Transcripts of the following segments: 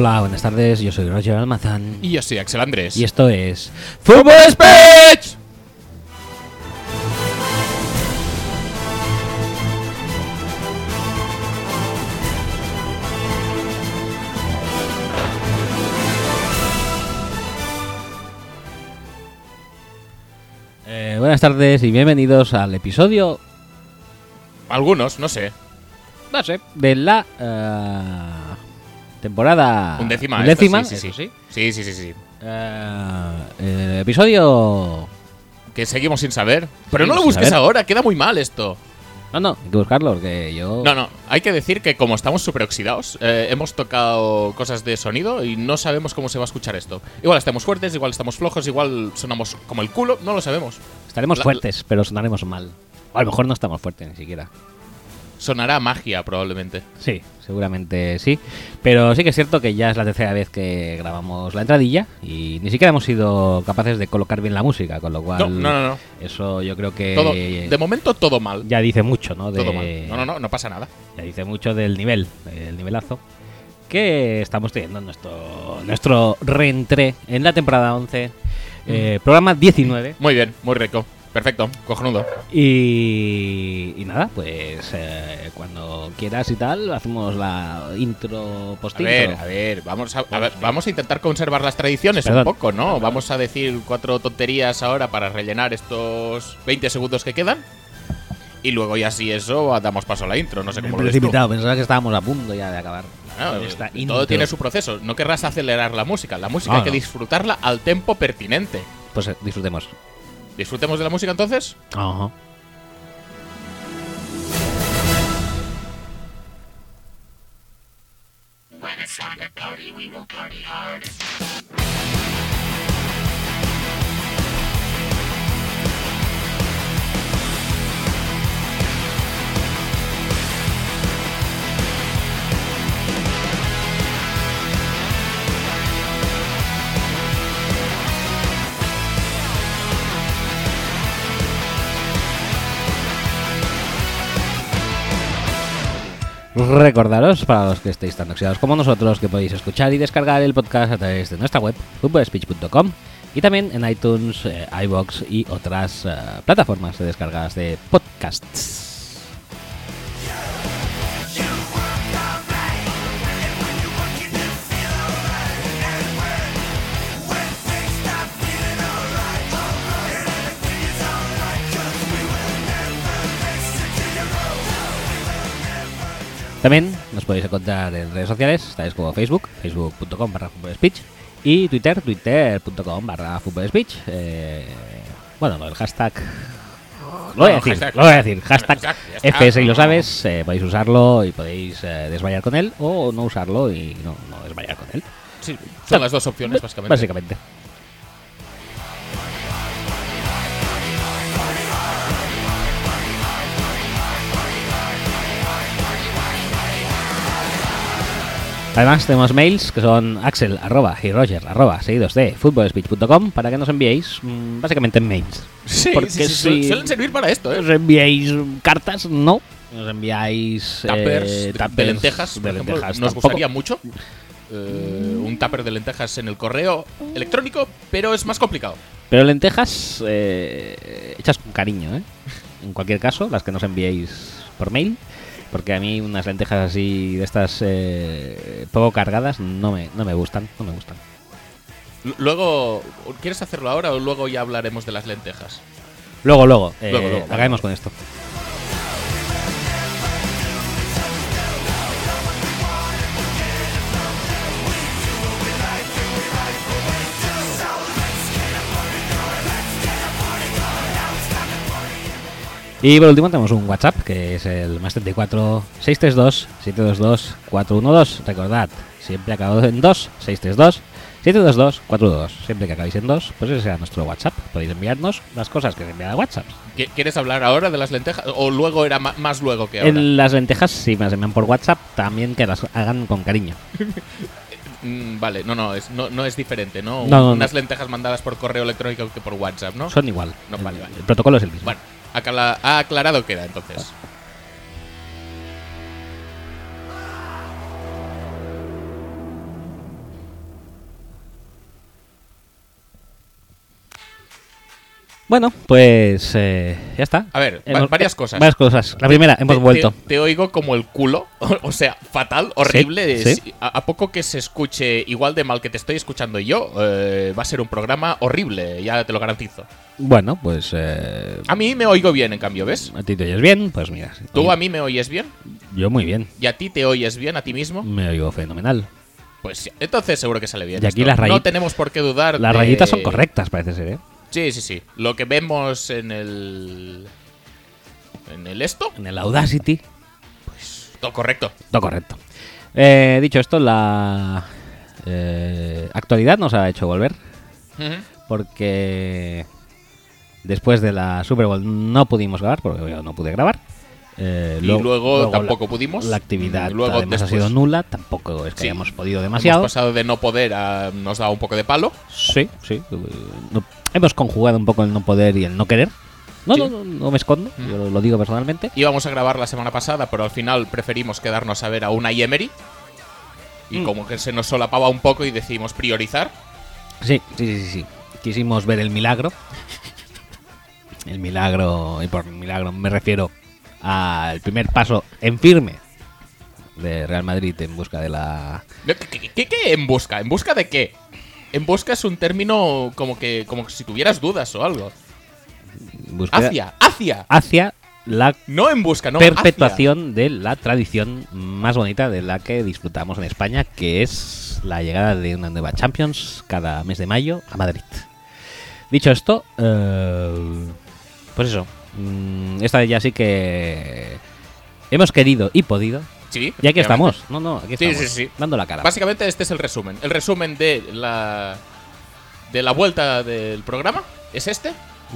Hola, buenas tardes, yo soy Roger Almazán Y yo soy Axel Andrés. y esto es ¡Fútbol Speech! Eh, buenas tardes y bienvenidos al episodio, Algunos, no sé. no sé, de la eh, temporada Undécima. undécima, sí, sí, sí. Sí, sí, sí, sí. Eh, el episodio Que seguimos sin saber. Pero no lo busques saber. ahora, queda muy mal esto. no, no, hay que buscarlo porque yo No, no, hay que decir que como estamos súper oxidados, eh, hemos tocado cosas de sonido y no sabemos cómo se va a escuchar esto. Igual estamos fuertes, igual estamos flojos, igual sonamos como el culo, no lo sabemos. estaremos la- fuertes, pero sonaremos mal. O a lo mejor no estamos fuertes ni siquiera. Sonará magia, probablemente. Sí, seguramente sí. Pero sí que es cierto que ya es la tercera vez que grabamos la entradilla y ni siquiera hemos sido capaces de colocar bien la música, con lo cual No, no, no, no. eso yo creo que Todo, de momento todo mal. ya dice mucho, ¿no? De, Todo mal. No, no, no, no pasa nada. Ya dice mucho del nivel, del nivelazo que estamos teniendo en nuestro, nuestro reentré en la temporada 11, eh, programa 19. Muy bien, muy rico. Perfecto, cojonudo. Y, y nada, pues eh, cuando quieras y tal, hacemos la intro A post ver, a ver, vamos a, a ver, vamos a intentar conservar las tradiciones Perdón. un poco, ¿no? Vamos a decir cuatro tonterías ahora para rellenar estos 20 segundos que quedan. Y luego ya si eso damos paso a la intro, no sé cómo lo ves tú. precipitado, pensaba que estábamos a punto ya de acabar. Ah, esta todo intro. tiene su proceso. No querrás acelerar la música. La música Ah, hay que no. disfrutarla al tempo pertinente. Pues eh, disfrutemos. ¿Disfrutemos de la música entonces? Ajá. Recordaros, para los que estéis tan oxidados como nosotros, que podéis escuchar y descargar el podcast a través de nuestra web, footballspeech.com y también en iTunes, eh, iBox y otras eh, plataformas de descargas de podcasts. También nos podéis encontrar en redes sociales, tales como Facebook, facebook.com barra speech y Twitter, twitter.com barra speech. Eh, bueno, del hashtag... Lo voy a decir, hashtag. lo voy a decir, hashtag. FS y lo sabes, eh, podéis usarlo y podéis eh, desmayar con él o no usarlo y no, no desmayar con él. Sí, son las dos opciones, básicamente. Básicamente. Además tenemos mails que son axel arroba y roger arroba seguidos de footballspeech.com para que nos enviéis mm, básicamente mails. Sí, Porque sí, sí, si- suelen servir para esto, ¿eh? Nos enviáis cartas, no. Nos enviáis Tuppers, eh, de- de tuppers lentejas, por de ejemplo, lentejas nos tampoco. gustaría mucho eh, un tupper de lentejas en el correo electrónico, pero es más complicado. Pero lentejas eh, hechas con cariño, ¿eh? En cualquier caso, las que nos enviéis por mail. Porque a mí unas lentejas así de estas eh, poco cargadas no me, no me gustan, no me gustan. Luego, ¿quieres hacerlo ahora o luego ya hablaremos de las lentejas? Luego, luego, eh, Luego, acabemos con esto. Y por último tenemos un WhatsApp que es el más 34 632 722 412. Recordad, siempre acabado en 2 632 722 422. Siempre que acabéis en 2, pues ese será nuestro WhatsApp. Podéis enviarnos las cosas que se envían a WhatsApp. ¿Qui- ¿Quieres hablar ahora de las lentejas? ¿O luego era más luego que ahora? En las lentejas, si me las envían por WhatsApp, también que las hagan con cariño. Mm, vale, no, no, es, no, no es diferente, ¿no? No, no, Unas lentejas mandadas por correo electrónico que por WhatsApp, ¿no? Son igual. No, el, vale, vale. el protocolo es el mismo. Bueno, acla- ha aclarado queda entonces. Bueno, pues eh, ya está. A ver, Hemos- varias cosas. Varias cosas. La primera, hemos Te- vuelto. Te, te oigo como el culo, o sea, fatal, horrible. sí. A, a poco que se escuche igual de mal que te estoy escuchando yo, eh, va a ser un programa horrible, ya te lo garantizo. Bueno, pues eh, A mí me oigo bien, en cambio, ¿ves? a ti te oyes bien, pues mira. Tú a mí me oyes bien Yo muy bien. y a ti te oyes bien a ti mismo. Me oigo fenomenal. Pues entonces seguro que sale bien. Y aquí esto. las rayi- No tenemos por qué dudar. Las de- rayitas son correctas, parece ser, ¿eh? Sí, sí, sí. Lo que vemos en el. En el esto, En el Audacity. todo correcto. Todo correcto. Eh, dicho esto, la eh, actualidad nos ha hecho volver. Porque después de la Super Bowl no pudimos grabar, porque yo no pude grabar. Eh, Y luego la- tampoco pudimos. La actividad luego además ha sido nula, tampoco es que Sí. hayamos podido demasiado. Hemos pasado de no poder a. Nos da un poco de palo. Sí, sí. eh, no- hemos conjugado un poco el no poder y el no querer. No, Sí. no, no, no me escondo, Mm. yo lo digo personalmente. Íbamos a grabar la semana pasada, pero al final preferimos quedarnos a ver a una Emery. Y Mm. como que se nos solapaba un poco y decidimos priorizar. Sí, sí, sí, sí. Quisimos ver el milagro. El milagro, y por milagro me refiero al primer paso en firme de Real Madrid en busca de la... ¿Qué, qué- qué- qué en busca? ¿En busca de qué? En busca es un término como que como si tuvieras dudas o algo. Hacia, hacia. hacia la No en busca, no. perpetuación de la tradición más bonita de la que disfrutamos en España, que es la llegada de una nueva Champions cada mes de mayo a Madrid. Dicho esto, eh, pues eso, mm, esta ya sí que hemos querido y podido. Sí. Y aquí estamos, no, no, aquí Sí, estamos, sí, sí. dando la cara. Básicamente este es el resumen. El resumen de la de la vuelta del programa es este.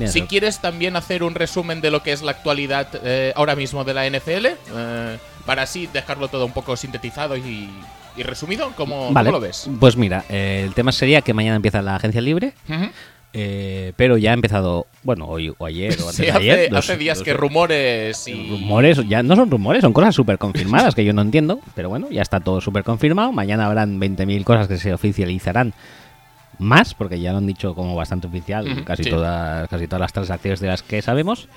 Si eso. quieres también hacer un resumen de lo que es la actualidad eh, ahora mismo de la NFL, eh, para así dejarlo todo un poco sintetizado y, y resumido, ¿cómo, Vale, cómo lo ves? pues mira, eh, el tema sería que mañana empieza la agencia libre, Ujú. Eh, pero ya ha empezado, bueno, hoy o ayer o antes Sí, de hace, ayer. los- hace días los- que rumores y... Rumores, ya no son rumores, son cosas súper confirmadas que yo no entiendo, pero bueno, ya está todo súper confirmado. Mañana habrán 20.000 cosas que se oficializarán más, porque ya lo han dicho como bastante oficial casi, sí. todas, casi todas las transacciones de las que sabemos.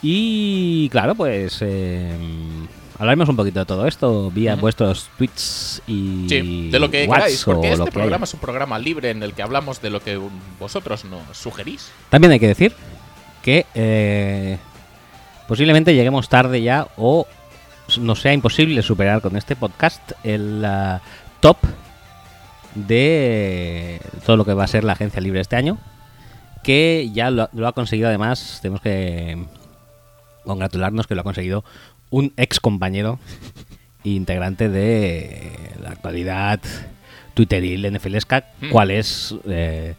Y claro, pues eh, hablaremos un poquito de todo esto vía vuestros tweets y Sí, de lo que queráis, porque este programa es un programa libre en el que hablamos de lo que vosotros nos sugerís. También hay que decir que eh, posiblemente lleguemos tarde ya o nos sea imposible superar con este podcast el top de todo lo que va a ser la agencia libre este año. Que ya lo, lo ha conseguido además, tenemos que congratularnos que lo ha conseguido un ex compañero integrante de la actualidad twitteril NFLesca, Mm. cual es eh,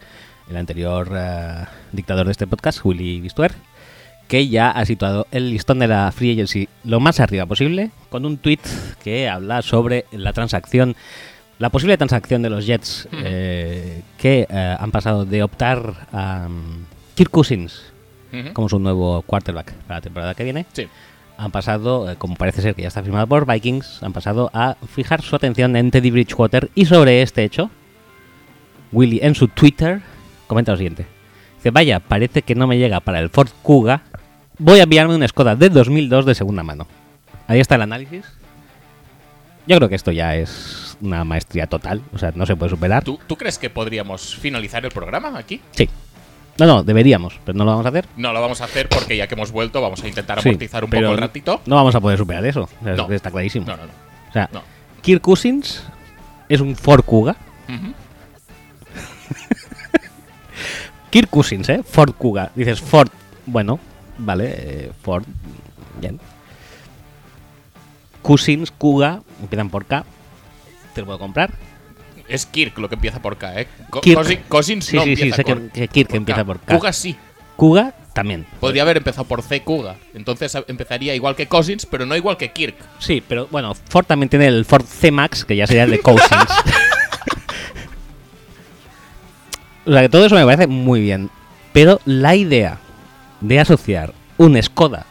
el anterior eh, dictador de este podcast, Willy Bistuer, que ya ha situado el listón de la Free Agency lo más arriba posible, con un tweet que habla sobre la transacción, la posible transacción de los Jets Mm. eh, que eh, han pasado de optar a um, Kirk Cousins como su nuevo quarterback para la temporada que viene Sí. Han pasado, eh, como parece ser que ya está firmado por Vikings, han pasado a fijar su atención en Teddy Bridgewater y sobre este hecho, Willy en su Twitter comenta lo siguiente. Dice, vaya, parece que no me llega para el Ford Kuga, voy a enviarme una Skoda de 2002 de segunda mano. Ahí está el análisis. Yo creo que esto ya es una maestría total, o sea, no se puede superar. ¿Tú, tú crees que podríamos finalizar el programa aquí? Sí. No, no, deberíamos, pero no lo vamos a hacer. No lo vamos a hacer porque ya que hemos vuelto vamos a intentar Sí, amortizar un pero poco el ratito. No vamos a poder superar eso, o sea, No. está clarísimo. No, no, no. O sea, no. Kirk Cousins es un Ford Kuga. Ujú. Kirk Cousins, ¿eh? Ford Kuga. Dices Ford, bueno, vale, eh, Ford, bien. Cousins, Kuga, empiezan por K. Te lo puedo comprar. Es Kirk lo que empieza por K, ¿eh? Co- Kirk. Cousins Sí, no sí, sí, sé que- por- que Kirk por empieza K. por K. Kuga sí. Kuga también. Podría haber empezado por C, Kuga. Entonces empezaría igual que Cousins, pero no igual que Kirk. Sí, pero bueno, Ford también tiene el Ford C-Max, que ya sería el de Cousins. o sea que todo eso me parece muy bien. Pero la idea de asociar un Skoda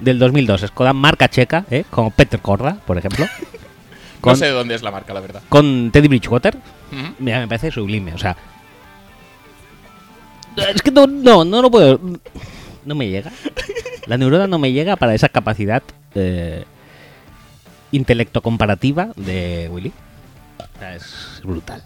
del 2002, Skoda marca checa, ¿eh? como Peter Korda, por ejemplo, con, No sé de dónde es la marca, la verdad. con Teddy Bridgewater, mira, me parece sublime. O sea, Es que no, no, no lo puedo. No me llega. La neurona no me llega para esa capacidad eh, intelecto comparativa de Willy. O sea, es brutal.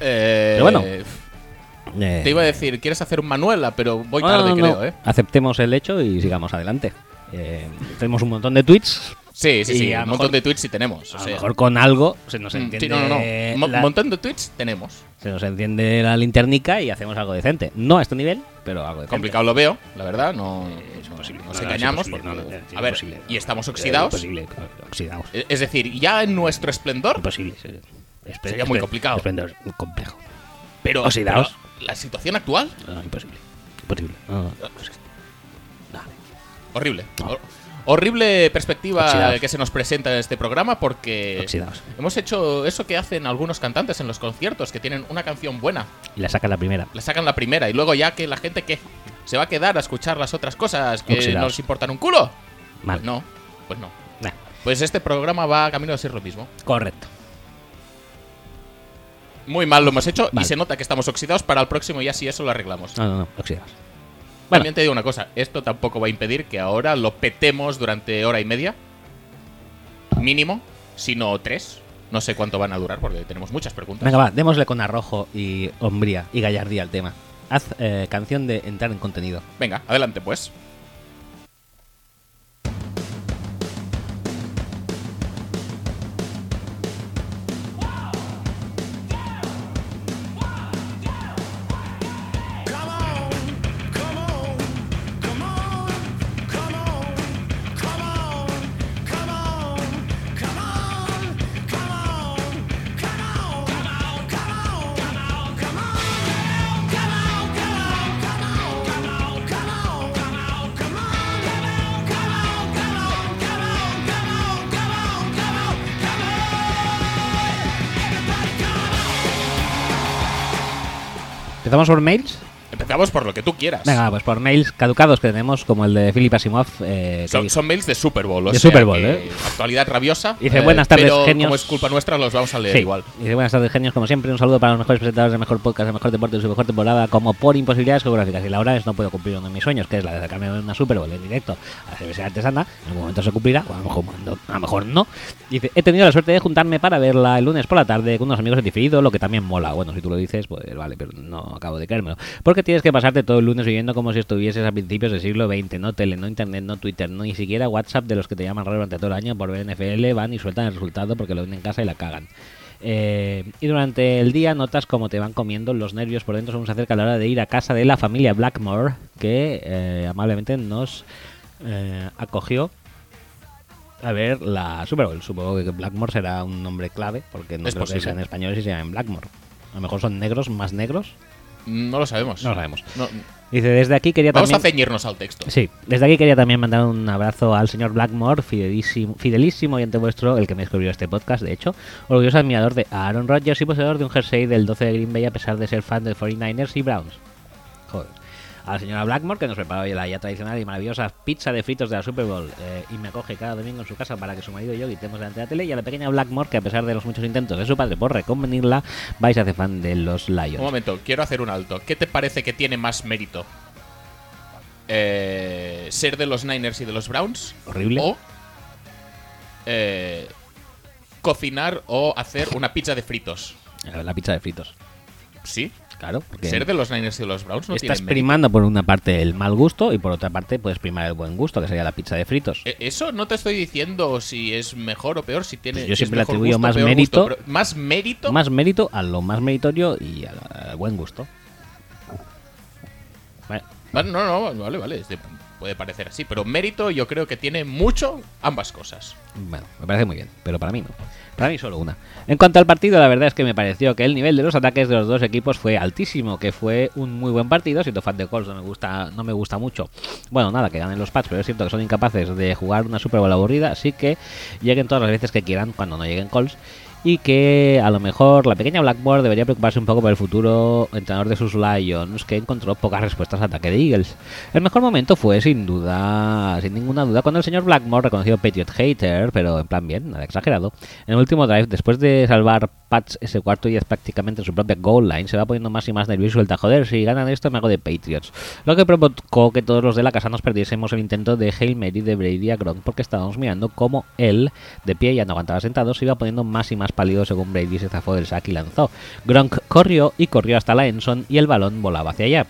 Eh, Pero bueno. Te Eh, iba a decir, ¿quieres hacer un Manuela? Pero voy tarde, no, no. creo, ¿eh? Aceptemos el hecho y sigamos adelante. Eh, tenemos un montón de tweets. Sí, sí, sí. Un montón mejor- de tweets sí tenemos. O A lo mejor con algo se nos mm, entiende. sí, no, no, no. La- montón de tweets tenemos. se nos enciende la linternica y hacemos algo decente. No a este nivel, pero algo decente. Complicado lo veo, la verdad. No, Es imposible. nos No, no, es engañamos. porque- es a ver, y estamos Es oxidados. imposible, oxidados. E- Es decir, ya en nuestro esplendor, Imposible. Espe- Sería muy complicado. esplendor, complejo. pero, oxidados. pero la situación actual, No, imposible. Imposible. No. No. Horrible. Hor- horrible perspectiva Oxidados. que se nos presenta en este programa porque Oxidados. hemos hecho eso que hacen algunos cantantes en los conciertos, que tienen una canción buena, Y la saca la primera. la sacan la primera y luego ya que la gente que se va a quedar a escuchar las otras cosas que Oxidados. no les importan un culo. Mal. Pues no, pues no. Nah. Pues este programa va camino a ser lo mismo. Correcto. Muy mal lo hemos hecho y se nota que estamos oxidados para el próximo y así eso lo arreglamos. No, no, no. Oxidados. Bueno, También te digo una cosa, esto tampoco va a impedir que ahora lo petemos durante hora y media. Mínimo, si no tres. No sé cuánto van a durar porque tenemos muchas preguntas. venga, va. Démosle con arrojo y hombría y gallardía al tema. Haz eh, canción de entrar en contenido. Venga, adelante pues. temes vermells por lo que tú quieras. Venga, pues por mails caducados que tenemos, como el de Philip Asimov. eh, Son, son mails de Super Bowl. o De sea Super Bowl, ¿eh? Actualidad rabiosa. Dice, "Buenas tardes, pero genios". Como es culpa nuestra, los vamos a leer Sí. igual. Dice, buenas tardes, genios. Como siempre, un saludo para los mejores presentadores del mejor podcast, del mejor deporte de su mejor temporada, como por imposibilidades geográficas. Y la hora es no puedo cumplir uno de mis sueños, que es la de acercarme a una Super Bowl en directo a la artesana. En algún momento se cumplirá, o a lo mejor no. A lo mejor no. Dice, he tenido la suerte de juntarme para verla el lunes por la tarde con unos amigos en diferido, lo que también mola. Bueno, si tú lo dices, pues vale, pero no acabo de creérmelo. Porque tienes que pasarte todo el lunes viviendo como si estuvieses a principios del siglo XX. No tele, no internet, no Twitter, no ni siquiera WhatsApp de los que te llaman raro durante todo el año por ver NFL, van y sueltan el resultado porque lo ven en casa y la cagan. Eh, y durante el día notas cómo te van comiendo los nervios por dentro según se acerca la hora de ir a casa de la familia Blackmore, que eh, amablemente nos eh, acogió a ver la Super Bowl. Supongo que Blackmore será un nombre clave, porque no Es creo que posible. sean españoles y se llamen Blackmore. A lo mejor son negros, más negros. No lo sabemos. No lo sabemos. No- Dice, desde aquí quería Vamos también... a ceñirnos al texto. Sí, desde aquí quería también mandar un abrazo al señor Blackmore, fidelísimo, fidelísimo y ante vuestro, el que me descubrió este podcast, de hecho, orgulloso admirador de Aaron Rodgers y poseedor de un jersey del 12 de Green Bay a pesar de ser fan de 49ers y Browns. Joder. A la señora Blackmore, que nos preparó hoy la ya tradicional y maravillosa pizza de fritos de la Super Bowl eh, y me acoge cada domingo en su casa para que su marido y yo gritemos delante de la tele. Y a la pequeña Blackmore, que a pesar de los muchos intentos de su padre por reconvenirla, vais a hacer fan de los Lions. Un momento, quiero hacer un alto. ¿Qué te parece que tiene más mérito? Eh, ¿Ser de los Niners y de los Browns? Horrible. ¿O eh, cocinar o hacer una pizza de fritos? La pizza de fritos. Sí. Claro, porque ¿Ser de los Niners y de los Browns no estás tiene mérito? primando por una parte el mal gusto y por otra parte puedes primar el buen gusto, que sería la pizza de fritos. Eh, Eso no te estoy diciendo si es mejor o peor, si tiene. Pues yo si es siempre le mejor atribuyo gusto, más peor mérito- pero- más mérito. Más mérito a lo más meritorio y al, al buen gusto. Bueno, Ah, No, no, vale, vale. puede parecer así, pero mérito yo creo que tiene mucho ambas cosas. Bueno, me parece muy bien, pero para mí no. Para mí solo una. En cuanto al partido, la verdad es que me pareció que el nivel de los ataques de los dos equipos fue altísimo, que fue un muy buen partido. Siendo fan de Colts no me gusta, no me gusta mucho. Bueno, nada, que ganen los Pats, pero es cierto que son incapaces de jugar una Super Bowl aburrida, así que lleguen todas las veces que quieran cuando no lleguen Colts. Y que a lo mejor la pequeña Blackmore debería preocuparse un poco por el futuro entrenador de sus Lions, que encontró pocas respuestas al ataque de Eagles. El mejor momento fue, sin duda, sin ninguna duda, cuando el señor Blackmore, reconocido Patriot Hater, pero en plan bien, nada exagerado, en el último drive, después de salvar Pats ese cuarto y es prácticamente en su propia goal line, se va poniendo más y más nervioso el joder, si ganan esto me hago de Patriots. Lo que provocó que todos los de la casa nos perdiésemos el intento de Hail Mary de Brady a Gronk, porque estábamos mirando cómo él, de pie ya no aguantaba sentado, se iba poniendo más y más pálido según Brady se zafó del sack y lanzó. Gronk corrió y corrió hasta la Enson y el balón volaba hacia allá.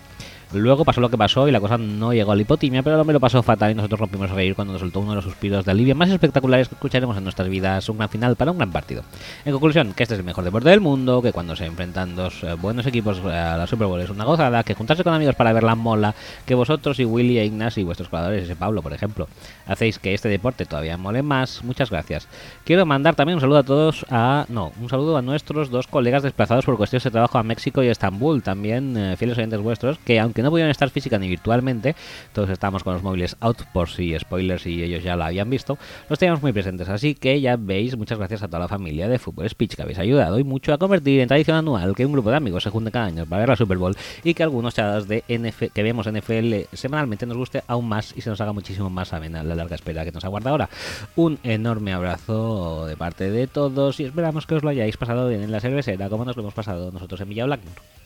Luego pasó lo que pasó y la cosa no llegó a la hipotimia, pero el hombre lo pasó fatal y nosotros rompimos a reír cuando nos soltó uno de los suspiros de alivio más espectaculares que escucharemos en nuestras vidas, un gran final para un gran partido. En conclusión, que este es el mejor deporte del mundo, que cuando se enfrentan dos eh, buenos equipos a la Super Bowl es una gozada, que juntarse con amigos para ver la mola, que vosotros y Willy e Ignas y vuestros jugadores, ese Pablo por ejemplo, hacéis que este deporte todavía mole más. Muchas gracias. Quiero mandar también un saludo a todos a... No, un saludo a nuestros dos colegas desplazados por cuestiones de trabajo a México y Estambul, también eh, fieles oyentes vuestros, que aunque no pudieron estar física ni virtualmente, todos estábamos con los móviles out por si spoilers y ellos ya lo habían visto, los teníamos muy presentes. Así que ya veis, muchas gracias a toda la familia de Fútbol Speech que habéis ayudado y mucho a convertir en tradición anual que un grupo de amigos se junte cada año para ver la Super Bowl y que algunos chavados de NF que vemos NFL semanalmente nos guste aún más y se nos haga muchísimo más amena la larga espera que nos aguarda ahora. Un enorme abrazo de parte de todos y esperamos que os lo hayáis pasado bien en la cervecera como nos lo hemos pasado nosotros en Villa Blackmore.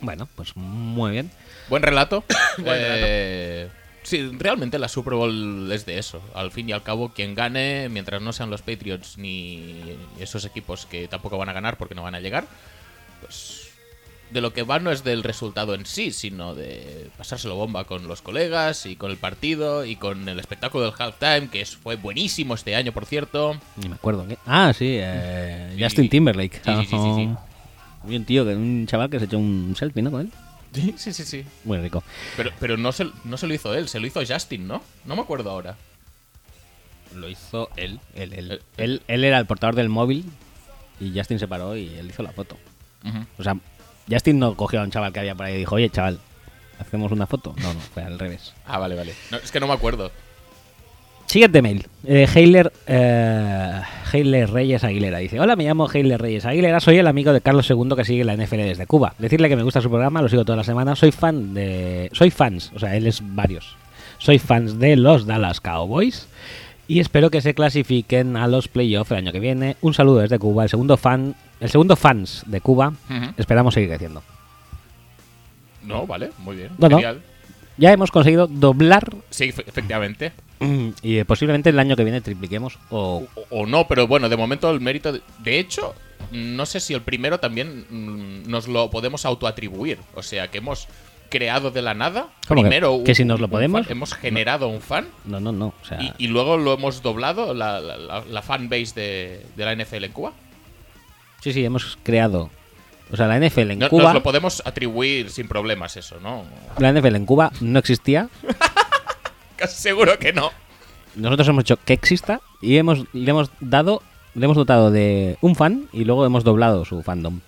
Bueno, pues muy bien. Buen relato. Eh, sí, realmente la Super Bowl es de eso. Al fin y al cabo, quien gane, mientras no sean los Patriots ni esos equipos que tampoco van a ganar porque no van a llegar, pues de lo que va no es del resultado en sí, sino de pasárselo bomba con los colegas y con el partido y con el espectáculo del halftime, que fue buenísimo este año, por cierto. Ni me acuerdo. ¿qué? Ah, sí, eh, Sí. Justin Timberlake. Sí, sí, sí, sí, sí. Y un tío, que un chaval que se echó un selfie, ¿no? Con él. Sí, sí, sí, sí. Muy rico. Pero, pero no, se, no se lo hizo él, se lo hizo Justin, ¿no? No me acuerdo ahora. Lo hizo él. Él, él, él, él era el portador del móvil y Justin se paró y él hizo la foto. O sea, Justin no cogió a un chaval que había por ahí y dijo, oye, chaval, ¿hacemos una foto? No, no, fue al revés. Ah, vale, vale. No, es que no me acuerdo. Siguiente mail. Eh, Heiler, eh, Heiler Reyes Aguilera dice: Hola, me llamo Heiler Reyes Aguilera, soy el amigo de Carlos II que sigue la NFL desde Cuba. Decirle que me gusta su programa, lo sigo toda la semana. Soy fan de. Soy fans, o sea, él es varios. Soy fans de los Dallas Cowboys y espero que se clasifiquen a los playoffs el año que viene. Un saludo desde Cuba, el segundo fan, el segundo fans de Cuba. Esperamos seguir creciendo. No, vale, muy bien. Bueno. Genial. Ya hemos conseguido doblar Sí, efe- efectivamente. Y eh, posiblemente el año que viene tripliquemos o O, o no, pero bueno, de momento el mérito. De, de hecho, no sé si el primero también mm, nos lo podemos autoatribuir. O sea, que hemos creado de la nada. ¿Cómo que- primero que un- si nos lo podemos? fan, hemos generado un fan no, no, no. O sea, y, y luego lo hemos doblado, la, la, la- la fanbase de, de la NFL en Cuba. Sí, sí, hemos creado. O sea, la NFL en No- Cuba. Nos lo podemos atribuir sin problemas, eso, ¿no? La NFL en Cuba no existía. Seguro que no. Nosotros hemos hecho que exista y hemos, le hemos dado, le hemos dotado de un fan y luego hemos doblado su fandom.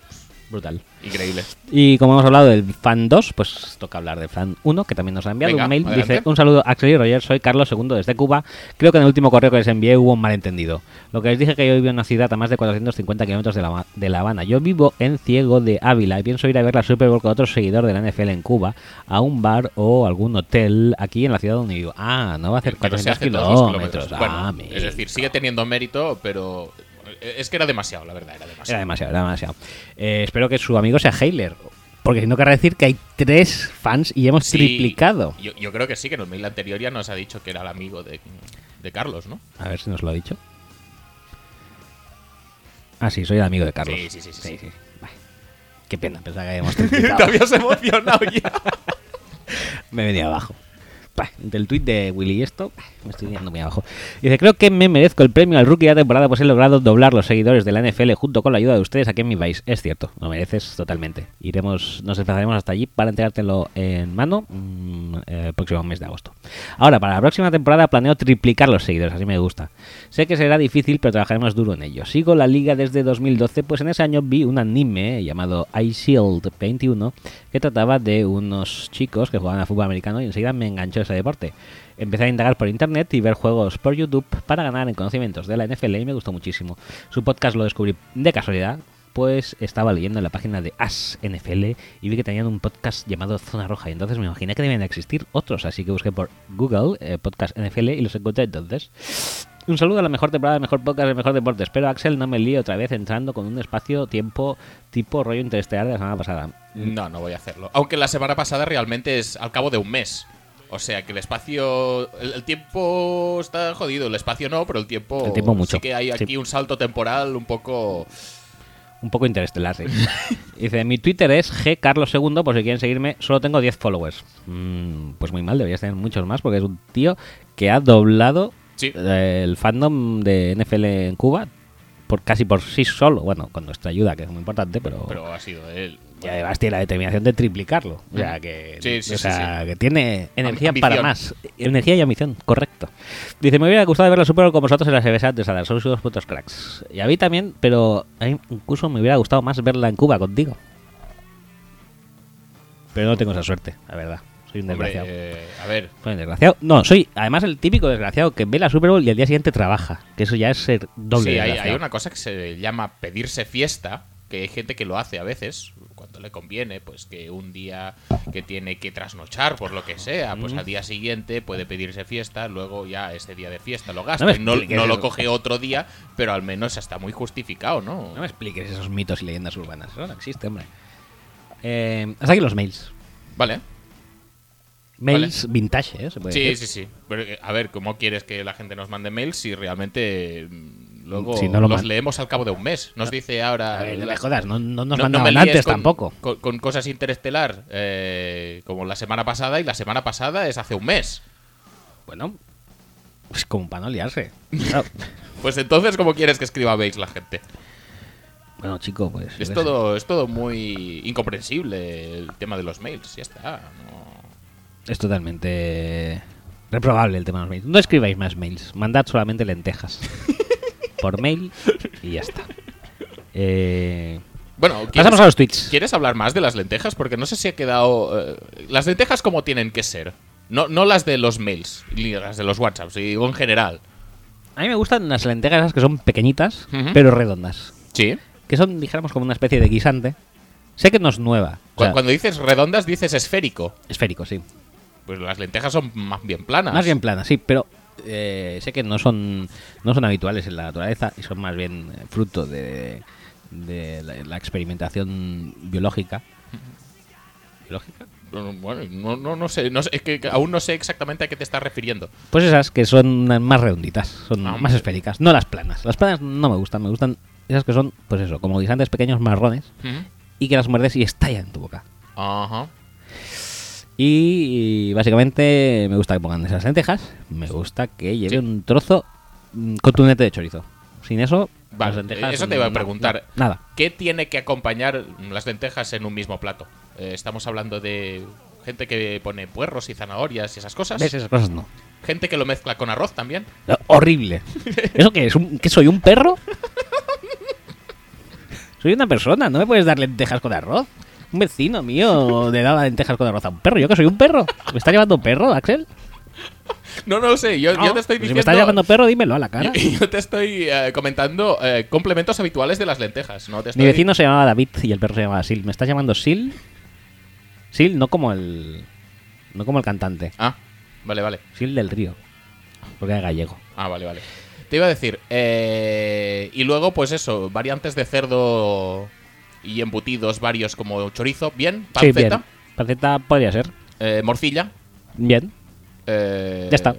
Brutal. Increíble. Y como hemos hablado del fan 2, pues toca hablar del fan 1, que también nos ha enviado Venga, un mail. adelante. Dice, un saludo Axel y Roger, soy Carlos II desde Cuba. Creo que en el último correo que les envié hubo un malentendido. Lo que les dije que yo vivo en una ciudad a más de 450 kilómetros de la, de La Habana. Yo vivo en Ciego de Ávila y pienso ir a ver la Super Bowl con otro seguidor de la NFL en Cuba a un bar o algún hotel aquí en la ciudad donde vivo. Ah, no va a hacer Que no se 400 hace todos los kilómetros. kilómetros. Bueno, Ah, es decir, sigue teniendo mérito, pero es que era demasiado, la verdad, era demasiado. Era demasiado, era demasiado. Eh, espero que su amigo sea Heiler. Porque si no querrá decir que hay tres fans y hemos Sí, triplicado. Yo, yo creo que sí, que en el mail anterior ya nos ha dicho que era el amigo de, de Carlos, ¿no? A ver si nos lo ha dicho. Ah, sí, soy el amigo de Carlos. Sí, sí, sí, sí, sí. Vale. Qué pena, pensaba que habíamos Te triplicado. habías emocionado ya. me venía abajo. Bah, Del tweet de Willy y esto, bah, me estoy viendo muy abajo. Dice, creo que me merezco el premio al rookie de la temporada pues he logrado doblar los seguidores de la NFL junto con la ayuda de ustedes aquí en mi país. Es cierto, lo mereces totalmente. Iremos, nos desplazaremos hasta allí para entregártelo en mano mm, el próximo mes de agosto. Ahora, para la próxima temporada planeo triplicar los seguidores, así me gusta. Sé que será difícil, pero trabajaremos duro en ello. Sigo la liga desde 2012, pues en ese año vi un anime llamado Ice Shield 21 que trataba de unos chicos que jugaban a fútbol americano y enseguida me enganchó ese deporte. Empecé a indagar por internet y ver juegos por YouTube para ganar en conocimientos de la NFL y me gustó muchísimo. Su podcast lo descubrí de casualidad, pues estaba leyendo en la página de As NFL y vi que tenían un podcast llamado Zona Roja y entonces me imaginé que debían existir otros, así que busqué por Google eh, Podcast NFL y los encontré entonces. Un saludo a la mejor temporada, el mejor podcast, el mejor deporte. Espero, Axel, no me líe otra vez entrando con un espacio-tiempo tipo rollo interestelar de la semana pasada. No, no voy a hacerlo. Aunque la semana pasada realmente es al cabo de un mes. O sea que el espacio. El, el tiempo está jodido, el espacio no, pero el tiempo. El tiempo mucho, Sí que hay sí. aquí un salto temporal un poco. Un poco interestelar, sí. Dice, mi Twitter es gcarlos2, por si quieren seguirme, solo tengo 10 followers. Mm, pues muy mal, deberías tener muchos más, porque es un tío que ha doblado Sí. eh, el fandom de NFL en Cuba por casi por sí solo. Bueno, con nuestra ayuda, que es muy importante, pero... Pero ha sido él. Y además tiene la determinación de triplicarlo. O sea, que, Sí, sí, o sí, sea, sí. que tiene energía ambición. para más. Energía y ambición, correcto. Dice, me hubiera gustado ver la Super Bowl con vosotros en la CBS de Sadar. Sois unos putos cracks. Y a mí también, pero a mí incluso me hubiera gustado más verla en Cuba contigo. Pero no tengo esa suerte, la verdad. Soy un Hombre, desgraciado. eh, a ver. Soy un desgraciado. No, soy además el típico desgraciado que ve la Super Bowl y al día siguiente trabaja. Que eso ya es ser doble Sí, hay, hay una cosa que se llama pedirse fiesta, que hay gente que lo hace a veces, le conviene, pues que un día que tiene que trasnochar por lo que sea, pues al día siguiente puede pedirse fiesta, luego ya ese día de fiesta lo gasta. No me y no, expliques no lo coge otro día, pero al menos está muy justificado, ¿no? No me expliques esos mitos y leyendas urbanas. Eso no existe, hombre. Eh, hasta aquí los mails. Vale. Mails vintage, ¿eh? Se puede Sí, decir. sí, sí. Pero, eh, a ver, ¿cómo quieres que la gente nos mande mails si realmente mm, luego Si no lo los man- leemos al cabo de un mes? Nos dice ahora... A ver, no me jodas, no, no nos No- mandaban antes con- tampoco. Con, con cosas interestelar, eh, como la semana pasada, y la semana pasada es hace un mes. Bueno, pues como para no liarse. Claro. Pues entonces, ¿cómo quieres que escriba mails la gente? bueno, chico, pues. Es todo, es todo muy incomprensible el tema de los mails. Ya está. Es totalmente reprobable el tema de los mails. No escribáis más mails, mandad solamente lentejas. por mail y ya está. Eh, Bueno, ¿quieres, pasamos a los tweets. ¿quieres hablar más de las lentejas? Porque no sé si ha quedado... eh, las lentejas como tienen que ser. No, no las de los mails, ni las de los WhatsApps, digo en general. A mí me gustan las lentejas esas que son pequeñitas, Ujú. pero redondas. Sí. Que son, dijéramos, como una especie de guisante. Sé que no es nueva. o Cu- sea, Cuando dices redondas, dices esférico. Esférico, sí. Pues las lentejas son más bien planas. Más bien planas, sí, pero eh, sé que no son, no son habituales en la naturaleza y son más bien fruto de, de la, la experimentación biológica. ¿Biológica? Bueno, no, no, no sé, no sé, es que aún no sé exactamente a qué te estás refiriendo. Pues esas que son más redonditas, son Ah, más esféricas, no las planas. Las planas no me gustan, me gustan esas que son, pues eso, como guisantes pequeños marrones y que las muerdes y estallan en tu boca. Ajá. Y, básicamente me gusta que pongan esas lentejas, me gusta que lleve Sí. un trozo mm, contundente de chorizo. Sin eso, Vale, las lentejas eso te iba a preguntar. no, nada. ¿Qué tiene que acompañar las lentejas en un mismo plato? Eh, estamos hablando de gente que pone puerros y zanahorias y esas cosas. ¿Ves? Esas cosas no. Gente que lo mezcla con arroz también. No, horrible. ¿Eso qué es? ¿Un- ¿Qué soy? ¿Un perro? Soy una persona, no me puedes dar lentejas con arroz. Un vecino mío le daba lentejas con arroz a un perro. ¿Yo que soy un perro? ¿Me estás llamando perro, Axel? No, no lo sé. Yo, yo te estoy Pues diciendo. Si me estás llamando perro, dímelo a la cara. yo, yo te estoy eh, comentando eh, complementos habituales de las lentejas. ¿no? Te Mi vecino se llamaba David y el perro se llamaba Sil. ¿Me estás llamando Sil? Sil, no como el. No como el cantante. Ah, vale, vale. Sil del río. Porque era gallego. Ah, vale, vale. Te iba a decir, eh, y luego, pues eso, variantes de cerdo y embutidos varios como chorizo, bien, Sí, bien. panceta, Panceta podría ser. eh, morcilla. Bien. eh, Ya está.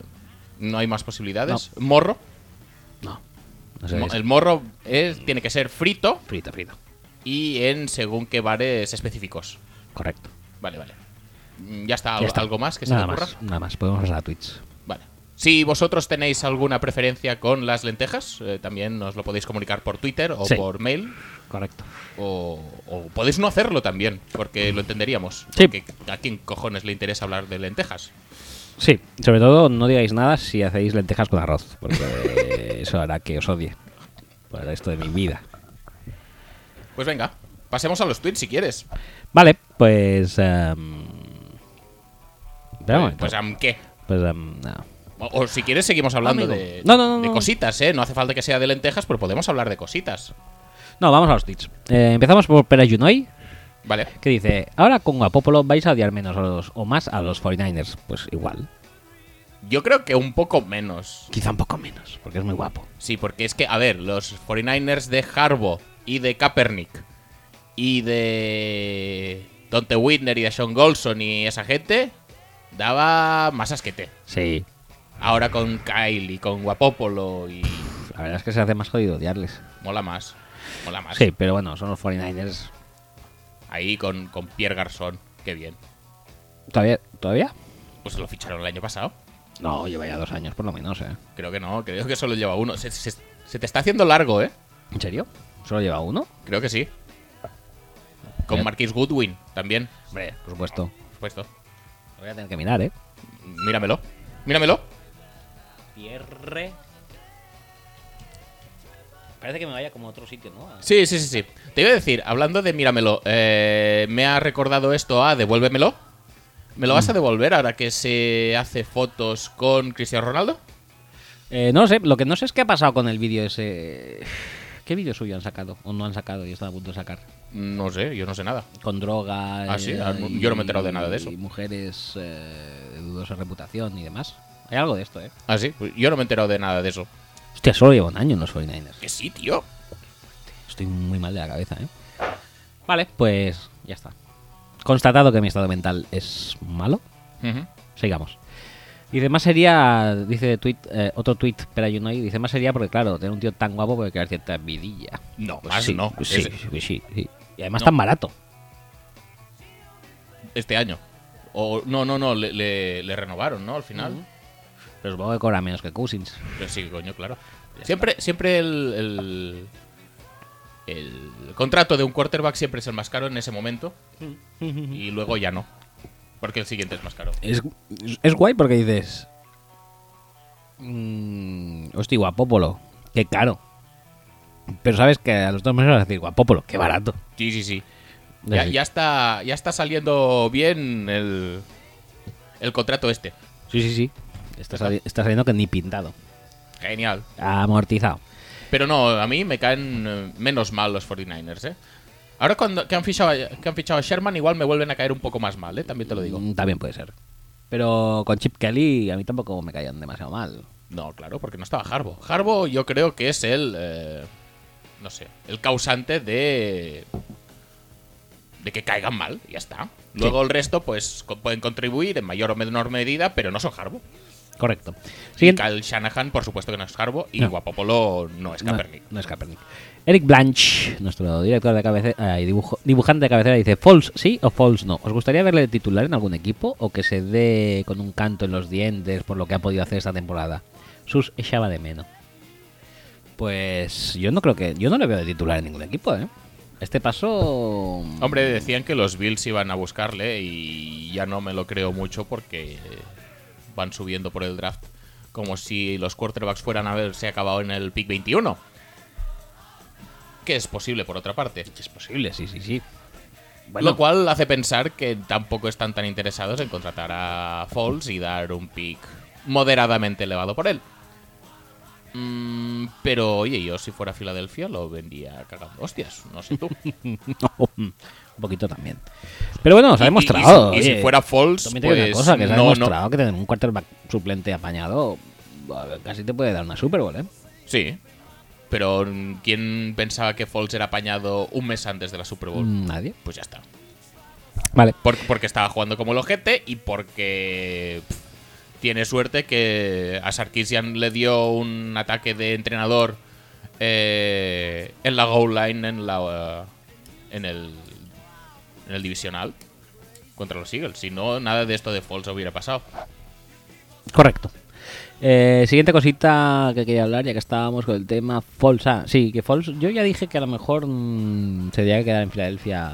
No hay más posibilidades. Morro. No. No sé. Mo- El morro es, tiene que ser frito Frito, frito. y en según qué bares específicos. Correcto. Vale, vale. Mm, Ya está, Ya ¿algo, está. algo más que se nada te ocurra? más, nada más. Podemos pasar a Twitch. Vale. Si vosotros tenéis alguna preferencia con las lentejas, eh, también nos lo podéis comunicar por Twitter o Sí. por mail. Correcto. O, o podéis no hacerlo también, porque lo entenderíamos. Sí. Porque ¿A quién cojones le interesa hablar de lentejas? Sí, sobre todo no digáis nada si hacéis lentejas con arroz, porque eso hará que os odie por el resto de mi vida. Pues venga, pasemos a los tweets si quieres. Vale, pues... momento. pues ¿am qué? Pues em, no. O, o si quieres seguimos hablando Amigo. de, No, no, de no. cositas, ¿eh? No hace falta que sea de lentejas, pero podemos hablar de cositas. No, vamos a los tweets. Eh, empezamos por Pera Junoi, Vale. que dice: Ahora con Guapopolo vais a odiar menos a los, o más a los 49ers. Pues igual. Yo creo que un poco menos. Quizá un poco menos, porque es muy guapo. Sí, porque es que, a ver, los 49ers de Harbo y de Kaepernick y de Dante Whitner y de Sean Golson y esa gente daba más asquete. Sí. Ahora con Kyle y con Guapopolo y La verdad es que se hace más jodido odiarles. mola más. Mola más. Sí, pero bueno, son los 49ers. Ahí con, con Pierre Garzón. Qué bien. ¿Todavía? ¿Todavía? Pues lo ficharon el año pasado. No, lleva ya dos años por lo menos, ¿eh? Creo que no, creo que solo lleva uno. Se, se- se te está haciendo largo, ¿eh? ¿En serio? ¿Solo lleva uno? Creo que sí. Con. Marquis Goodwin también, Hombre, por supuesto. por supuesto. Lo voy a tener que mirar, ¿eh? Míramelo. Míramelo. Pierre. Parece que me vaya como a otro sitio, ¿no? Sí, sí, sí, sí. Te iba a decir, hablando de míramelo, eh, me ha recordado esto a devuélvemelo. ¿Me lo vas a devolver ahora que se hace fotos con Cristiano Ronaldo? Eh, no sé, lo que no sé es qué ha pasado con el vídeo ese. ¿Qué vídeo suyo han sacado? ¿O no han sacado y están a punto de sacar? No sé, yo no sé nada. Con droga. Ah, sí, eh, ah, no- yo no me he enterado de nada de eso. Y mujeres eh, de dudosa reputación y demás. Hay algo de esto, ¿eh? Ah, sí, pues yo no me he enterado de nada de eso. Hostia, solo lleva un año en los 49ers. Que sí, tío. Estoy muy mal de la cabeza, ¿eh? Vale, pues ya está. Constatado que mi estado mental es malo, sigamos. Dice, más sería, dice tweet, eh, otro tweet, pero hay uno ahí, dice, más sería porque, claro, tener un tío tan guapo puede crear cierta envidilla. No, Pues más sí, no. pues sí, sí, sí. Y además No. tan barato. Este año. O no, no, no, le, le- le renovaron, ¿no? Al final. Pero supongo que cobra menos que Cousins. Pero sí, coño, claro. Siempre, siempre el, el, el contrato de un quarterback siempre es el más caro en ese momento. Y luego ya no. Porque el siguiente es más caro. Es, es guay porque dices... Mm, hostia, guapópolo. Qué caro. Pero sabes que a los dos meses vas a decir, guapópolo, qué barato. Sí, sí, sí. Ya, ya está, ya está saliendo bien el, el contrato este. Sí, sí, sí. Está, sali- está saliendo que ni pintado. Genial. Amortizado. Pero no, a mí me caen eh, menos mal los 49ers, ¿eh? Ahora cuando, que, han fichado, a- que han fichado a Sherman igual me vuelven a caer un poco más mal, ¿eh? También te lo digo. Mm, También puede ser. Pero con Chip Kelly a mí tampoco me caían demasiado mal. No, claro, porque no estaba Harbo. Harbo yo creo que es el, eh, no sé, el causante de de que caigan mal, ya está. Luego el resto, pues, pueden contribuir en mayor o menor medida, pero no son Harbo. Correcto. Y Siguiente. Kyle Shanahan, por supuesto que no es Harbo, y No. Guapopolo no es No, Kaepernick. No, es Kaepernick. Eric Blanche, nuestro director de cabecera y dibujo- dibujante de cabecera, dice: ¿False sí o false no? ¿Os gustaría verle titular en algún equipo o que se dé con un canto en los dientes por lo que ha podido hacer esta temporada? Sus echaba de menos. Pues yo no creo que. Yo no le veo de titular en ningún equipo, ¿eh? Este paso. Hombre, decían que los Bills iban a buscarle y ya no me lo creo mucho porque van subiendo por el draft como si los quarterbacks fueran a haberse acabado en el pick 21. Que es posible, por otra parte. Es posible, sí, sí, sí. Lo cual hace pensar que tampoco están tan interesados en contratar a Foles y dar un pick moderadamente elevado por él. Mm, pero oye, yo si fuera Filadelfia lo vendía cagando hostias, no sé tú. un poquito también. Pero bueno, se ha y- demostrado. Y, si, y si oye, fuera También digo pues una cosa, que se ha no, no. que tener un quarterback suplente apañado casi te puede dar una Super Bowl, ¿eh? Sí. Pero ¿quién pensaba que Foles era apañado un mes antes de la Super Bowl? Mm, Nadie. Pues ya está. Vale. Por- porque estaba jugando como el ojete y porque pff, tiene suerte que a Sarkisian le dio un ataque de entrenador eh, en la goal line en la eh, en el en el divisional contra los Eagles. Si no, nada de esto de Foles hubiera pasado. Correcto. Eh, siguiente cosita que quería hablar, ya que estábamos con el tema Falls. Ah, sí, que Falls. Yo ya dije que a lo mejor mm, se tendría que quedar en Filadelfia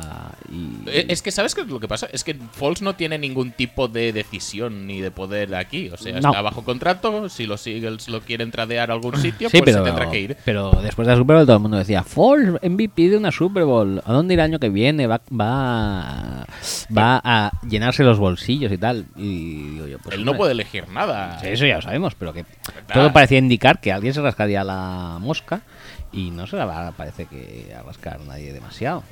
y. Eh, Es que, ¿sabes qué es lo que pasa? Es que Falls no tiene ningún tipo de decisión ni de poder aquí. O sea, No. está bajo contrato. Si los Eagles lo quieren tradear a algún sitio, Sí, pues pero, se tendrá que ir. pero después de la Super Bowl todo el mundo decía Falls MVP de una Super Bowl. ¿A dónde irá el año que viene? Va, va, va a llenarse los bolsillos y tal. Y digo yo, pues. Él no hombre, puede elegir nada. Eso ya lo sabemos, pero que ¿Verdad? todo parecía indicar que alguien se rascaría la mosca y no se la va, parece que a rascar nadie demasiado.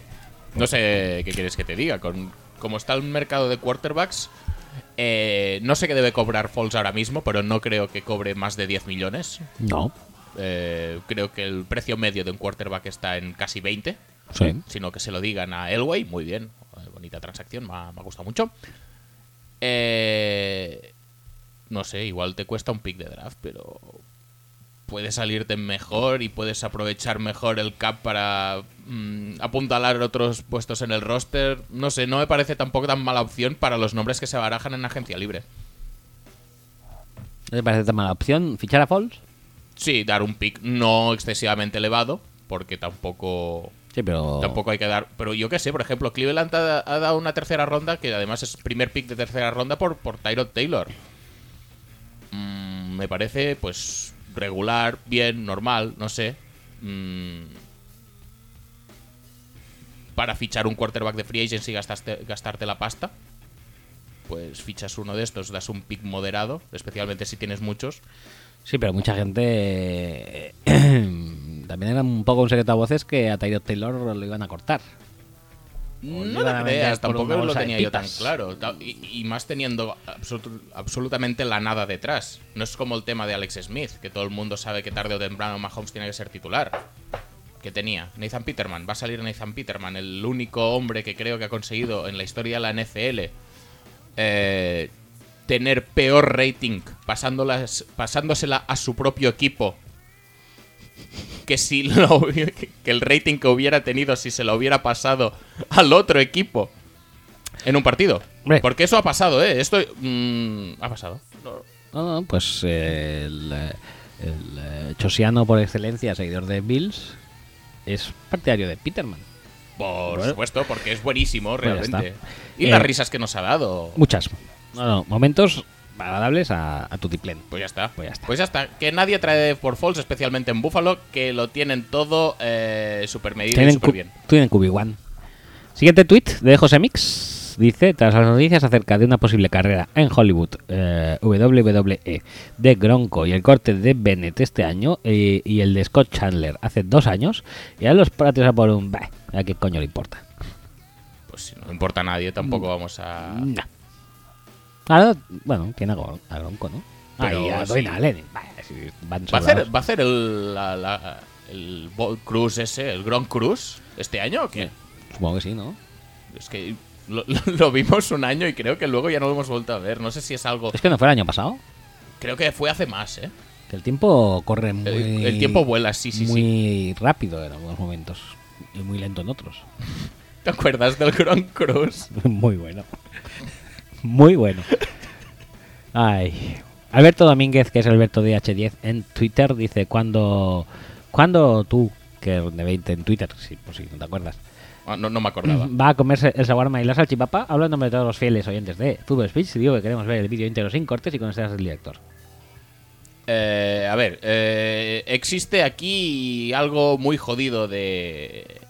No sé qué quieres que te diga. Con, como está el mercado de quarterbacks, eh, no sé qué debe cobrar Falls ahora mismo, pero no creo que cobre más de 10 millones. No. Eh, creo que el precio medio de un quarterback está en casi 20. Sí. Sino que se lo digan a Elway, muy bien. Eh, Bonita transacción, me ha, me ha gustado mucho. Eh, no sé, igual te cuesta un pick de draft, pero puedes salirte mejor y puedes aprovechar mejor el cap para mm, apuntalar otros puestos en el roster. No sé, no me parece tampoco tan mala opción para los nombres que se barajan en agencia libre. ¿No te parece tan mala opción fichar a Falls? Sí, dar un pick no excesivamente elevado, porque tampoco Sí, pero. Tampoco hay que dar. Pero yo qué sé, por ejemplo, Cleveland ha, ha dado una tercera ronda que además es primer pick de tercera ronda por, por Tyrod Taylor. Mm, me parece, pues, regular, bien, normal, no sé. Mm, para fichar un quarterback de free agency y gastarte la pasta. Pues fichas uno de estos, das un pick moderado, especialmente si tienes muchos. Sí, pero mucha gente. También era un poco un secreto a voces que a Tyrod Taylor lo iban a cortar. No te creas, tampoco lo tenía yo tan claro. Y, y más teniendo absolut- absolutamente la nada detrás. No es como el tema de Alex Smith, que todo el mundo sabe que tarde o temprano Mahomes tiene que ser titular. Que tenía Nathan Peterman. Va a salir Nathan Peterman, el único hombre que creo que ha conseguido en la historia de la NFL eh, tener peor rating pasándolas, pasándosela a su propio equipo que si lo, que el rating que hubiera tenido si se lo hubiera pasado al otro equipo en un partido. Hombre. Porque eso ha pasado, ¿eh? Esto mm, ha pasado. No- pues eh, el, eh, el eh, chosiano por excelencia, seguidor de Bills, es partidario de Peterman. Por Bueno. supuesto, porque es buenísimo realmente. y Eh, las risas que nos ha dado. Muchas. No, no, momentos agradables a, a tutiplén. Pues ya está. Pues ya está. Pues ya está. Que nadie trae por false, especialmente en Buffalo, que lo tienen todo eh, super medido y Tienen, super cu- bien. tienen QB1. Siguiente tweet de José Mix. Dice, tras las noticias acerca de una posible carrera en Hollywood, eh, WWE, de Gronco y el corte de Bennett este año eh, y el de Scott Chandler hace dos años, ya los patios a por un... Bah, ¿A qué coño le importa? Pues si no le importa a nadie, tampoco Mm. vamos a. No. Ahora, bueno, tiene a, Gron- a Gronco, ¿no? Pero Ahí a sí. Allen. Van ¿Va a hacer, sobrados. va a el, la, la- el Bolt Cruise ese, el Grand Cruise, este año o qué? Supongo que sí, ¿no? Es que lo, lo vimos un año y creo que luego ya no lo hemos vuelto a ver. No sé si es algo. Es que no fue el año pasado. Creo que fue hace más, ¿eh? Que el tiempo corre muy... El, el tiempo vuela, sí, sí, sí. muy rápido en algunos momentos y muy lento en otros. ¿Te acuerdas del Grand Cruise? muy bueno. Muy bueno. Ay. Alberto Domínguez, que es Alberto DH10 en Twitter, dice cuando cuando tú, que de 20 en Twitter, sí, por si no te acuerdas, Ah, no, no me acordaba. va a comerse el shawarma y la salchipapa, nombre de todos los fieles oyentes de Fútbol Speech, digo que queremos ver el vídeo íntegro sin cortes y con este el director. Eh, a ver, eh, existe aquí algo muy jodido de,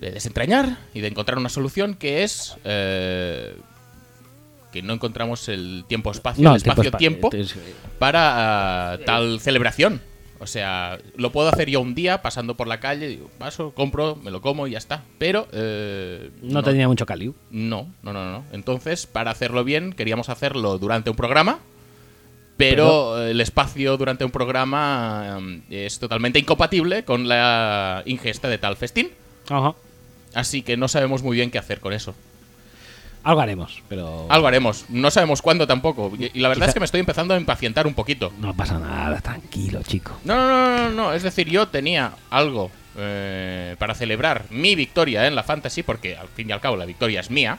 de, de desentrañar y de encontrar una solución que es eh, que no encontramos el tiempo-espacio, el tiempo espacio-tiempo espa- es- para ah, tal celebración. O sea, lo puedo hacer yo un día pasando por la calle, digo, paso, compro, me lo como y ya está. Pero eh, no, tenía mucho caliu. no, no, no, no. Entonces, para hacerlo bien, queríamos hacerlo durante un programa, pero, el espacio durante un programa um, es totalmente incompatible con la ingesta de tal festín. Ajá. Así que no sabemos muy bien qué hacer con eso. Algo haremos, pero Algo haremos. No sabemos cuándo tampoco. Y, la verdad Quizá- es que me estoy empezando a impacientar un poquito. no pasa nada, tranquilo, chico. No, no, no, no, no. Es decir, yo tenía algo eh, para celebrar mi victoria en la fantasy, porque al fin y al cabo la victoria es mía.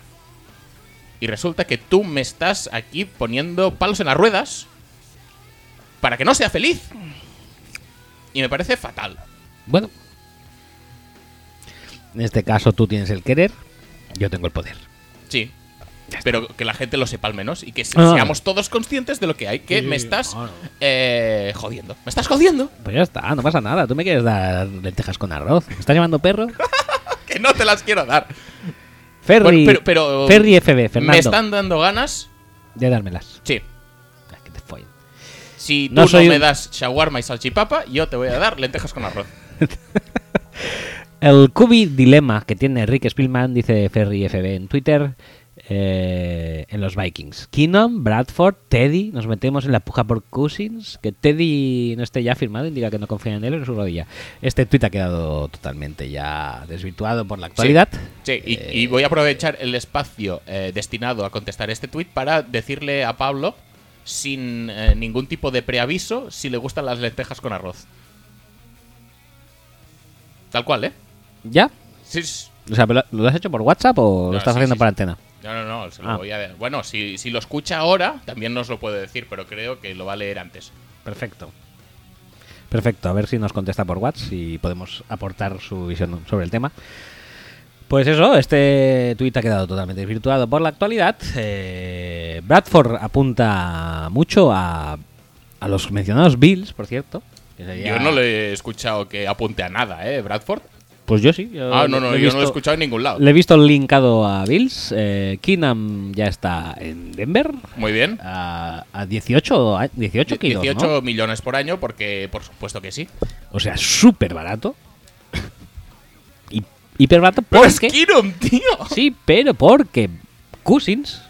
Y resulta que tú me estás aquí poniendo palos en las ruedas para que no sea feliz. Y me parece fatal. Bueno. En este caso tú tienes el querer, yo tengo el poder. Sí. Pero que la gente lo sepa al menos y que se- Ah. seamos todos conscientes de lo que hay. Que Sí, me estás claro. eh, jodiendo. ¿Me estás jodiendo? Pues ya está, no pasa nada. Tú me quieres dar lentejas con arroz. ¿Me estás llamando perro? Que no te las quiero dar. Ferry, Bueno, pero- pero- Ferry FB, Fernando. Me están dando ganas. De dármelas. Sí. Ah, que te follen. Si tú No no, soy me un- das shawarma y salchipapa, yo te voy a dar lentejas con arroz. El Cubi Dilema que tiene Rick Spielman, dice Ferry FB en Twitter, eh, en los Vikings. Keenum, Bradford, Teddy, nos metemos en la puja por Cousins. Que Teddy no esté ya firmado, indica que no confía en él en su rodilla. Este tweet ha quedado totalmente ya desvirtuado por la actualidad. Sí, y, Eh, y voy a aprovechar el espacio eh, destinado a contestar este tweet para decirle a Pablo, sin eh, ningún tipo de preaviso, si le gustan las lentejas con arroz. Tal cual, ¿eh? ¿Ya? Sí. O sea, ¿pero ¿lo has hecho por WhatsApp o lo estás sí, haciendo sí, por sí. antena? No, no, no, se lo Ah. voy a... Bueno, si, si lo escucha ahora, también nos lo puede decir, pero creo que lo va a leer antes. Perfecto. Perfecto, a ver si nos contesta por WhatsApp y podemos aportar su visión sobre el tema. Pues eso, este tuit ha quedado totalmente desvirtuado por la actualidad. Eh, Bradford apunta mucho a, a los mencionados Bills, por cierto. Yo no le he escuchado que apunte a nada, ¿eh, Bradford? Pues yo sí. yo Ah, no, no, yo no lo he escuchado en ningún lado. Le he visto linkado a Bills. Eh, Keenum ya está en Denver. Muy bien. A, a 18, a- 18 kilos, 18 ¿no? millones por año, porque por supuesto que sí. O sea, súper barato. Y hiper barato ¡Pero es porque... Kirum, tío! Sí, pero porque Cousins,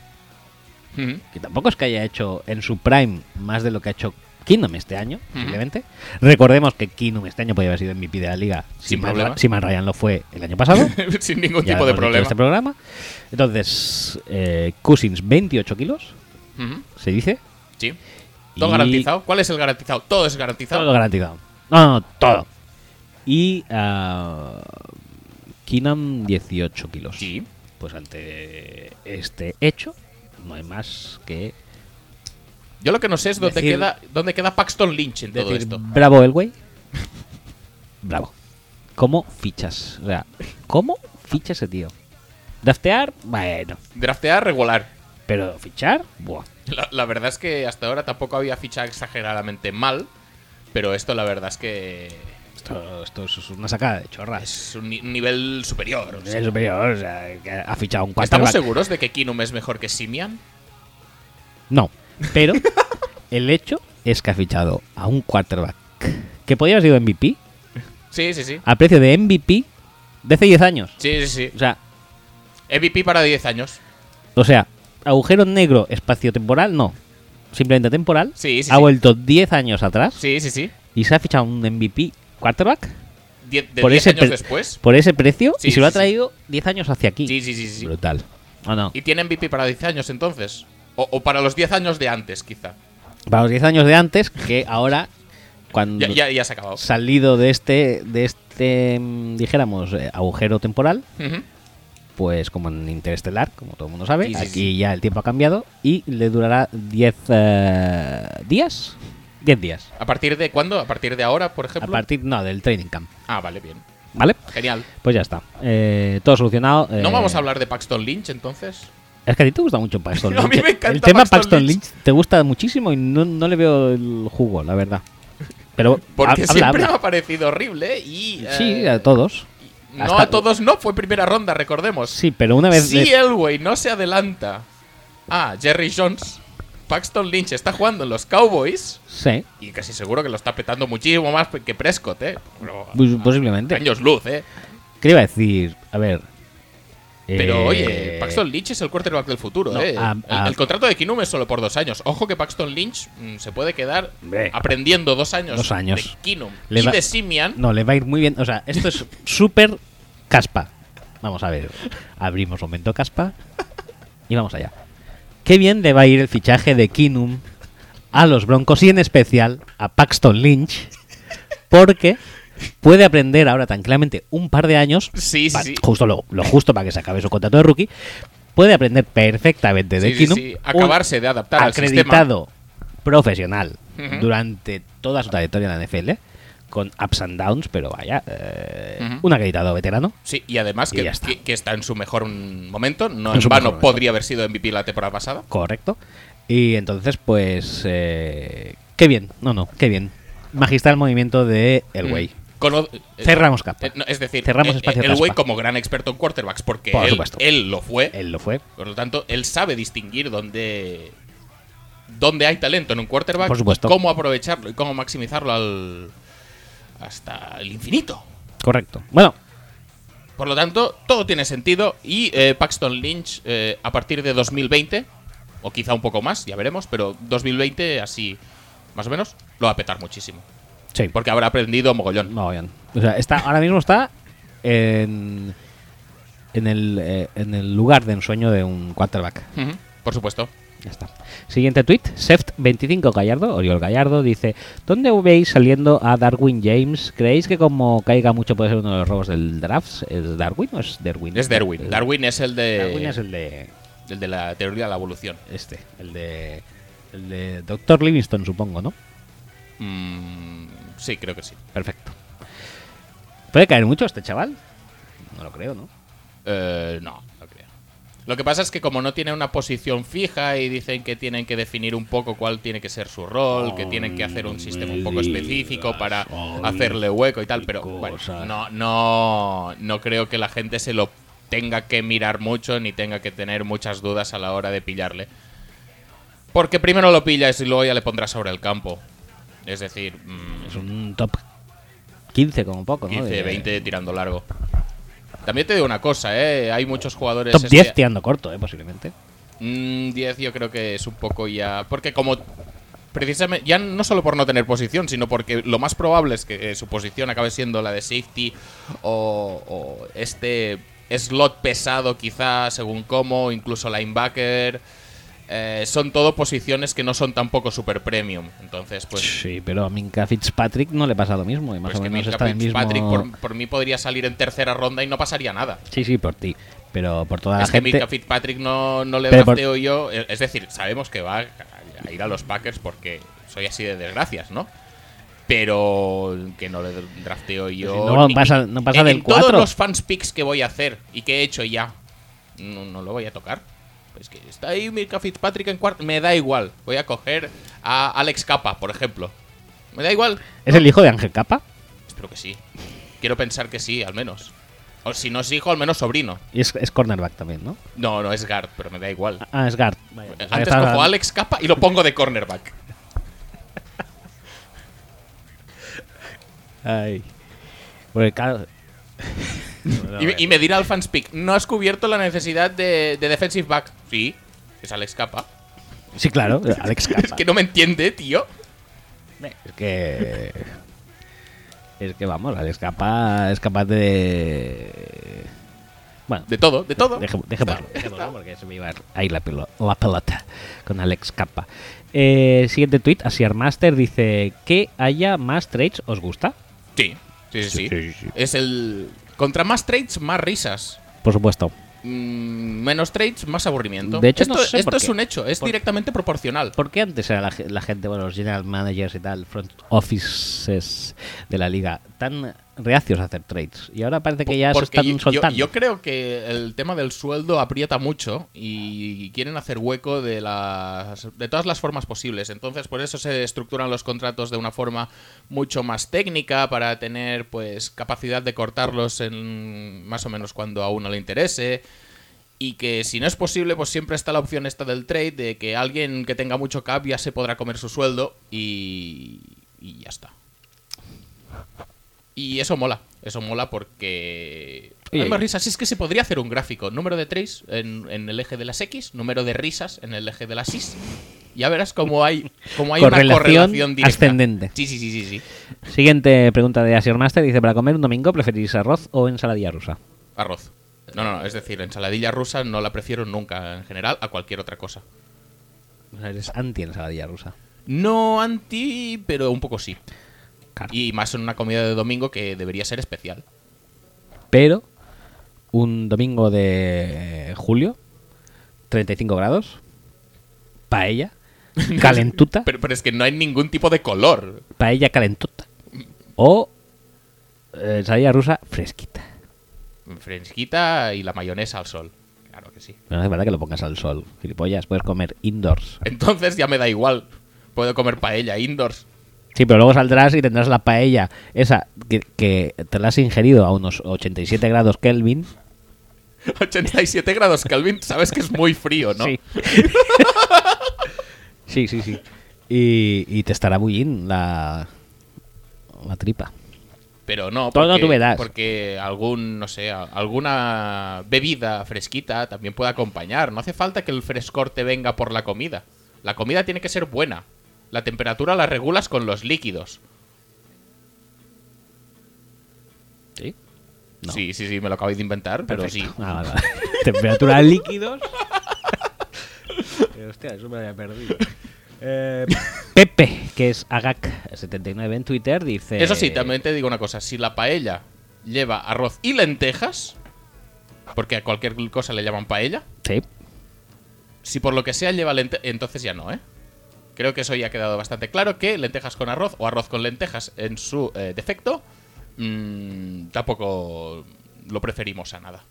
que tampoco es que haya hecho en su prime más de lo que ha hecho Keenum este año, Ujú. simplemente. Recordemos que Keenum este año podía haber sido MVP de la liga si Sin Matt, problema. si Matt Ryan lo fue el año pasado. Sin ningún Ya tipo de en problema. Este programa. Entonces, eh, Cousins 28 kilos, se dice. Sí. ¿Todo Y- garantizado? ¿Cuál es el garantizado? Todo es garantizado. Todo garantizado. No, no, todo. Y ah, Keenum 18 kilos. Sí. Pues ante este hecho, no hay más que Yo lo que no sé es dónde, Decir- queda, dónde queda Paxton Lynch en todo decir esto. bravo el güey. bravo. ¿Cómo fichas? O sea, ¿cómo ficha ese tío? Draftear, bueno. Draftear regular. Pero fichar, buah. La, la verdad es que hasta ahora tampoco había fichado exageradamente mal. Pero esto la verdad es que Esto, esto es una sacada de chorras. es un ni- nivel superior. sea. Es superior, o sea, que ha fichado un ¿Estamos seguros de que Kinum es mejor que Simian? No, pero el hecho es que ha fichado a un quarterback que podía haber sido MVP Sí, sí, sí. a precio de MVP de hace 10 años. Sí, sí, sí. O sea, MVP para 10 años. o sea, agujero negro espacio-temporal, no. Simplemente temporal. Sí, sí, ha sí. vuelto 10 años atrás Sí, sí, sí. y se ha fichado un MVP quarterback Die- de Por 10 ese años después. por ese precio Sí, y se lo ha traído 10 años hacia aquí. Sí, sí, sí, sí. Brutal. ¿O no? ¿Y tiene MVP para 10 años entonces? O, o para los 10 años de antes, quizá. Para los 10 años de antes, que ahora, cuando Ya, ya, ya se ha acabado. salido de este, de este mm, dijéramos, eh, agujero temporal, pues como en Interestelar, como todo el mundo sabe, Sí, sí, aquí sí. ya el tiempo ha cambiado y le durará 10 eh, días. 10 días. ¿A partir de cuándo? ¿A partir de ahora, por A ejemplo? partir, no, del training camp. Ah, vale, bien. ¿Vale? Genial. Pues ya está. Eh, todo solucionado. ¿No eh, vamos a hablar de Paxton Lynch entonces? Es que a ti te gusta mucho Paxton A Lynch. mí me encanta el tema Paxton Paxton Lynch. Lynch. te gusta muchísimo y no, no le veo el jugo, la verdad. Pero Porque ha- siempre habla, me ha parecido horrible y... Sí, eh, a todos. No a todos no, fue primera ronda, recordemos. Sí, pero una vez. Si le- Elway no se adelanta a Jerry Jones, Paxton Lynch está jugando en los Cowboys Sí, y casi seguro que lo está petando muchísimo más que Prescott, ¿eh? Pero, pues, posiblemente. años luz, ¿eh? ¿Qué iba a decir? A ver. Pero eh, oye, Paxton Lynch es el quarterback del futuro, no, ¿eh? a- El- contrato de Kinum es solo por dos años. Ojo que Paxton Lynch mm, se puede quedar Hombre. aprendiendo dos años, Dos años. de Kinum Le y va- de Simian. No, le va a ir muy bien. O sea, esto es súper caspa. Vamos a ver. Abrimos momento caspa. Y vamos allá. Qué bien le va a ir el fichaje de Kinum a los Broncos y en especial a Paxton Lynch. Porque puede aprender ahora tranquilamente un par de años. Sí, sí, pa- sí. Justo lo, lo justo para que se acabe su contrato de rookie. puede aprender perfectamente de Kinum. acabarse de adaptar al sistema. acreditado profesional durante toda su trayectoria en la NFL, con ups and downs, pero vaya, eh, un acreditado veterano. Sí, y además Y que, está. que- que está en su mejor momento. No En en, vano podría haber sido MVP la temporada pasada. Correcto. Y entonces, pues, eh, qué bien, no, no, qué bien. Magistral movimiento de el Mm. Cono- eh, Cerramos capa. eh, no, es decir, Cerramos eh, espacio el güey como gran experto en quarterbacks, porque Por él, lo fue. Él lo fue. Por lo tanto, él sabe distinguir dónde, dónde hay talento en un quarterback, Por supuesto. y cómo aprovecharlo y cómo maximizarlo al, hasta el infinito. Correcto. Bueno, Por lo tanto, todo tiene sentido y eh, Paxton Lynch eh, a partir de 2020, o quizá un poco más, ya veremos, pero 2020 así más o menos, lo va a petar muchísimo. Sí. Porque habrá aprendido mogollón. No, bien. O sea, está, ahora mismo está en, en, el, eh, en el lugar de ensueño de un quarterback. Por supuesto. Ya está. Siguiente tweet, Seft25 Gallardo, Oriol Gallardo, dice: ¿Dónde veis saliendo a Darwin James? ¿Creéis que como caiga mucho puede ser uno de los robos del draft? ¿Es Darwin o es Derwin? Es Darwin. El- Darwin es el de, Darwin es el de. el de la teoría de la evolución. Este, el de. El de Dr. Livingston, supongo, ¿no? Mm, sí, creo que sí. Perfecto. ¿Puede caer mucho este chaval? No lo creo, ¿no? Eh, no, no creo. Lo que pasa es que como no tiene una posición fija y dicen que tienen que definir un poco cuál tiene que ser su rol, que tienen que hacer un sistema un poco específico para hacerle hueco y tal, pero bueno, no, no, no creo que la gente se lo tenga que mirar mucho ni tenga que tener muchas dudas a la hora de pillarle. Porque primero lo pillas y luego ya le pondrás sobre el campo. Es decir, mm, Es un top 15 como poco, ¿no? 15, De- 20 tirando largo. También te digo una cosa, ¿eh? Hay muchos jugadores... Top este- 10 tirando corto, ¿eh? Posiblemente. Mm, 10 yo creo que es un poco ya... Porque como... Precisamente, ya no solo por no tener posición, sino porque lo más probable es que eh, su posición acabe siendo la de safety o, o este slot pesado quizá, según cómo, incluso linebacker. Eh, son todo posiciones que no son tampoco super premium. Entonces, pues... sí, pero a Minka Fitzpatrick no le pasa lo mismo. Y más pues o que menos está en el mismo... Fitzpatrick por, por mí podría salir en tercera ronda y no pasaría nada. Sí, sí, por ti. Pero por toda la es que gente... Minka Fitzpatrick no, no le por- drafteo yo. eh, Es decir, sabemos que va a ir a los Packers porque soy así de desgracias, ¿no? Pero que no le drafteo yo. no ni- pasa- no pasa en, del en todos cuatro. los fans picks que voy a hacer y que he hecho ya, no, no lo voy a tocar. Es que está ahí Minka Fitzpatrick en cuarto. Me da igual. Voy a coger a Alex Capa, por ejemplo. Me da igual. ¿Es el hijo de Ángel Capa? Espero que sí. Quiero pensar que sí, al menos. O si no es hijo, al menos sobrino. Y es, es cornerback también, ¿no? No, no es guard, pero me da igual. Ah, es guard. Vaya, Antes cojo a Alex Capa y lo pongo de cornerback. Ay. Porque claro... Y, me- y me dirá al fanspeak, ¿no has cubierto la necesidad de, de defensive back? Sí, es Alex Capa. Sí, claro, Alex Capa. Es que no me entiende, tío. Es que. Es que vamos, Alex Capa es capaz de. Bueno, De todo, de todo. dejémoslo, dejémoslo, porque se me iba ahí la, pelo- la pelota con Alex Capa. Eh, siguiente tweet, Asier Master dice: ¿Que haya más trades os gusta? Sí, sí, sí, sí. Sí, sí, sí. Es el... Contra más trades, más risas. Por supuesto. Mm, menos trades, más aburrimiento. De hecho, esto no sé esto por es qué. un hecho, es Por- directamente proporcional. ¿Por qué antes era la, la gente, bueno, los general managers y tal, front offices de la liga, tan reacios a hacer trades? Y ahora parece que ya se Porque están yo- yo, soltando. yo creo que el tema del sueldo aprieta mucho y quieren hacer hueco de las de todas las formas posibles. Entonces, por eso se estructuran los contratos de una forma mucho más técnica para tener pues capacidad de cortarlos en más o menos cuando a uno le interese. Y que si no es posible, pues siempre está la opción esta del trade, de que alguien que tenga mucho cap ya se podrá comer su sueldo y, y ya está. Y eso mola, eso mola porque... Hay más risas, es que se podría hacer un gráfico, número de trades en, en el eje de las X, número de risas en el eje de las Y. Ya verás cómo hay, cómo hay una Correlación directa. ascendente. Sí, sí, sí, sí, sí. Siguiente pregunta de Asier Master. Dice, para comer un domingo, ¿preferís arroz o ensaladilla rusa? Arroz. No, no, no, es decir, ensaladilla rusa no la prefiero nunca, en general, a cualquier otra cosa. O sea, eres anti-ensaladilla rusa. No anti, pero un poco sí. Claro. Y más en una comida de domingo que debería ser especial. Pero, un domingo de julio, 35 grados. Paella. Calentuta. Pero, pero es que no hay ningún tipo de color. Paella calentuta. O eh, ensalada rusa fresquita. Fresquita y la mayonesa al sol. Claro que sí. No hace falta que lo pongas al sol. Gilipollas, puedes comer indoors. Entonces ya me da igual. Puedo comer paella indoors. Sí, pero luego saldrás y tendrás la paella esa que, que te la has ingerido a unos 87 grados Kelvin. 87 grados Kelvin, sabes que es muy frío, ¿no? Sí. sí, sí, sí. Y, y te estará bullindo la, la tripa. Pero no, Todo porque, tú verás. porque algún, no sé, alguna bebida fresquita también puede acompañar. No hace falta que el frescor te venga por la comida. La comida tiene que ser buena. La temperatura la regulas con los líquidos. ¿Sí? No. Sí, sí, sí, me lo acabáis de inventar, pero sí. Ah, vale, vale. Temperatura de líquidos. Eh, Hostia, eso me había perdido. Eh, Pepe, que es Agak79 en Twitter, dice... Eso sí, también te digo una cosa. Si la paella lleva arroz y lentejas, porque a cualquier cosa le llaman paella, Sí, si por lo que sea lleva lentejas, entonces ya no, ¿eh? Creo que eso ya ha quedado bastante claro, que lentejas con arroz o arroz con lentejas en su eh, defecto, mm, tampoco lo preferimos a nada.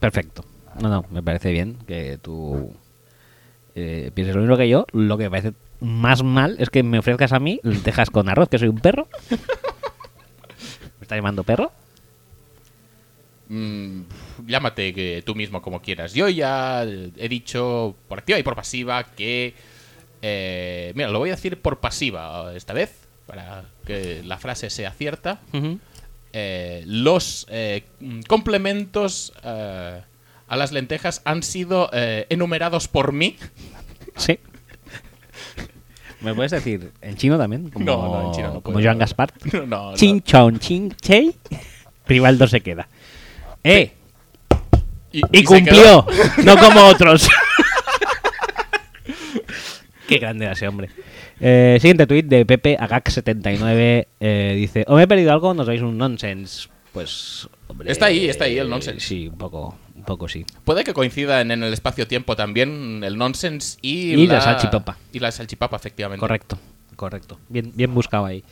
perfecto. No, no, me parece bien que tú eh, pienses lo mismo que yo. Lo que me parece más mal es que me ofrezcas a mí lentejas con arroz, que soy un perro. ¿Me estás llamando perro? Mm, llámate que tú mismo como quieras. Yo ya he dicho por activa y por pasiva que... eh, mira, lo voy a decir por pasiva esta vez, para que la frase sea cierta. Eh, los eh, complementos eh, a las lentejas han sido eh, enumerados por mí. Sí. ¿Me puedes decir en chino también? Como, No, no, en chino no Como puedo. Joan Gaspar. No, no. Chin chon, chin chey. Rivaldo se queda. ¡Eh! Y, Y cumplió, no como otros. Qué grande era ese hombre. Eh, siguiente tuit de Pepe Agak79. eh, dice: ¿O me he perdido algo? ¿Nos dais un nonsense? Pues. hombre, Está ahí, está ahí el eh, nonsense. Sí, un poco, un poco sí. Puede que coincidan en el espacio-tiempo también el nonsense y, Y la salchipapa. Y la salchipapa, efectivamente. Correcto, correcto. Bien, bien buscado ahí.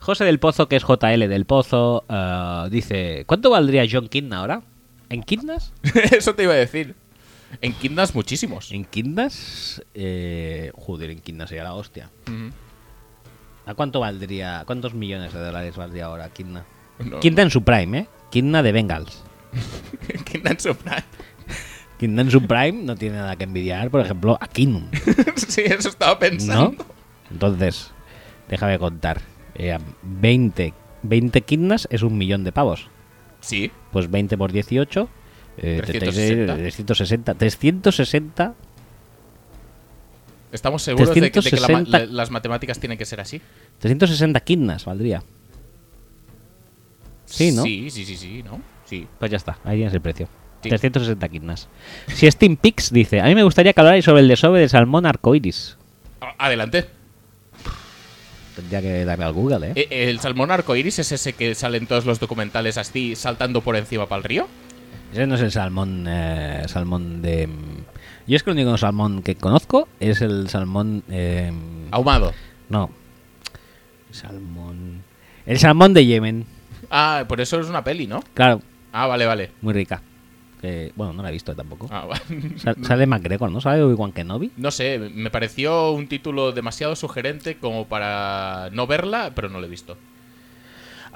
José del Pozo, que es JL del Pozo, dice: ¿Cuánto valdría John Kidna ahora? ¿En Kidnas? Eso te iba a decir. En Kidnas muchísimos. ¿En Kidnas? Eh, joder, en Kidnas sería la hostia. ¿A cuánto valdría? ¿Cuántos millones de dólares valdría ahora Kidna? No, Kidna en su prime, ¿eh? Kidna de Bengals. Kidna Surprise. Kidna en su prime no tiene nada que envidiar, por ejemplo, a Kinum, sí, eso estaba pensando. ¿no? Entonces, déjame contar. Eh, 20, 20 Kidnas es un millón de pavos. Sí. Pues 20 por 18, eh, 360. 360. 360. Estamos seguros de que, de que la ma- 360. la- las matemáticas tienen que ser así. 360 Kidnas valdría. Sí, ¿no? Sí, sí, sí, sí, ¿no? Sí. Pues ya está, ahí tienes el precio. Sí. 360 Kidnas. Si Steam Pix dice, a mí me gustaría que hablarais sobre el desove del salmón arcoiris. Adelante. Tendría que darle al Google, ¿eh? E- ¿El salmón arcoiris es ese que sale en todos los documentales así saltando por encima para el río? Ese no es el salmón, eh, salmón de... mm, Yo es que el único salmón que conozco es el salmón... eh, Ahumado. no. Salmón... El salmón de Yemen. Ah, por eso es una peli, ¿no? Claro, Ah, vale, vale. muy rica. Bueno, no la he visto tampoco. Ah, vale. Sa- sale McGregor, ¿no? ¿Sale Obi-Wan Kenobi? No sé, me pareció un título demasiado sugerente como para no verla, pero no lo he visto.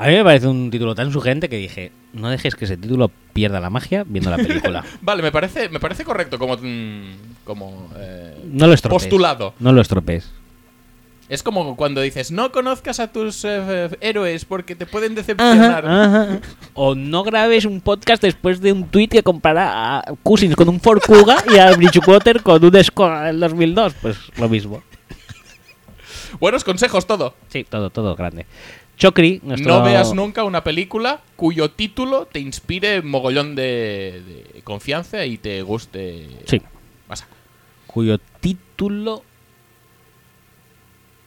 A mí me parece un título tan sugerente que dije, no dejes que ese título pierda la magia viendo la película. Vale, me parece, me parece correcto como, mm, como eh, No lo estropees. postulado. No lo estropees. Es como cuando dices, no conozcas a tus eh, héroes porque te pueden decepcionar. Ajá. O no grabes un podcast después de un tweet que compara a Cousins con un Ford Kuga y a Bridgewater con un Skoda del 2002. Pues lo mismo. Buenos consejos todo. Sí, todo, todo grande. Chocri, nuestro... No veas nunca una película cuyo título te inspire mogollón de, de confianza y te guste. Sí, Vas a- cuyo título...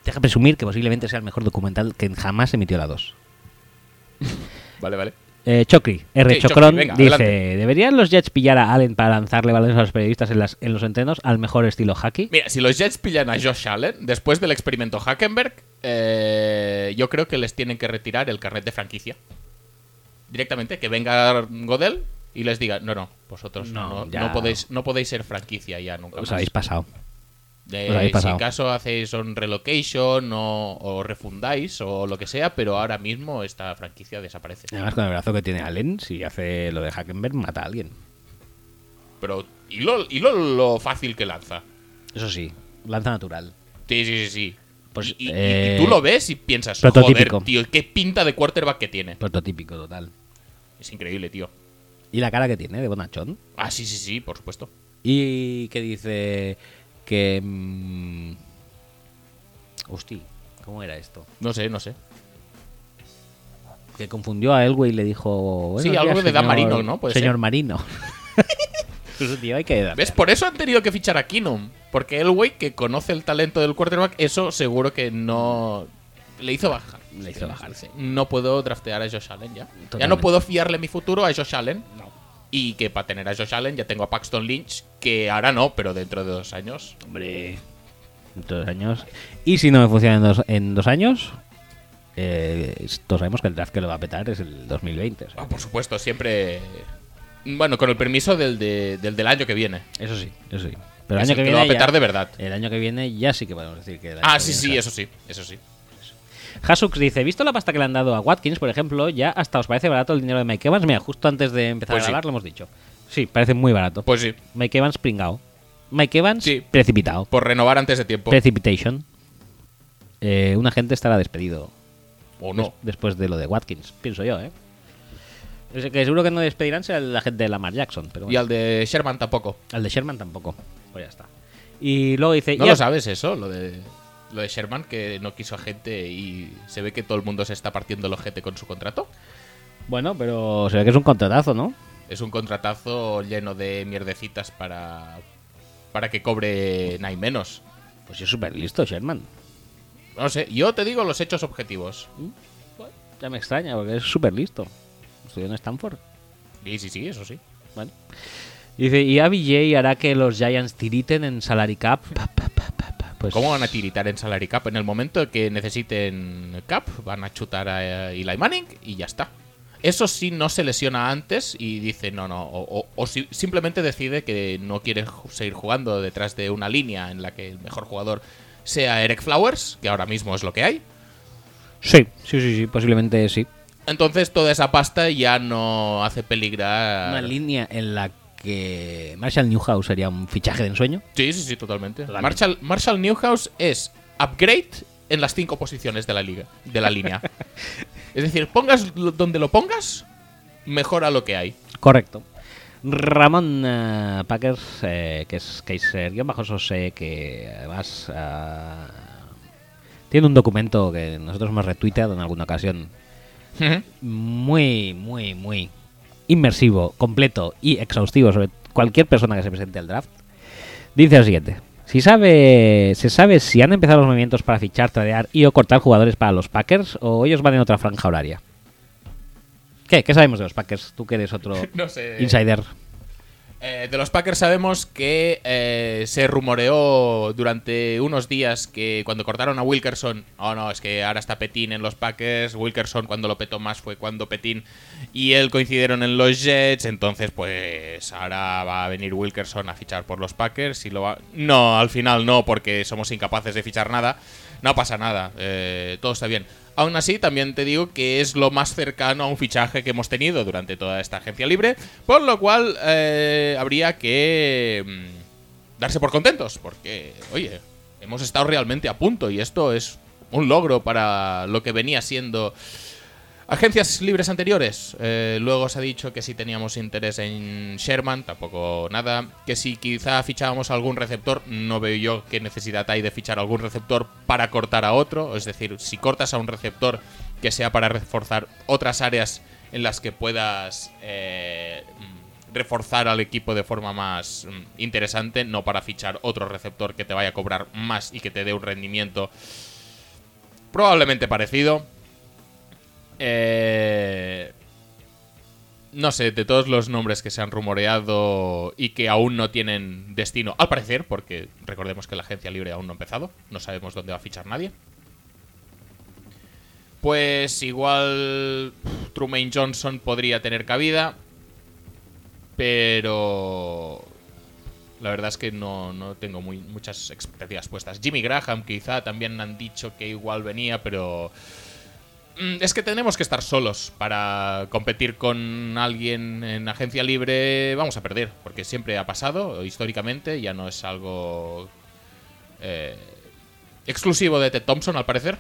Deja presumir que posiblemente sea el mejor documental que jamás emitió la 2. Vale, vale. Eh, Chocri, R. Sí, Chocri, Chocron, venga, dice: adelante. ¿Deberían los Jets pillar a Allen para lanzarle balones a los periodistas en, las, en los entrenos al mejor estilo hacky? Mira, si los Jets pillan a Josh Allen, después del experimento Hackenberg, eh, yo creo que les tienen que retirar el carnet de franquicia. Directamente, que venga Godel y les diga, no, no, vosotros No, no, no ya. podéis, no podéis ser franquicia ya nunca Os más. habéis pasado. Habéis si acaso hacéis un relocation o, o refundáis o lo que sea, pero ahora mismo esta franquicia desaparece. Además, con el brazo que tiene Allen, si hace lo de Hackenberg, mata a alguien. Pero, y lo, y lo, lo fácil que lanza. Eso sí, lanza natural. Sí, sí, sí, sí. Pues, y, y- y eh, tú lo ves y piensas, prototípico. joder, tío, qué pinta de quarterback que tiene. Prototípico total. Es increíble, tío. Y la cara que tiene de bonachón. Ah, sí, sí, sí, por supuesto. Y que dice que... mm, Hosti, ¿cómo era esto? No sé, no sé. Que confundió a Elway y le dijo... Sí, "Buenos algo de Dan Marino, ¿no? Puede señor ser. Marino. Pues, tío, hay que... ¿Ves? Por eso han tenido que fichar a Keenum. Porque el güey que conoce el talento del quarterback, eso seguro que no. Le hizo bajar. Le hizo bajar, sí. No puedo draftear a Josh Allen ya. Ya no puedo fiarle mi futuro a Josh Allen. Y que para tener a Josh Allen ya tengo a Paxton Lynch, que ahora no, pero dentro de dos años. Hombre, en dos años. Y si no me funciona en dos, en dos años, eh, todos sabemos que el draft que lo va a petar es el 2020. o sea, Ah, por supuesto, siempre. Bueno, con el permiso del, de- del, del año que viene. Eso sí, eso sí. Pero el año que que viene. lo va a petar ya- de verdad. El año que viene ya sí que podemos decir que. el año Ah, que sí, sí, será. eso sí, eso sí. Hasux dice: Visto la pasta que le han dado a Watkins, por ejemplo, ya hasta os parece barato el dinero de Mike Evans. Mira, justo antes de empezar Pues a sí. grabar lo hemos dicho. Sí, parece muy barato. Pues sí, Mike Evans pringao. Mike Evans Sí. precipitado. por renovar antes de tiempo. Precipitation. Eh, un agente estará despedido. O no. des- después de lo de Watkins, pienso yo, ¿eh? Es que seguro que no despedirán será el agente de Lamar Jackson, pero Y al de Sherman tampoco. al de Sherman tampoco. Pues ya está. Y luego dice... ¿No "Ya- lo sabes eso? Lo de, lo de Sherman, que no quiso agente y se ve que todo el mundo se está partiendo el ojete con su contrato. Bueno, pero se ve que es un contratazo, ¿no? Es un contratazo lleno de mierdecitas para, para que cobre y menos. Pues es súper listo, Sherman. No sé, yo te digo los hechos objetivos. Ya me extraña, porque es súper listo. Estudió en Stanford. Sí, sí, sí, eso sí. Vale. Dice, y ABJ hará que los Giants tiriten en salary cap. Pa, pa, pa, pa, pa. Pues, ¿Cómo van a tiritar en salary cap? En el momento que necesiten cap, van a chutar a Eli Manning y ya está. Eso sí no se lesiona antes y dice no, no. O, o- o si- simplemente decide que no quiere seguir jugando detrás de una línea en la que el mejor jugador sea Eric Flowers, que ahora mismo es lo que hay. Sí, sí, sí, sí, posiblemente sí. Entonces toda esa pasta ya no hace peligrar. Una línea en la que Marshall Newhouse sería un fichaje de ensueño. Sí, sí, sí, totalmente. Totalmente. Marshall, Marshall Newhouse es upgrade en las cinco posiciones de la liga, de la línea. es decir, pongas donde lo pongas, mejora lo que hay. Correcto. Ramón eh, Packers, eh, que es Kaiser, guion bajo Sose, que además ah, tiene un documento que nosotros hemos retuiteado en alguna ocasión. Muy, muy, muy inmersivo, completo y exhaustivo sobre cualquier persona que se presente al draft. Dice lo siguiente. Si sabe, se sabe si han empezado los movimientos para fichar, tradear y o cortar jugadores para los Packers o ellos van en otra franja horaria. ¿Qué? ¿Qué sabemos de los Packers? Tú que eres otro No sé. insider. Eh, de los Packers sabemos que eh, se rumoreó durante unos días que cuando cortaron a Wilkerson, oh no, es que ahora está Petín en los Packers, Wilkerson cuando lo petó más fue cuando Petín y él coincidieron en los Jets, entonces pues ahora va a venir Wilkerson a fichar por los Packers y lo va... No, al final no, porque somos incapaces de fichar nada, no pasa nada, eh, todo está bien. Aún así, también te digo que es lo más cercano a un fichaje que hemos tenido durante toda esta agencia libre, por lo cual eh, habría que mm, darse por contentos, porque, oye, hemos estado realmente a punto y esto es un logro para lo que venía siendo agencias libres anteriores. Eh, luego se ha dicho que si teníamos interés en Sherman, tampoco nada. Que si quizá fichábamos algún receptor, no veo yo qué necesidad hay de fichar algún receptor para cortar a otro. Es decir, si cortas a un receptor que sea para reforzar otras áreas en las que puedas eh, reforzar al equipo de forma más mm, interesante, no para fichar otro receptor que te vaya a cobrar más y que te dé un rendimiento probablemente parecido. Eh, no sé, de todos los nombres que se han rumoreado y que aún no tienen destino, al parecer, porque recordemos que la agencia libre aún no ha empezado, no sabemos dónde va a fichar nadie. Pues igual Trumaine Johnson podría tener cabida, pero la verdad es que no, no tengo muy, muchas expectativas puestas. Jimmy Graham quizá también han dicho que igual venía, pero Es que tenemos que estar solos para competir con alguien en agencia libre. Vamos a perder, porque siempre ha pasado, históricamente, ya no es algo eh, exclusivo de Ted Thompson, al parecer.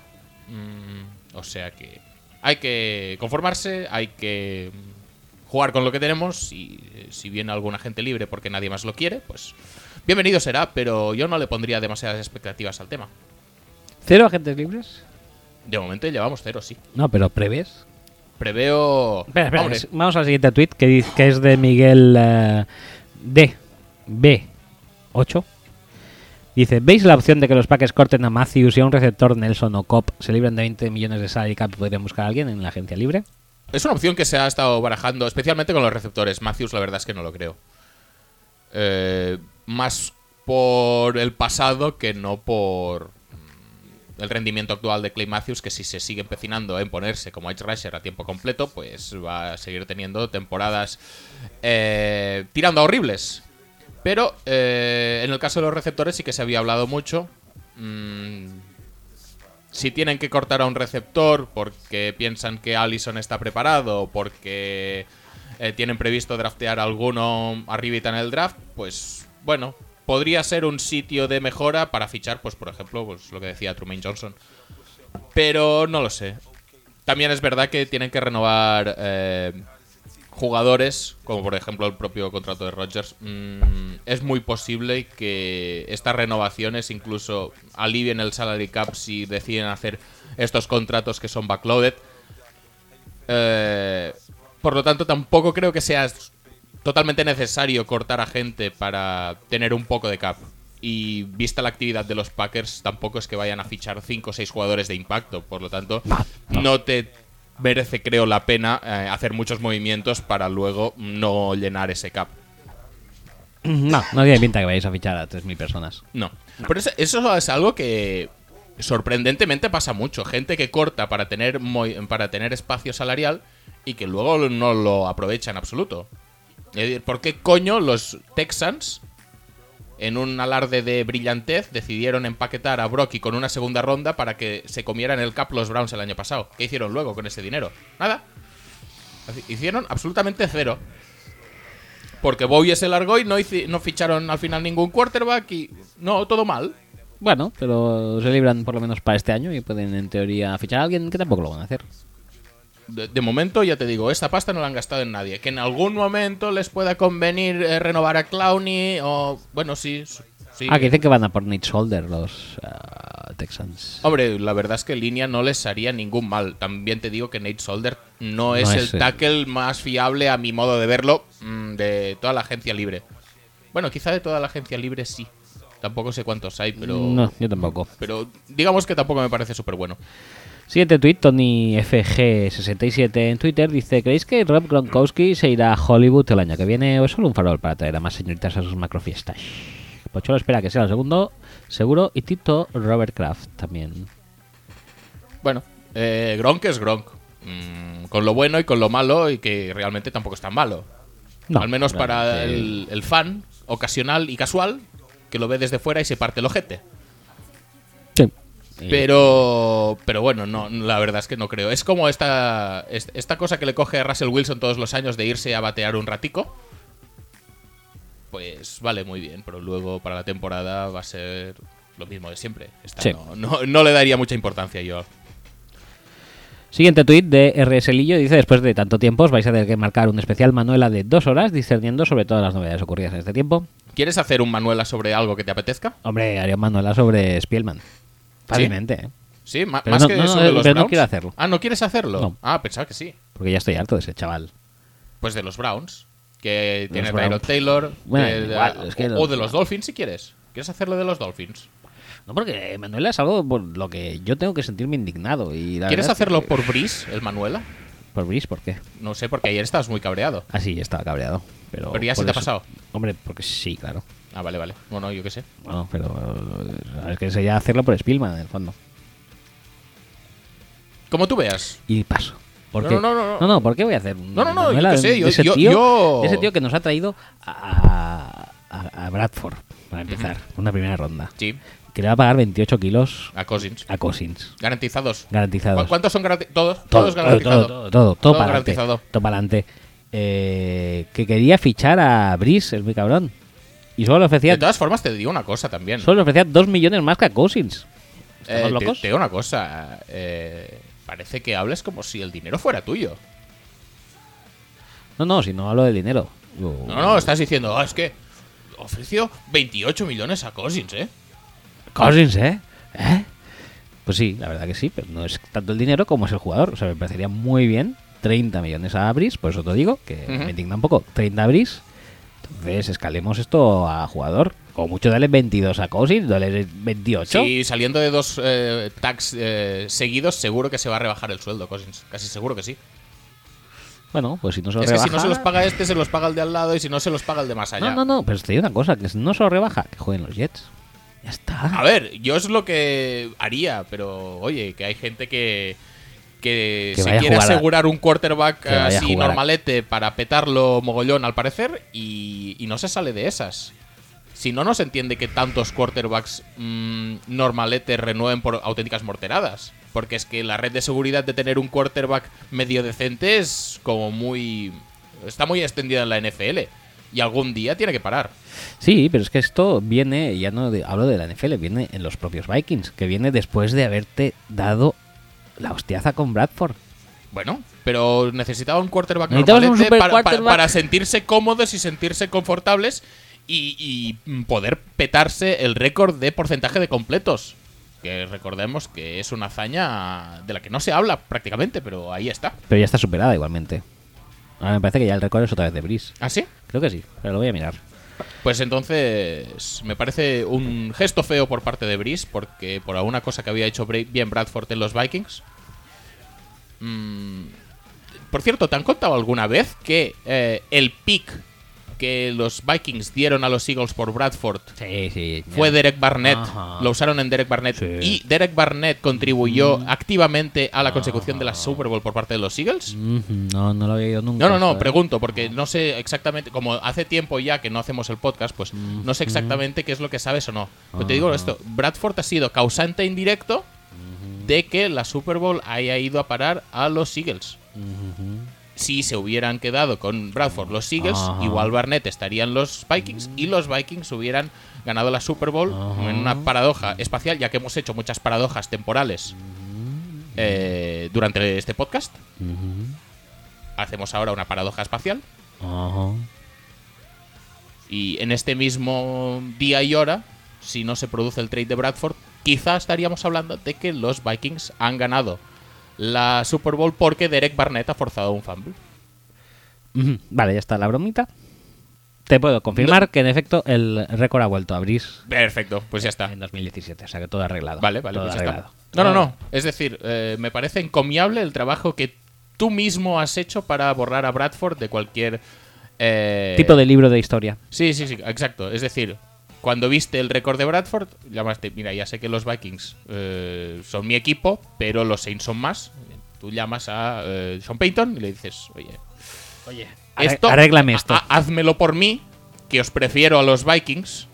Mm, o sea que hay que conformarse, hay que mm, jugar con lo que tenemos y eh, si viene algún agente libre porque nadie más lo quiere, pues bienvenido será, pero yo no le pondría demasiadas expectativas al tema. ¿Cero agentes libres? De momento llevamos cero, sí. No, pero prevés. Preveo. Espera, espera, Hombre, es- vamos al siguiente tweet que, dice, que es de Miguel eh, D. B8. Dice, ¿veis la opción de que los Packers corten a Matthews y a un receptor Nelson o Cop se libren de 20 millones de salary cap y podrían buscar a alguien en la agencia libre? Es una opción que se ha estado barajando, especialmente con los receptores. Matthews, la verdad es que no lo creo. Eh, más por el pasado que no por el rendimiento actual de Clay Matthews, que si se sigue empecinando en ponerse como edge rusher a tiempo completo, pues va a seguir teniendo temporadas eh, tirando a horribles. Pero eh, en el caso de los receptores sí que se había hablado mucho. Mm, si tienen que cortar a un receptor porque piensan que Allison está preparado porque eh, tienen previsto draftear a alguno arribita en el draft, pues bueno, podría ser un sitio de mejora para fichar, pues por ejemplo, pues lo que decía Trumaine Johnson. Pero no lo sé. También es verdad que tienen que renovar eh, jugadores, como por ejemplo el propio contrato de Rodgers. Mm, es muy posible que estas renovaciones incluso alivien el salary cap si deciden hacer estos contratos que son backloaded. Eh, por lo tanto, tampoco creo que sea totalmente necesario cortar a gente para tener un poco de cap. Y vista la actividad de los Packers, tampoco es que vayan a fichar 5 o 6 jugadores de impacto. Por lo tanto, no te merece, creo, la pena eh, hacer muchos movimientos para luego no llenar ese cap. No, no tiene pinta que vayáis a fichar a 3.000 personas. No. Pero eso, eso es algo que sorprendentemente pasa mucho. Gente que corta para tener, para tener espacio salarial y que luego no lo aprovecha en absoluto. ¿Por qué coño los Texans, en un alarde de brillantez, decidieron empaquetar a Brocky con una segunda ronda para que se comieran el cap los Browns el año pasado? ¿Qué hicieron luego con ese dinero? Nada. Hicieron absolutamente cero. Porque Bowie se largó y no, no ficharon al final ningún quarterback y... No, todo mal. Bueno, pero se libran por lo menos para este año y pueden en teoría fichar a alguien que tampoco lo van a hacer. De, de momento, ya te digo, esta pasta no la han gastado en nadie. Que en algún momento les pueda convenir eh, renovar a Clowney o... Bueno, sí. sí. Ah, que dicen que van a por Nate Solder los ah, Texans. Hombre, la verdad es que línea no les haría ningún mal. También te digo que Nate Solder no, es No el es el- tackle más fiable a mi modo de verlo mm, de toda la agencia libre. Bueno, quizá de toda la agencia libre sí. Tampoco sé cuántos hay, pero... No, yo tampoco. Pero digamos que tampoco me parece súper bueno. Siguiente tweet, Tony FG67 en Twitter dice: ¿Creéis que Rob Gronkowski se irá a Hollywood el año que viene o es solo un farol para traer a más señoritas a sus macrofiestas? Pocholo espera que sea el segundo, seguro, y Tito Robert Kraft también. Bueno, eh, Gronk es Gronk. Mm, con lo bueno y con lo malo, y que realmente tampoco es tan malo. No, Al menos para el, el fan ocasional y casual, que lo ve desde fuera y se parte el ojete. Pero, pero bueno, no, la verdad es que no creo. Es como esta, es- esta cosa que le coge a Russell Wilson todos los años de irse a batear un ratico. Pues vale, muy bien, pero luego para la temporada va a ser lo mismo de siempre. Esta Sí. no, no- no le daría mucha importancia yo. Siguiente tuit de RS Lillo dice: Después de tanto tiempo, os vais a tener que marcar un especial Manuela de dos horas discerniendo sobre todas las novedades ocurridas en este tiempo. ¿Quieres hacer un Manuela sobre algo que te apetezca? Hombre, haría un Manuela sobre Spielman. Fácilmente, ¿eh? Sí, Pero más no- que no, no, sobre los pero no Browns. quiero hacerlo. Ah, ¿no quieres hacerlo? Ah, pensaba que sí. Porque ya estoy harto de ese chaval. Pues de los Browns, que Los tiene. Tyrod Taylor. Bueno, igual, es que o, los- o de los Dolphins si quieres. ¿Quieres hacerlo de los Dolphins? No, porque Manuela es algo por lo que yo tengo que sentirme indignado. Y la ¿Quieres es hacerlo que- por Breeze, el Manuela? ¿Por Brice? ¿Por qué? No sé, porque ayer estabas muy cabreado. Ah, sí, estaba cabreado. Pero, Pero ya se te ha pasado. Hombre, porque sí, claro. Ah, vale, vale. Bueno, yo qué sé. Bueno, pero eh, es que sería hacerlo por Spielman, en el fondo. Como tú veas. Y paso. ¿Por No, qué? no, no, no. ¿por qué voy a hacer No, no, no, una yo qué sé, yo- ese, tío, ese que nos ha traído a, Bradford, para empezar, una primera ronda. Sí, Que le va a pagar 28 kilos a Cousins. a Cousins. Garantizados. Garantizados. ¿Cu- ¿Cuántos son garantizados? Todos. Todo, Todos todo, garantizados. todo, todo, todo, para adelante. Todo para adelante. Eh, que quería fichar a Brice, es muy cabrón. Y solo le ofrecía, De todas formas, te digo una cosa también. solo le ofrecía 2 millones más que a Cousins. Eh, ¿Estamos te, locos? te digo una cosa. eh, parece que hables como si el dinero fuera tuyo. No, no, si no hablo de dinero. Yo- No, no, estás diciendo, "Ah, es que ofreció 28 millones a Cousins, ¿eh? Cousins, ¿eh? ¿Eh? Pues sí, la verdad que sí, pero no es tanto el dinero como es el jugador. O sea, me parecería muy bien 30 millones a Brice, por eso te digo, que Ujú. me indigna un poco. 30 a Brice, entonces escalemos esto a jugador. Como mucho dale 22 a Cousins, dale 28. Si saliendo de dos eh, tags eh, seguidos, seguro que se va a rebajar el sueldo, Cousins. Casi seguro que sí. Bueno, pues si no se lo Es que si no se los paga este, se los paga el de al lado y si no, se los paga el de más allá. No, no, no, pero te digo una cosa, que si no se lo rebaja, que jueguen los Jets. Ya está. A ver, yo es lo que haría, pero oye, que hay gente que, que, Que se quiere a- asegurar un quarterback así a- normalete para petarlo mogollón al parecer y, y no se sale de esas. Si no, no se entiende que tantos quarterbacks mm, normaletes renueven por auténticas morteradas. Porque es que la red de seguridad de tener un quarterback medio decente es como muy... Está muy extendida en la NFL. Y algún día tiene que parar. Sí, pero es que esto viene, ya no de- hablo de la NFL, viene en los propios Vikings, que viene después de haberte dado la hostiaza con Bradford. Bueno, pero necesitaba un quarterback un super para, para- quarterback. para sentirse cómodos y sentirse confortables y, y, poder petarse el récord de porcentaje de completos. Que recordemos que es una hazaña de la que no se habla prácticamente, pero ahí está. Pero ya está superada igualmente. Ahora me parece que ya el récord es otra vez de Brice. ¿Ah, sí? Creo que sí, pero lo voy a mirar. Pues entonces me parece un gesto feo por parte de Brice, porque por alguna cosa que había hecho bien Bradford en los Vikings. Mm, por cierto, ¿te han contado alguna vez que eh, el pick que los Vikings dieron a los Eagles por Bradford Sí, sí. fue Derek Barnett? Ajá. Lo usaron en Derek Barnett. Sí. Y Derek Barnett contribuyó activamente a la consecución de la Super Bowl por parte de los Eagles. No, no lo había oído nunca. No, no, no, pregunto, porque no sé exactamente, como hace tiempo ya que no hacemos el podcast, pues no sé exactamente qué es lo que sabes o no. Pero te digo Ajá. esto, Bradford ha sido causante indirecto de que la Super Bowl haya ido a parar a los Eagles. Si se hubieran quedado con Bradford los Eagles, igual Barnett estarían los Vikings y los Vikings hubieran ganado la Super Bowl en una paradoja espacial, ya que hemos hecho muchas paradojas temporales eh, durante este podcast. Hacemos ahora una paradoja espacial. Y en este mismo día y hora, si no se produce el trade de Bradford, quizá estaríamos hablando de que los Vikings han ganado la Super Bowl porque Derek Barnett ha forzado un fumble. Vale, ya está la bromita. Te puedo confirmar que en efecto el récord ha vuelto a Brice Perfecto, pues ya está. en 2017, o sea que todo arreglado. Vale, vale, todo pues ya está. arreglado. No, no, no. Es decir, eh, me parece encomiable el trabajo que tú mismo has hecho para borrar a Bradford de cualquier... eh, Tipo de libro de historia. Sí, sí, sí, exacto. Es decir, cuando viste el récord de Bradford, llamaste, mira, ya sé que los Vikings eh, son mi equipo, pero los Saints son más. Tú llamas a eh, Sean Payton y le dices, oye, Oye, esto, arréglame esto. házmelo por mí, que os prefiero a los Vikings,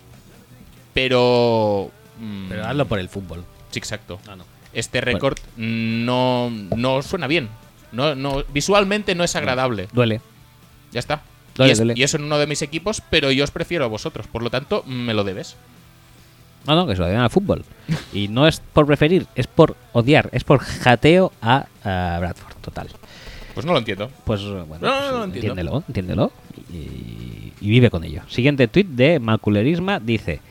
pero... mm, Pero hazlo por el fútbol. Sí, exacto. No. Este récord no, no suena bien. No, no, visualmente no es agradable. Duele. Ya está. Y, es, y eso en uno de mis equipos, pero yo os prefiero a vosotros. Por lo tanto, me lo debes. No, no, que se lo den al fútbol. Y no es por preferir, es por odiar, es por jateo a, a Bradford, total. Pues no lo entiendo. Pues bueno, No, pues, no, entiendo. entiéndelo, entiéndelo y, y vive con ello. Siguiente tweet de Malculerisma dice: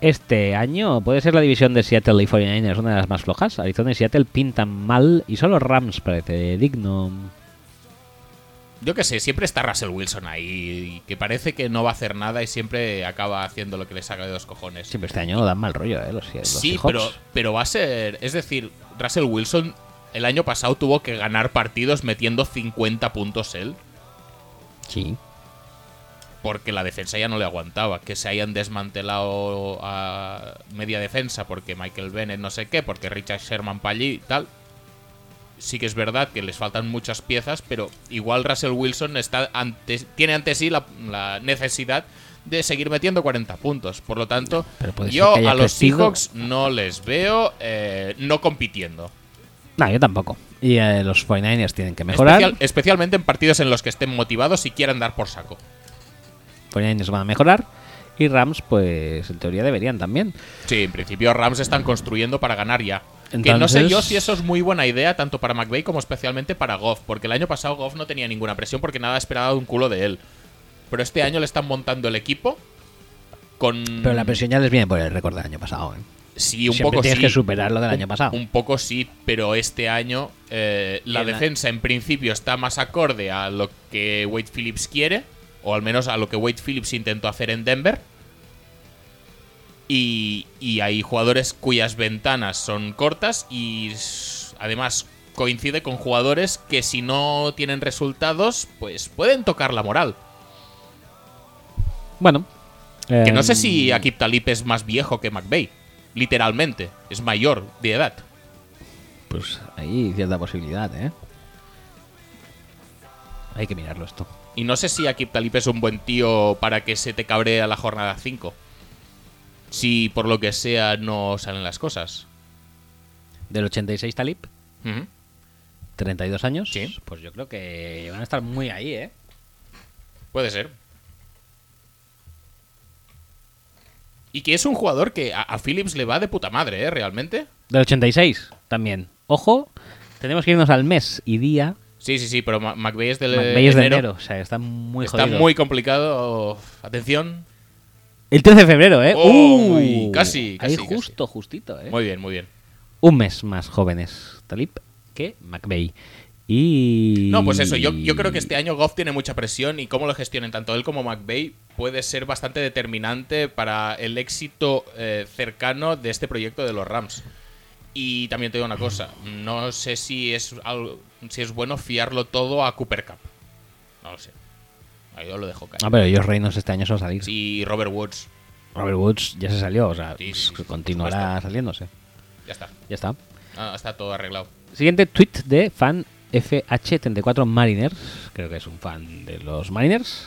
Este año puede ser la división de Seattle y 49ers una de las más flojas. Arizona y Seattle pintan mal y solo Rams parece digno. Yo qué sé, siempre está Russell Wilson ahí, que parece que no va a hacer nada y siempre acaba haciendo lo que le saca de los cojones. Siempre este año dan mal rollo, ¿eh? Los, los sí, pero, pero va a ser. Es decir, Russell Wilson el año pasado tuvo que ganar partidos metiendo 50 puntos él. Sí. porque la defensa ya no le aguantaba. Que se hayan desmantelado a media defensa porque Michael Bennett no sé qué, porque Richard Sherman para allí y tal. Sí que es verdad que les faltan muchas piezas, pero igual Russell Wilson está ante, tiene ante sí la, la necesidad de seguir metiendo 40 puntos. Por lo tanto, yo a los. Seahawks no les veo eh, no compitiendo. No, yo tampoco. Y eh, los 49ers tienen que mejorar. Especial- especialmente en partidos en los que estén motivados y quieran dar por saco. 49ers van a mejorar. Y Rams, pues en teoría deberían también. Sí, en principio Rams están construyendo para ganar ya. Que no sé yo si eso es muy buena idea, tanto para McVay como especialmente para Goff, porque el año pasado Goff no tenía ninguna presión porque nada esperaba de un culo de él. Pero este año le están montando el equipo con. Pero la presión ya les viene por el récord del año pasado. ¿eh? Sí, un Siempre poco tienes sí. que superar lo del Un- año pasado. Un poco sí, pero este año eh, la- defensa en principio está más acorde a lo que Wade Phillips quiere, o al menos a lo que Wade Phillips intentó hacer en Denver. Y, y hay jugadores cuyas ventanas son cortas y además coincide con jugadores que si no tienen resultados, pues pueden tocar la moral. Bueno. Que no sé em, si Akip Talib es más viejo que McVeigh. Literalmente, es mayor de edad. Pues hay cierta posibilidad, ¿eh? Hay que mirarlo esto. Y no sé si Akip Talib es un buen tío para que se te cabree a la jornada 5. Si por lo que sea no salen las cosas. Del 86 Talib, Ujú. 32 años. Sí. Pues yo creo que van a estar muy ahí, ¿eh? Puede ser. Y que es un jugador que a, a Phillips le va de puta madre, ¿eh? Realmente. Del 86 también. Ojo, tenemos que irnos al mes y día. Sí, sí, sí, pero McVeigh es del McVeigh es de enero. O sea, está muy Está jodido. muy complicado. Atención. El 13 de febrero, ¿eh? Oh, ¡Uh! uy, casi, Ahí casi, justo, justito, ¿eh? Muy bien, muy bien. Un mes más jóvenes Talib que McVeigh. Y... No, pues eso, yo, yo creo que este año Goff tiene mucha presión y cómo lo gestionen tanto él como McVeigh puede ser bastante determinante para el éxito eh, cercano de este proyecto de los Rams. Y también te digo una cosa, no sé si es, algo- si es bueno fiarlo todo a Cooper Cup. No lo sé. Ahí yo lo dejo caer. Ah, pero ellos Reynolds este año se va a salir. Sí, Robert Woods, Robert Woods ya se salió, o sea, Sí, sí, pues, continuará saliéndose. ya está. Ya está. Ah, está todo arreglado. Siguiente tweet de fan FH34 Mariners. Creo que es un fan de los Mariners.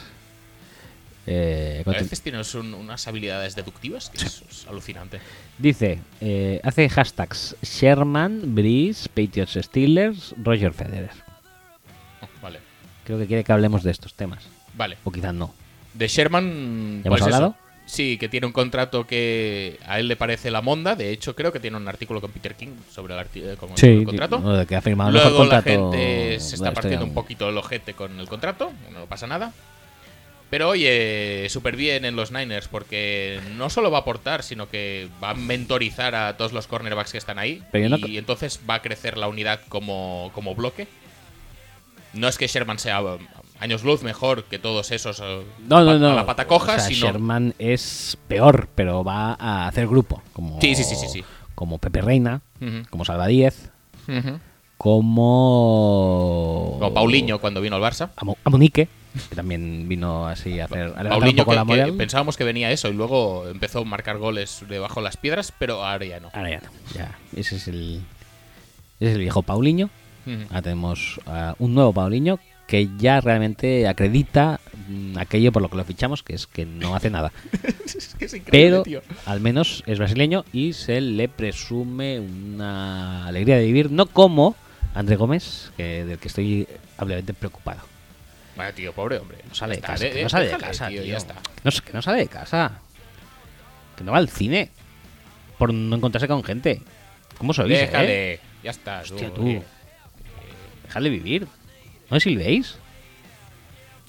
Eh, A veces tienes un- unas habilidades deductivas que es, es alucinante. dice, eh, hace hashtags Sherman, Breeze, Patriots Steelers, Roger Federer. Oh, vale, Creo que quiere que hablemos de estos temas. Vale. O quizás no. De Sherman. ¿Ya hemos pues eso. hablado? Sí, que tiene un contrato que a él le parece la monda. De hecho, creo que tiene un artículo con Peter King sobre el, eh, con- sobre el contrato. no, que ha firmado el Luego la contrato gente de se la está partiendo un poquito el ojete con el contrato. No pasa nada. Pero oye, súper bien en los Niners porque no solo va a aportar, sino que va a mentorizar a todos los cornerbacks que están ahí. Pero yo no y entonces va a crecer la unidad como, como bloque. No es que Sherman sea um, años luz mejor que todos esos uh, No, no, no. a la pata coja, O sea, sino Sherman es peor, pero va a hacer grupo. Como, Sí, sí, sí, sí, sí. Como Pepe Reina, como Salva Díez, Ujú. como. Como Paulinho cuando vino al Barça. A, Mo- a Monique, que también vino así a hacer. A Paulinho que, la que pensábamos que venía eso y luego empezó a marcar goles debajo de las piedras, pero ahora ya no. Ahora ya no. Ya, ese es el. Ese es el viejo Paulinho. Ahora tenemos un nuevo Paulinho que ya realmente acredita mm, aquello por lo que lo fichamos, que es que no hace nada. es que es increíble, Pero tío. al menos es brasileño y se le presume una alegría de vivir, no como André Gómez, que, del que estoy ampliamente preocupado. Vaya tío, pobre hombre. No sale de casa, que no sale de déjale, casa, tío, tío. ya está. Que no, que no sale de casa. Que no va al cine. Por no encontrarse con gente. ¿Cómo sois, eh? Déjale, ya está. Hostia, tú, tú. ¿No silbéis?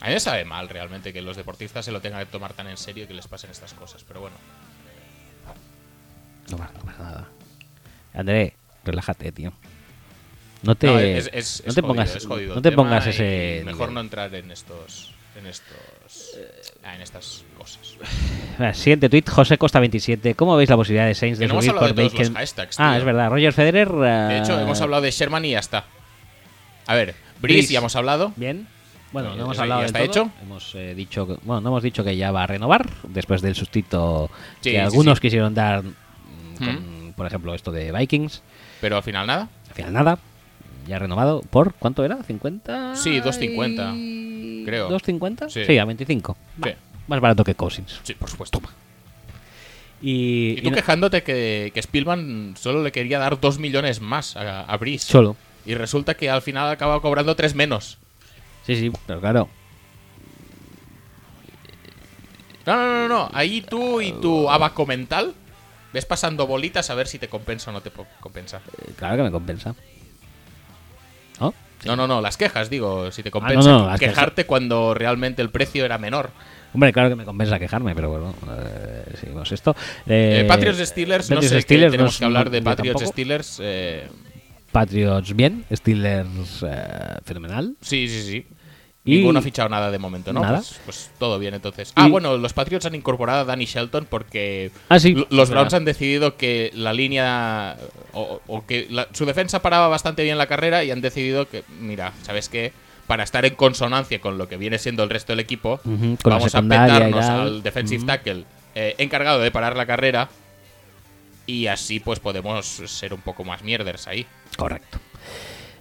A mí me sabe mal realmente que los deportistas se lo tengan que tomar tan en serio y que les pasen estas cosas, pero bueno. No pasa, no pasa nada. André, relájate, tío. No te, No, es, es- no te jodido, pongas, no te pongas ese. Mejor nivel. no entrar en estos. en estos ah, en estas cosas. Siguiente tweet, José Costa 27. ¿Cómo veis la posibilidad de Que de hemos subir por de todos los hashtags, ah, tío. es verdad. Roger Federer. De hecho, ah, hemos hablado de Sherman y ya está. A ver, Breeze ya hemos hablado. Bien. Bueno, Eh, no hemos ¿ya hablado está del todo. hecho? Hemos eh, dicho, que- bueno, no hemos dicho que ya va a renovar después del sustito Sí, que sí, algunos sí. quisieron dar, mm, por ejemplo, esto de Vikings. Pero al final nada. Al final nada. Ya renovado por ¿cuánto era? 50 Sí, 2.50, y- creo. 2.50? Sí. Sí. a 25. Sí. Va, Más barato que Cousins. Sí, por supuesto. Y, Y tú y no- quejándote que, que Spielman solo le quería dar 2 millones más a, a Breeze. solo. Y resulta que al final acaba cobrando 3 menos. Sí, sí, pero claro. No, no, no, no. Ahí tú y tu abaco mental ves pasando bolitas a ver si te compensa o no te compensa. eh, Claro que me compensa. ¿No? No, no, no. Las quejas, digo, si te Ah, compensa no, no, quejarte cuando realmente el precio era menor. Hombre, claro que me compensa quejarme, pero bueno, eh, seguimos esto. Eh, Eh, Patriots Steelers, no sé qué Steelers, tenemos no- que hablar de Patriots. Steelers. Patriots bien, Steelers eh, fenomenal. sí, sí, sí. Y- Ninguno ha fichado nada de momento, ¿no? Nada. Pues, pues todo bien, entonces. Ah, Y- bueno, los Patriots han incorporado a Danny Shelton porque Ah, sí. los Browns han decidido que la línea. O, o que la- su defensa paraba bastante bien la carrera y han decidido que, mira, ¿sabes qué? Para estar en consonancia con lo que viene siendo el resto del equipo, vamos a petarnos al defensive Ujú. tackle eh, encargado de parar la carrera. Y así, pues podemos ser un poco más mierders ahí. Correcto.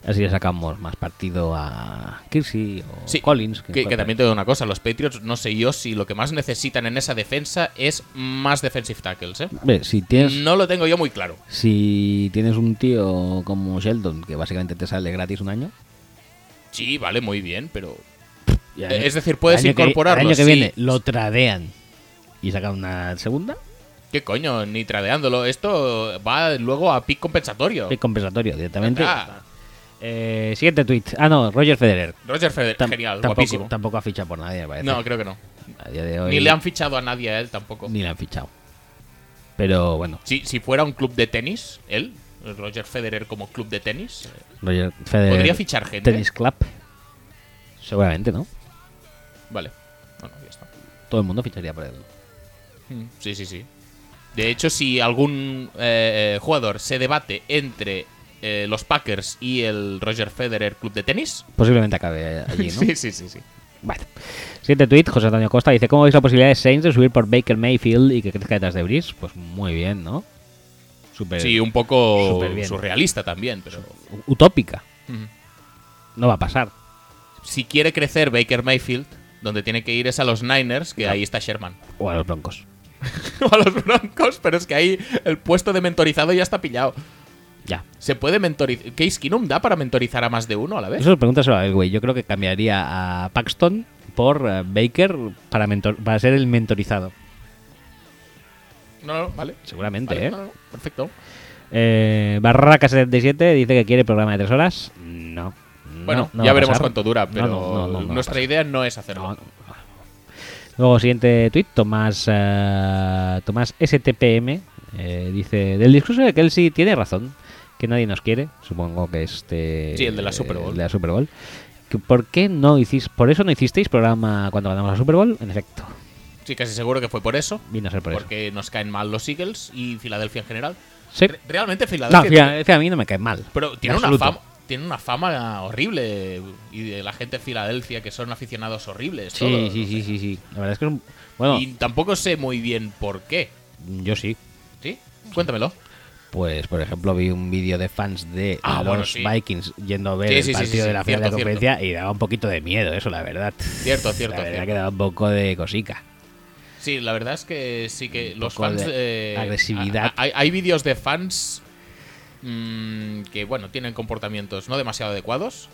Así le sacamos más partido a Kirsey o Sí, Collins. Que, que también te digo una cosa, los Patriots, no sé yo si lo que más necesitan en esa defensa es más defensive tackles, ¿eh? Hombre, si tienes, No lo tengo yo muy claro. si tienes un tío como Sheldon, que básicamente te sale gratis un año. Sí, vale, muy bien, pero... año- es decir, puedes incorporarlo, El año que sí. viene lo tradean y sacan una segunda. ¿Qué coño? Ni tradeándolo. Esto va luego a pick compensatorio. Qué compensatorio directamente. Ah, Eh, siguiente tweet. Ah, no, Roger Federer. Roger Federer, Tam- genial, tampoco, guapísimo. Tampoco ha fichado por nadie, me parece. No, creo que no. A día de hoy Ni le han fichado a nadie a él tampoco. ni le han fichado. Pero bueno, Si, si fuera un club de tenis, él, Roger Federer como club de tenis, eh, Roger Federer. ¿podría fichar gente? Tennis Club. Seguramente, ¿no? Vale. Bueno, ya está. Todo el mundo ficharía por él. Mm, Sí, sí, sí. De hecho, si algún eh, eh, jugador se debate entre eh, los Packers y el Roger Federer Club de Tenis, Posiblemente acabe allí, ¿no? sí, sí, sí, sí. Vale. Siguiente tweet, José Antonio Costa dice: ¿Cómo veis la posibilidad de Saints de subir por Baker Mayfield y que crezca detrás de Breeze? Pues muy bien, ¿no? Súper Sí, un poco surrealista también, pero utópica. No va a pasar. si quiere crecer Baker Mayfield, donde tiene que ir es a los Niners, que ahí está Sherman. O a los Broncos. o a los Broncos, pero es que ahí el puesto de mentorizado ya está pillado. Ya. ¿Se puede mentorizar? ¿Case Keenum da para mentorizar a más de uno a la vez? Eso pregúntaselo a él, güey. Yo creo que cambiaría a Paxton por eh, Baker para, mentor para ser el mentorizado. No, no, vale. Seguramente, Vale, ¿eh? no, no, perfecto. Eh, Barraca77 dice que quiere programa de tres horas. No. Bueno, no ya veremos pasar. cuánto dura, pero nuestra idea no es hacerlo. Luego, siguiente tuit, Tomás, eh, Tomás STPM eh, dice: Del discurso de Kelsey tiene razón, que nadie nos quiere. Supongo que este. Sí, el de la Super Bowl. el de la Super Bowl. ¿Por qué no hiciste, por eso no hicisteis programa cuando ganamos la Super Bowl? En efecto, Sí, casi seguro que fue por eso. vino a ser por eso. porque nos caen mal los Eagles y Filadelfia en general. Sí. Re- Realmente No, Filadelfia. Filadelfia a mí no me cae mal. pero En tiene una, fama, tiene una fama horrible. Y de la gente de Filadelfia que son aficionados horribles. Sí, todos. sí, sí, sí, sí. La verdad es que es un- Bueno, Y tampoco sé muy bien por qué. yo sí. ¿Sí? Cuéntamelo. Pues, por ejemplo, vi un vídeo de fans de Ah, los bueno, sí. Vikings yendo a ver Sí, el sí, partido de la final de la cierto, conferencia y daba un poquito de miedo eso, la verdad. Cierto, cierto, La verdad cierto. que daba un poco de cosica. Sí, la verdad es que sí que Un los fans. de eh, agresividad. Hay, hay vídeos de fans mm, que, bueno, tienen comportamientos no demasiado adecuados,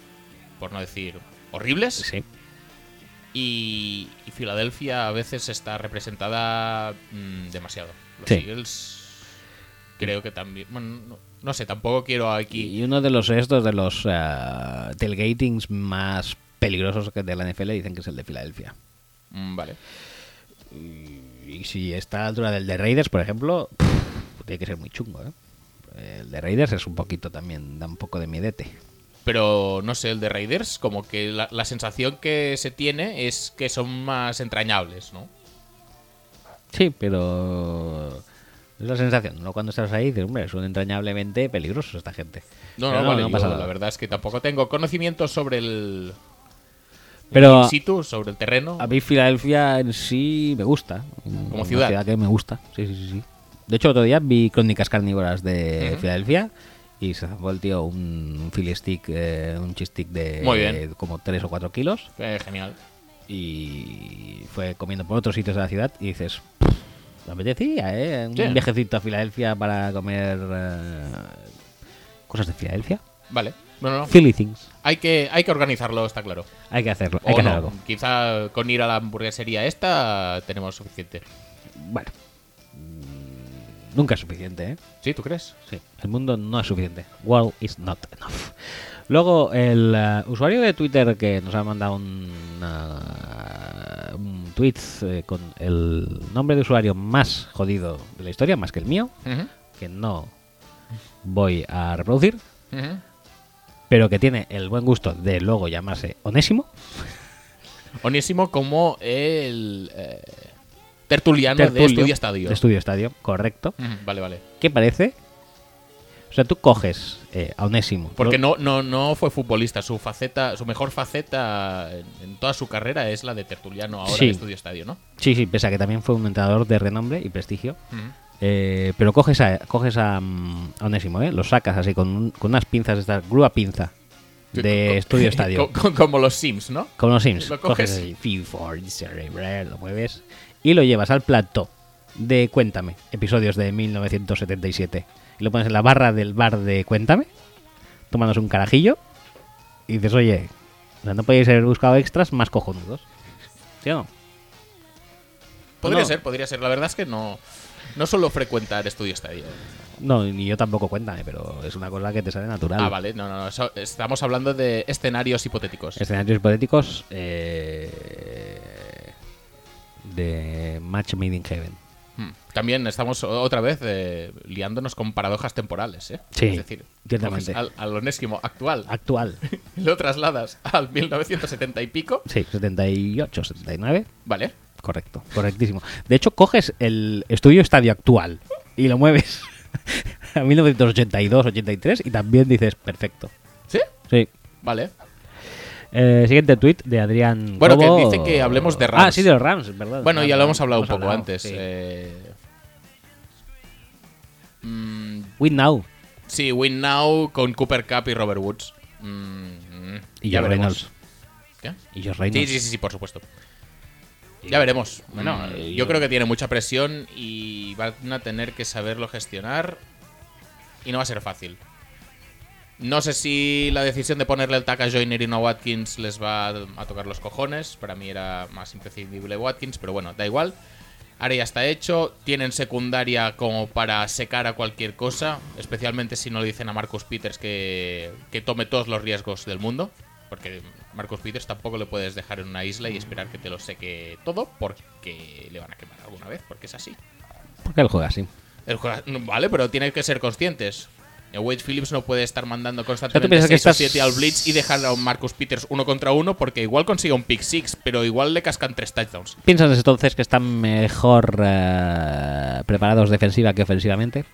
por no decir horribles. Sí. Y, y Filadelfia a veces está representada mm, demasiado. Los Sí. Eagles creo que también. Bueno, no, no sé, tampoco quiero aquí. Y uno de los estos de los eh, tailgatings más peligrosos que de la NFL dicen que es el de Filadelfia. Mm, vale. Y si está a la altura del de Raiders, por ejemplo, pff, tiene que ser muy chungo, ¿eh? El de Raiders es un poquito también, da un poco de miedete. Pero no sé, el de Raiders, como que la, la sensación que se tiene es que son más entrañables, ¿no? Sí, pero es la sensación, ¿no? Cuando estás ahí dices, hombre, son entrañablemente peligrosos esta gente. No, Pero no, vale, pasa yo nada. la verdad es que tampoco tengo conocimiento sobre el. Pero- in situ, sobre el terreno. A mí Filadelfia en sí me gusta. Como Una ciudad. que me gusta, sí, sí, sí, sí. De hecho, otro día vi Crónicas Carnívoras de. Filadelfia y se zampó el tío un, un Philly stick, eh, un cheese stick de Muy bien. como 3 o 4 kilos Eh, genial. y fue comiendo por otros sitios de la ciudad y dices, "Pff, me apetecía, ¿eh? Un Sí. viajecito a Filadelfia para comer eh, cosas de Filadelfia. Vale. No, no, no. Philly things. Hay que, hay que organizarlo, está claro. Hay que hacerlo, hay O que hacer no, algo. quizá con ir a la hamburguesería esta tenemos suficiente. Bueno, nunca es suficiente, ¿eh? ¿Sí, tú crees? Sí, el mundo no es suficiente. World is not enough. Luego, el eh, usuario de Twitter que nos ha mandado un, uh, un tweet eh, con el nombre de usuario más jodido de la historia, más que el mío, que no voy a reproducir, pero que tiene el buen gusto de luego llamarse Onésimo. Onésimo como el eh, tertuliano de Tertulio, Estudio Estadio. De Estudio Estadio, correcto. Vale, vale. ¿Qué parece? O sea, tú coges eh, a Onésimo. Porque no, no, no fue futbolista. Su faceta, su mejor faceta en, toda su carrera es la de tertuliano ahora Sí. de Estudio Estadio, ¿no? Sí, sí, pese a que también fue un entrenador de renombre y prestigio. Eh, pero coges a, coges a, mm, a Onésimo, ¿eh? Lo sacas así con, un- con unas pinzas de estas, grúa pinza de Estudio Estadio. co- co- como los Sims, ¿no? Con los Sims. Lo coges coges. así, for, cerebral, lo mueves y lo llevas al plato de Cuéntame, episodios de 1977. Y lo pones en la barra del bar de Cuéntame, tomándose un carajillo y dices, oye, no podéis haber buscado extras más cojonudos. ¿Sí o no? Podría No. ser, podría ser. La verdad es que no, no suelo frecuentar Estudio Estadio. No, ni yo tampoco Cuéntame, pero es una cosa que te sale natural. Ah, vale. No, no, no. estamos hablando de escenarios hipotéticos. Escenarios hipotéticos eh, de Match Made in Heaven. Hmm. También estamos otra vez eh, liándonos con paradojas temporales, ¿eh? Sí, Es decir, coges al, al onésimo actual Actual. lo trasladas al 1970 y pico. Sí, 78, 79. Vale. Correcto, correctísimo. De hecho, coges el estudio estadio actual y lo mueves a 1982, 83 y también dices perfecto. ¿Sí? Sí. Vale. Eh, siguiente tweet de Adrián. Bueno, que dice que hablemos de Rams. Ah, sí, de los Rams, ¿verdad? Bueno, ya lo hemos hablado un poco antes. sí. eh, mm, Win now. sí, Win Now con Cooper Cup y Robert Woods. Mm, mm, Y ya veremos. Reynolds. ¿Qué? Y Josh Sí, Reynolds. sí, sí, sí, por supuesto. Ya veremos. Bueno, Mm, eh, y- yo creo que tiene mucha presión y van a tener que saberlo gestionar y no va a ser fácil. No sé si la decisión de ponerle el tag a Joyner y no a Watkins les va a, tocar los cojones. Para mí era más imprescindible Watkins, pero bueno, da igual. Ahora ya está hecho. Tienen secundaria como para secar a cualquier cosa, especialmente si no le dicen a Marcus Peters que, que tome todos los riesgos del mundo. Porque Marcus Peters tampoco le puedes dejar en una isla y esperar que te lo seque todo porque le van a quemar alguna vez, porque es así. Porque él juega así. Juega- vale, pero tiene que ser conscientes. Eh, Wade Phillips no puede estar mandando O constantemente sea, tú piensas que 6 o estás- 7 al Blitz y dejar a un Marcus Peters uno contra uno porque igual consigue un pick six, pero igual le cascan tres touchdowns. ¿Piensas entonces que están mejor eh, preparados defensiva que ofensivamente?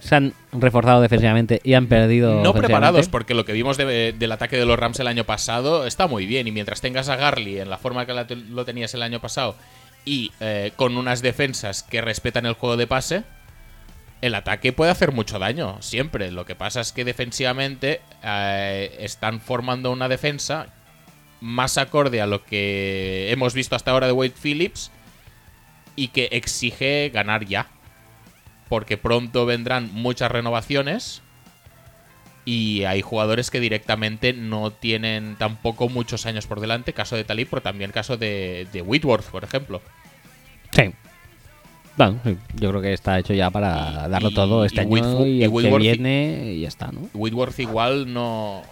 Se han reforzado defensivamente y han perdido. No preparados, porque lo que vimos de- del ataque de los Rams el año pasado está muy bien. Y mientras tengas a Garly en la forma que la- lo tenías el año pasado y eh, con unas defensas que respetan el juego de pase, el ataque puede hacer mucho daño, siempre. Lo que pasa es que defensivamente eh, están formando una defensa más acorde a lo que hemos visto hasta ahora de Wade Phillips y que exige ganar ya. Porque pronto vendrán muchas renovaciones y hay jugadores que directamente no tienen tampoco muchos años por delante. Caso de Talib, pero también caso de, de Whitworth, por ejemplo. Sí. Bueno, yo creo que está hecho ya para Y- darlo y- todo este y año Whitford- y el que Whitworth- viene y ya está, ¿no? Whitworth igual no,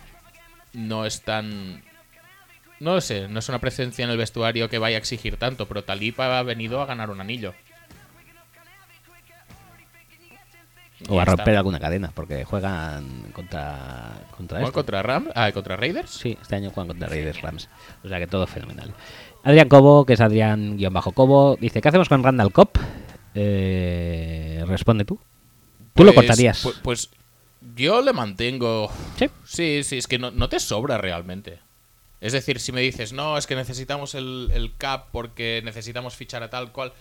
no es tan... No lo sé, no es una presencia en el vestuario que vaya a exigir tanto, pero Talib ha venido a ganar un anillo. O a está. romper alguna cadena, porque juegan contra. contra ¿Juegan este. contra Ram? Ah, contra Raiders. Sí, este año juegan contra Raiders Rams. O sea que todo fenomenal. Adrián Cobo, que es Adrián-Cobo, dice: ¿Qué hacemos con Randall Cobb? Eh, responde tú. ¿Tú lo Pues- cortarías? Pues, pues yo le mantengo. Sí. Sí, sí, es que no, no te sobra realmente. Es decir, si me dices, no, es que necesitamos el, el cap porque necesitamos fichar a tal cual.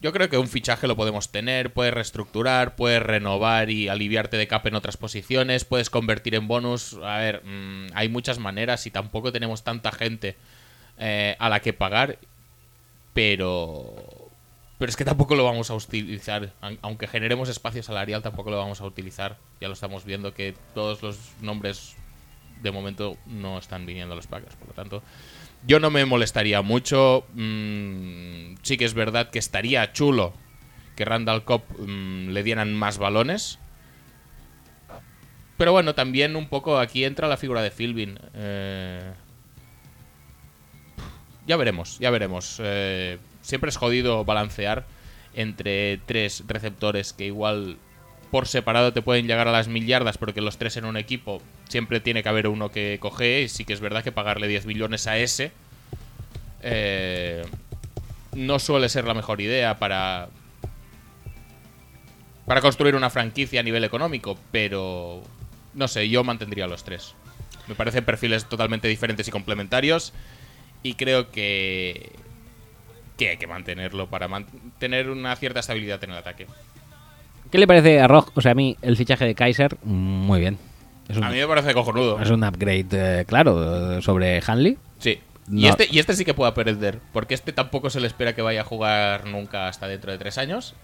Yo creo que un fichaje lo podemos tener, puedes reestructurar, puedes renovar y aliviarte de cap en otras posiciones, puedes convertir en bonus. A ver, mm, hay muchas maneras y tampoco tenemos tanta gente eh, a la que pagar, pero pero es que tampoco lo vamos a utilizar. Aun- Aunque generemos espacio salarial, tampoco lo vamos a utilizar. Ya lo estamos viendo que todos los nombres de momento no están viniendo a los Packers. Por lo tanto, yo no me molestaría mucho. Mm, sí que es verdad que estaría chulo que Randall Cobb mm, le dieran más balones. Pero bueno, también un poco aquí entra la figura de Philbin. Eh, ya veremos, ya veremos. Eh, siempre es jodido balancear entre tres receptores que igual por separado te pueden llegar a las mil yardas, porque los tres en un equipo siempre tiene que haber uno que coge. Y sí que es verdad que pagarle 10 millones a ese eh, no suele ser la mejor idea para, para construir una franquicia a nivel económico, pero no sé, yo mantendría los tres. Me parecen perfiles totalmente diferentes y complementarios y creo que que hay que mantenerlo para mantener una cierta estabilidad en el ataque. ¿Qué le parece a Rock? O sea, a mí el fichaje de Kaiser, muy bien. Un, A mí me parece cojonudo. es un upgrade, eh, claro, eh, sobre Hanley. Sí. No. Y, este, y este sí que puede perder, porque este tampoco se le espera que vaya a jugar nunca hasta dentro de tres años.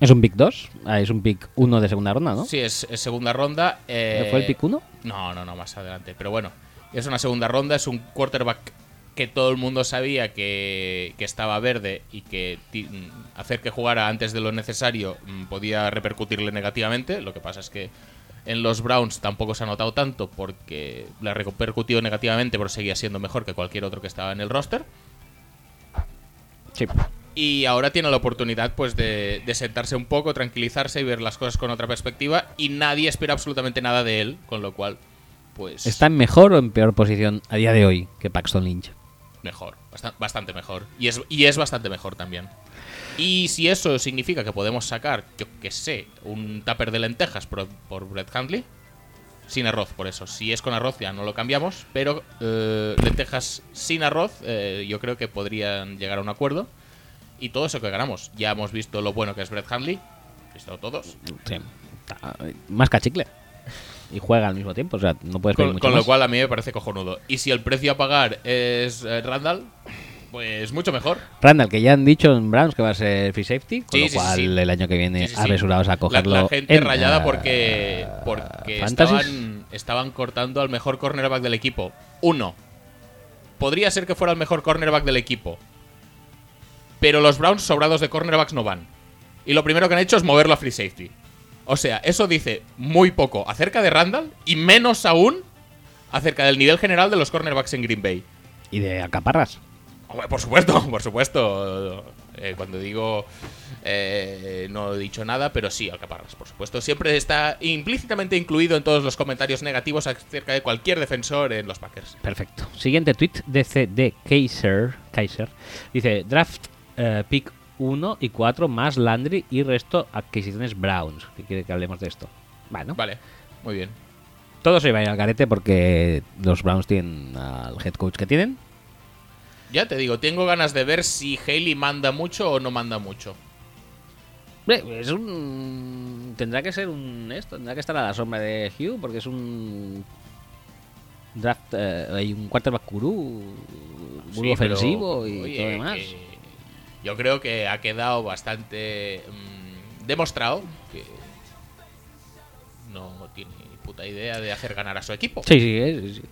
Es un pick 2, ah, es un pick 1 de segunda ronda, ¿no? Sí, es, es segunda ronda. eh, ¿Fue el pick 1? No, no, no, más adelante. Pero bueno, es una segunda ronda, es un quarterback que todo el mundo sabía que, que estaba verde y que mm, hacer que jugara antes de lo necesario mm, podía repercutirle negativamente. Lo que pasa es que en los Browns tampoco se ha notado tanto porque le ha repercutido negativamente, pero seguía siendo mejor que cualquier otro que estaba en el roster. Sí. Y ahora tiene la oportunidad pues de, de sentarse un poco, tranquilizarse y ver las cosas con otra perspectiva. Y nadie espera absolutamente nada de él, con lo cual, pues... ¿Está en mejor o en peor posición a día de hoy que Paxton Lynch? Mejor, basta- bastante mejor. Y es, y es bastante mejor también. Y si eso significa que podemos sacar, yo que sé, un tupper de lentejas por, por Brett Hundley, sin arroz, por eso. Si es con arroz ya no lo cambiamos, pero eh, lentejas sin arroz, eh, yo creo que podrían llegar a un acuerdo. Y todo eso que ganamos. Ya hemos visto lo bueno que es Brett visto todos. Está- Más cachicle. Y juega al mismo tiempo, o sea, no puedes pedir Con, mucho con lo cual a mí me parece cojonudo. Y si el precio a pagar es eh, Randall, pues mucho mejor. Randall, que ya han dicho en Browns que va a ser free safety, con Sí, lo sí, sí, cual sí. el año que viene Sí, sí, sí. apresurados a La- cogerlo. La, gente en, rayada ah, porque, porque Fantasies. estaban, estaban cortando al mejor cornerback del equipo. Uno. Podría ser que fuera el mejor cornerback del equipo. Pero los Browns sobrados de cornerbacks no van. Y lo primero que han hecho es moverlo a free safety. O sea, eso dice muy poco acerca de Randall y menos aún acerca del nivel general de los cornerbacks en Green Bay. Y de acaparras. Hombre, Por supuesto, por supuesto. Eh, cuando digo eh, no he dicho nada, pero sí, Alcaparras, por supuesto. Siempre está implícitamente incluido en todos los comentarios negativos acerca de cualquier defensor en los Packers. Perfecto. Siguiente tweet de CD Kaiser. Kaiser. Dice: Draft eh, pick 1 y 4 más Landry y resto adquisiciones Browns. ¿Qué quiere que hablemos de esto? Bueno, Vale, muy bien. todo se va a ir al garete porque los Browns tienen al head coach que tienen. Ya te digo, tengo ganas de ver si Haley manda mucho o no manda mucho. Es un. Tendrá que ser un. Esto, tendrá que estar a la sombra de Hugh porque es un. Draft. eh, hay un quarterback gurú. Muy Sí, pero, ofensivo y oye, todo lo demás. que yo creo que ha quedado bastante mm, demostrado que no tiene ni puta idea de hacer ganar a su equipo. Sí, sí, eh, sí, sí.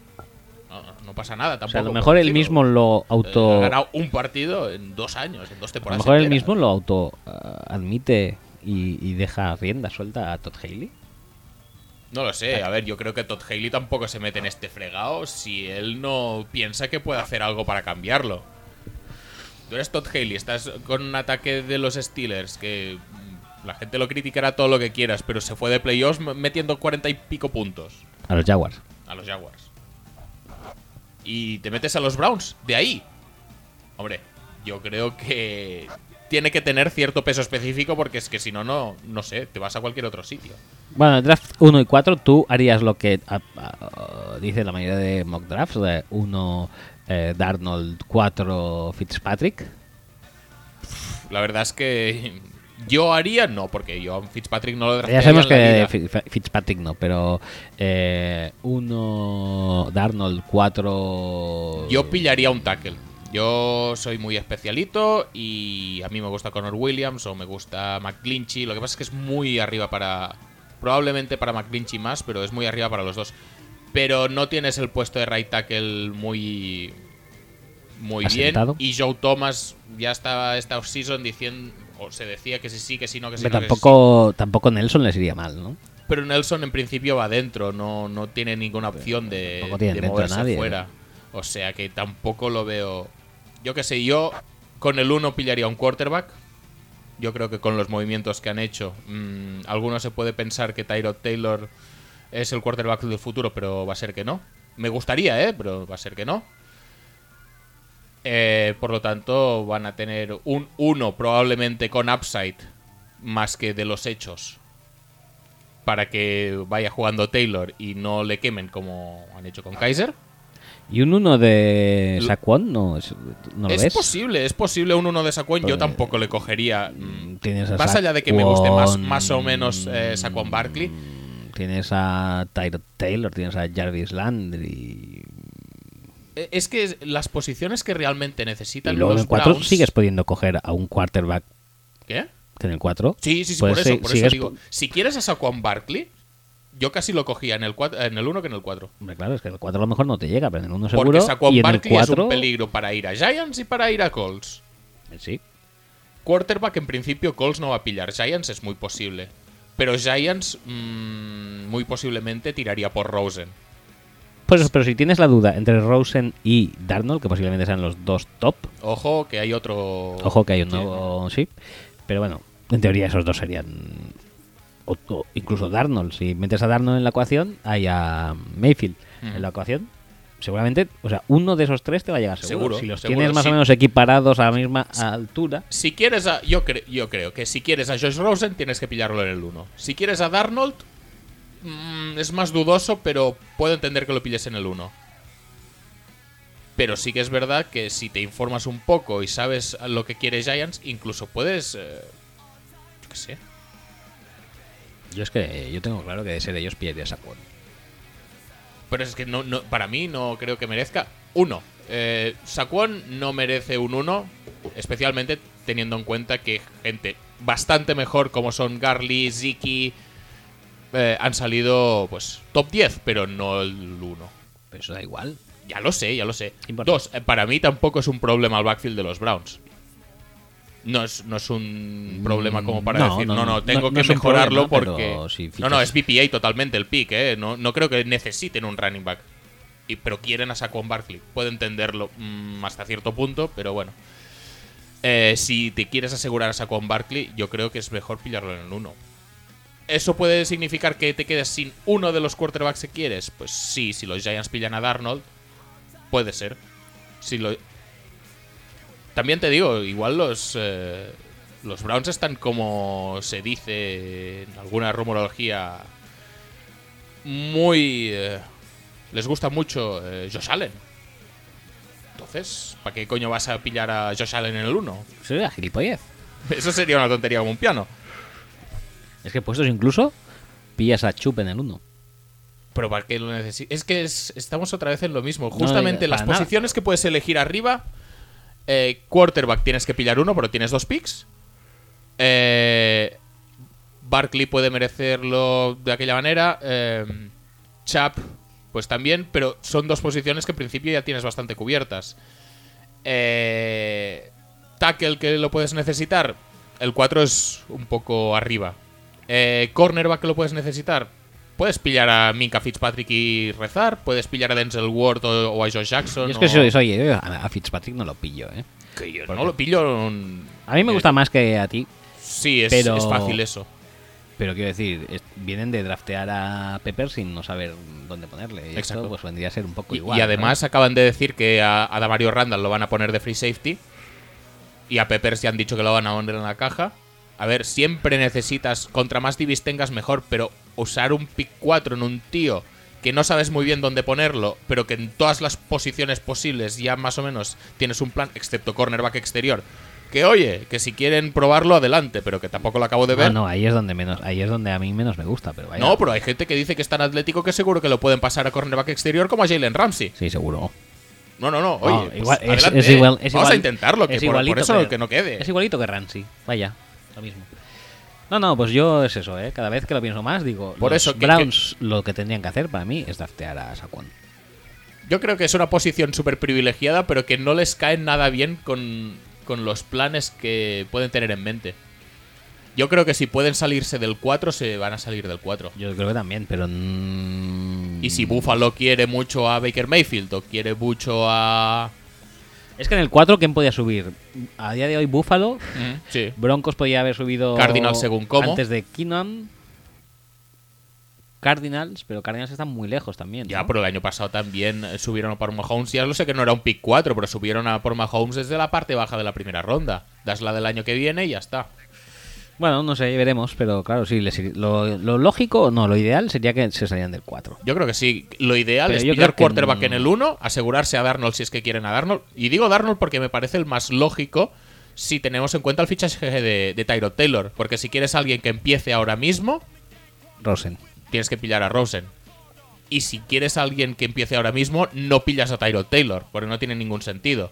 No, no pasa nada O tampoco. sea, a lo mejor él mismo lo Eh, auto. Ha ganado un partido en dos años, en dos A lo temporadas. mejor él mismo lo auto ah, admite y, y deja rienda suelta a Todd Haley. No lo sé, a ver, yo creo que Todd Haley tampoco se mete en este fregado si él no piensa que puede hacer algo para cambiarlo. Tú eres Todd Haley, estás con un ataque de los Steelers que La gente lo criticará todo lo que quieras, pero se fue de playoffs metiendo 40 y pico puntos A los Jaguars. a los Jaguars. Y te metes a los Browns, de ahí. Hombre, yo creo que tiene que tener cierto peso específico porque es que si no, no, no sé, te vas a cualquier otro sitio. Bueno, draft 1 y 4, tú harías lo que ah, dice la mayoría de mock drafts: de 1 eh, Darnold, 4 Fitzpatrick. La verdad es que yo haría no, porque yo a Fitzpatrick no lo Ya sabemos que Fitzpatrick no, pero 1 Darnold, 4. Yo pillaría un tackle. Yo soy muy especialito y a mí me gusta Connor Williams o me gusta McGlinchy. Lo que pasa es que es muy arriba para. Probablemente para McGlinchy más, pero es muy arriba para los dos. Pero no tienes el puesto de right tackle muy. Muy bien. Y Joe Thomas ya estaba esta offseason diciendo. O se decía que sí, sí, que sí, no, que sí. Hombre, no, que sí, sí. tampoco, tampoco Nelson les iría mal, ¿no? Pero Nelson en principio va adentro, no, no tiene ninguna opción de, tiene de moverse nadie, fuera. O sea que tampoco lo veo. Yo qué sé, yo con el 1 pillaría un quarterback. Yo creo que con los movimientos que han hecho, mm, alguno se puede pensar que Tyrod Taylor es el quarterback del futuro, pero va a ser que no. Me gustaría, ¿eh? Pero va a ser que no. Eh, por lo tanto, van a tener un 1 probablemente con upside más que de los hechos para que vaya jugando Taylor y no le quemen como han hecho con Kaiser. Y un 1 de Saquon, ¿no, no lo es ves? posible, es posible un 1 de Saquon. Yo Pues, tampoco le cogería. mm, Más allá de que me guste más, más o menos eh, Saquon Barkley. Tienes a Tyrod Taylor, tienes a Jarvis Landry. eh, Es que las posiciones que realmente Y necesitan luego en los el 4 Browns- sigues pudiendo coger a un quarterback ¿Qué? que en el 4. Sí, sí, sí, Pues por eso, por eso sigues digo. po- Si quieres a Saquon Barkley, yo casi lo cogía en el, cuat- en el 1 que en el 4. Hombre, claro, es que en el 4 a lo mejor no te llega, pero en el 1 seguro. Porque Saquon y en Barkley es 4. un peligro para ir a Giants y para ir a Colts. Sí. Quarterback en principio Colts no va a pillar. Giants es muy posible. Pero Giants mm, muy posiblemente tiraría por Rosen. Pues, pero si tienes la duda entre Rosen y Darnold, que posiblemente sean los dos top, Ojo que hay otro... ojo que hay un nuevo sí, pero bueno, en teoría esos dos serían. o- o incluso Darnold, si metes a Darnold en la ecuación, hay a Mayfield en la ecuación. Seguramente, o sea, uno de esos tres te va a llegar seguro. Seguro, si los seguro, tienes más sí. o menos equiparados a la misma altura, Si quieres a... Yo, cre- yo creo que si quieres a Josh Rosen tienes que pillarlo en el 1. Si quieres a Darnold mm, es más dudoso, pero puedo entender que lo pilles en el 1. Pero sí que es verdad que si te informas un poco y sabes lo que quiere Giants, incluso puedes... eh, yo qué sé. yo es que yo tengo claro que de ser ellos pillaría Saquon. Pero es que no, no- para mí no creo que merezca uno. Eh, Saquon no merece un uno, especialmente teniendo en cuenta que gente bastante mejor como son Garly, Ziki, eh, han salido pues top 10, pero no el 1. Pero eso da igual. Ya lo sé, ya lo sé. Dos, eh, para mí tampoco es un problema el backfield de los Browns. No es, no es un problema como para no, decir, no, no, no, tengo que mejorarlo problema, porque... si no, no, es BPA totalmente el pick, ¿eh? No, no creo que necesiten un running back. Y, pero quieren a Saquon Barkley. Puedo entenderlo mm, hasta cierto punto, pero bueno. Eh, si te quieres asegurar a Saquon Barkley, yo creo que es mejor pillarlo en el 1. ¿Eso puede significar que te quedes sin uno de los quarterbacks que quieres? Pues sí, si los Giants pillan a Darnold, puede ser. Si lo... También te digo, igual los, eh, los Browns están como se dice en alguna rumorología muy... eh, les gusta mucho eh, Josh Allen. Entonces, ¿para qué coño vas a pillar a Josh Allen en el 1? Eso era gilipollez. Eso sería una tontería como un piano. Es que puestos incluso, pillas a Chup en el 1. Pero ¿para qué lo necesitas? Es que es- estamos otra vez en lo mismo. No, Justamente eh, las nada. posiciones que puedes elegir arriba, eh, quarterback tienes que pillar uno, pero tienes dos picks. Eh, Barkley puede merecerlo de aquella manera. Eh, Chap, pues también, pero son dos posiciones que en principio ya tienes bastante cubiertas. Eh, tackle que lo puedes necesitar, el 4 es un poco arriba. Eh, cornerback que lo puedes necesitar, puedes pillar a Minka Fitzpatrick y rezar, puedes pillar a Denzel Ward o, o a Josh Jackson. Yo es que o- soy, soy- yo a Fitzpatrick no lo pillo, ¿eh. que yo no lo pillo. A mí me eh, gusta más que a ti. Sí, es, Pero- es fácil eso. Pero quiero decir, es- vienen de draftear a Pepper sin no saber dónde ponerle. Y Exacto. esto pues vendría a ser un poco Y, igual. y ¿no? además acaban de decir que a, a Damario Randall lo van a poner de free safety. Y a Peppers ya han dicho que lo van a poner en la caja. A ver, siempre necesitas, contra más divis tengas mejor, pero usar un pick 4 en un tío que no sabes muy bien dónde ponerlo, pero que en todas las posiciones posibles ya más o menos tienes un plan, excepto cornerback exterior. Que oye, que si quieren probarlo, adelante, pero que tampoco lo acabo de ver. No, no, ahí es donde menos, ahí es donde a mí menos me gusta, pero vaya. No, pero hay gente que dice que es tan atlético que seguro que lo pueden pasar a cornerback exterior como a Jalen Ramsey. Sí, seguro. No, no, no. No, Oye, pues igual- es- adelante, es ¿eh? igual- es Vamos igual- a intentarlo, que es por, eso que- que no quede. Es igualito que Ramsey. Vaya, lo mismo. No, no, pues yo es eso, ¿eh? Cada vez que lo pienso más, digo, Por los eso que- Browns lo que tendrían que hacer para mí es draftear a Saquon. Yo creo que es una posición súper privilegiada, pero que no les cae nada bien con, con los planes que pueden tener en mente. Yo creo que si pueden salirse del 4, se van a salir del 4. Yo creo que también, pero... mm, Y si Buffalo quiere mucho a Baker Mayfield o quiere mucho a... Es que en el 4, ¿quién podía subir? A día de hoy, Buffalo. Sí. Broncos podía haber subido. Cardinals según cómo. Antes de Keenan. Cardinals, pero Cardinals están muy lejos también. Ya, pero el año pasado también subieron a por Mahomes. Ya lo sé que no era un pick 4, pero subieron a por Mahomes desde la parte baja de la primera ronda. Das la del año que viene y ya está. Bueno, no sé, veremos, pero claro, sí, les ir- lo, lo lógico, no, lo ideal sería que se salieran del 4. Yo creo que sí. Lo ideal Pero es yo pillar creo que quarterback no. en el 1, asegurarse a Darnold si es que quieren a Darnold. Y digo Darnold porque me parece el más lógico si tenemos en cuenta el fichaje de, de Tyrod Taylor. Porque si quieres a alguien que empiece ahora mismo, Rosen. tienes que pillar a Rosen. Y si quieres a alguien que empiece ahora mismo, no pillas a Tyrod Taylor, porque no tiene ningún sentido.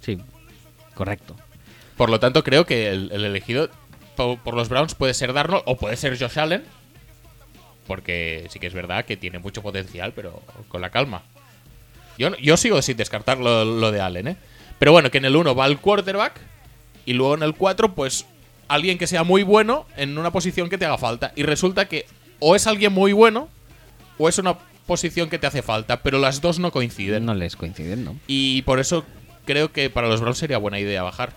Sí, correcto. Por lo tanto, creo que el, el elegido po- por, los Browns puede ser Darnold o puede ser Josh Allen. Porque sí que es verdad que tiene mucho potencial, pero con la calma. Yo, yo sigo sin descartar lo, lo de Allen, ¿eh? Pero bueno, que en el 1 va el quarterback y luego en el 4, pues alguien que sea muy bueno en una posición que te haga falta. Y resulta que o es alguien muy bueno o es una posición que te hace falta, pero las dos no coinciden. No les coinciden, ¿no? Y por eso creo que para los Browns sería buena idea bajar.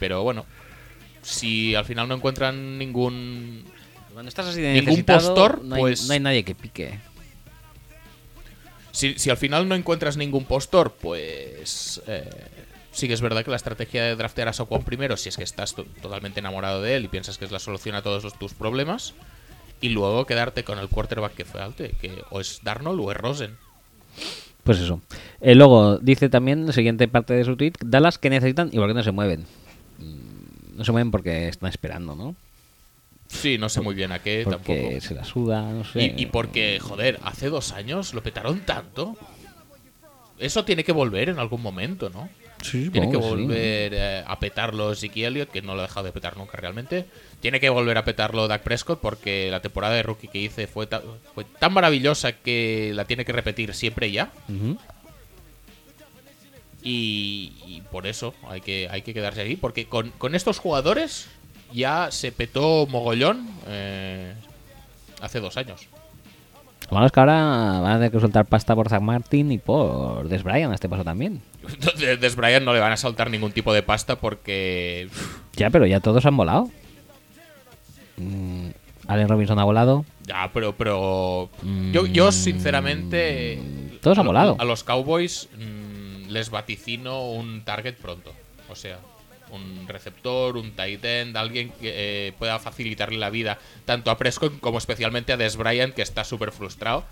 Pero bueno, si al final no encuentran ningún... Cuando estás así de Ningún postor, no hay, pues- no hay nadie que pique. Si, si al final no encuentras ningún postor, pues... eh, sí que es verdad que la estrategia de draftear a Saquon primero, si es que estás to- totalmente enamorado de él y piensas que es la solución a todos los- tus problemas, y luego quedarte con el quarterback que fue alto, que o es Darnold o es Rosen. Pues eso. Eh, luego dice también, la siguiente parte de su tweet, Dallas que necesitan y por qué no se mueven. No se mueven porque están esperando, ¿no? Sí, no sé muy bien a qué Porque tampoco. se la suda, no sé. Y, y porque, joder, hace dos años lo petaron tanto. Eso tiene que volver en algún momento, ¿no? Sí, Tiene que supongo sí. volver eh, a petarlo Zeke Elliott, que no lo ha dejado de petar nunca realmente. Tiene que volver a petarlo Dak Prescott, porque la temporada de rookie que hice fue, ta- fue tan maravillosa que la tiene que repetir siempre ya. Y, y por eso hay que, hay que quedarse ahí, porque con, con estos jugadores ya se petó mogollón eh, hace dos años. Lo malo es que ahora van a tener que soltar pasta por Zach Martin y por Des Bryant a este paso también. De Des Bryant no le van a saltar ningún tipo de pasta porque Ya, pero ya todos han volado. Mm, Allen Robinson ha volado. Ya, pero, pero yo, yo sinceramente Todos han volado. A los Cowboys mm, les vaticino un target pronto. O sea, un receptor, un tight end, alguien que eh, pueda facilitarle la vida tanto a Prescott como especialmente a Des Bryant que está súper frustrado.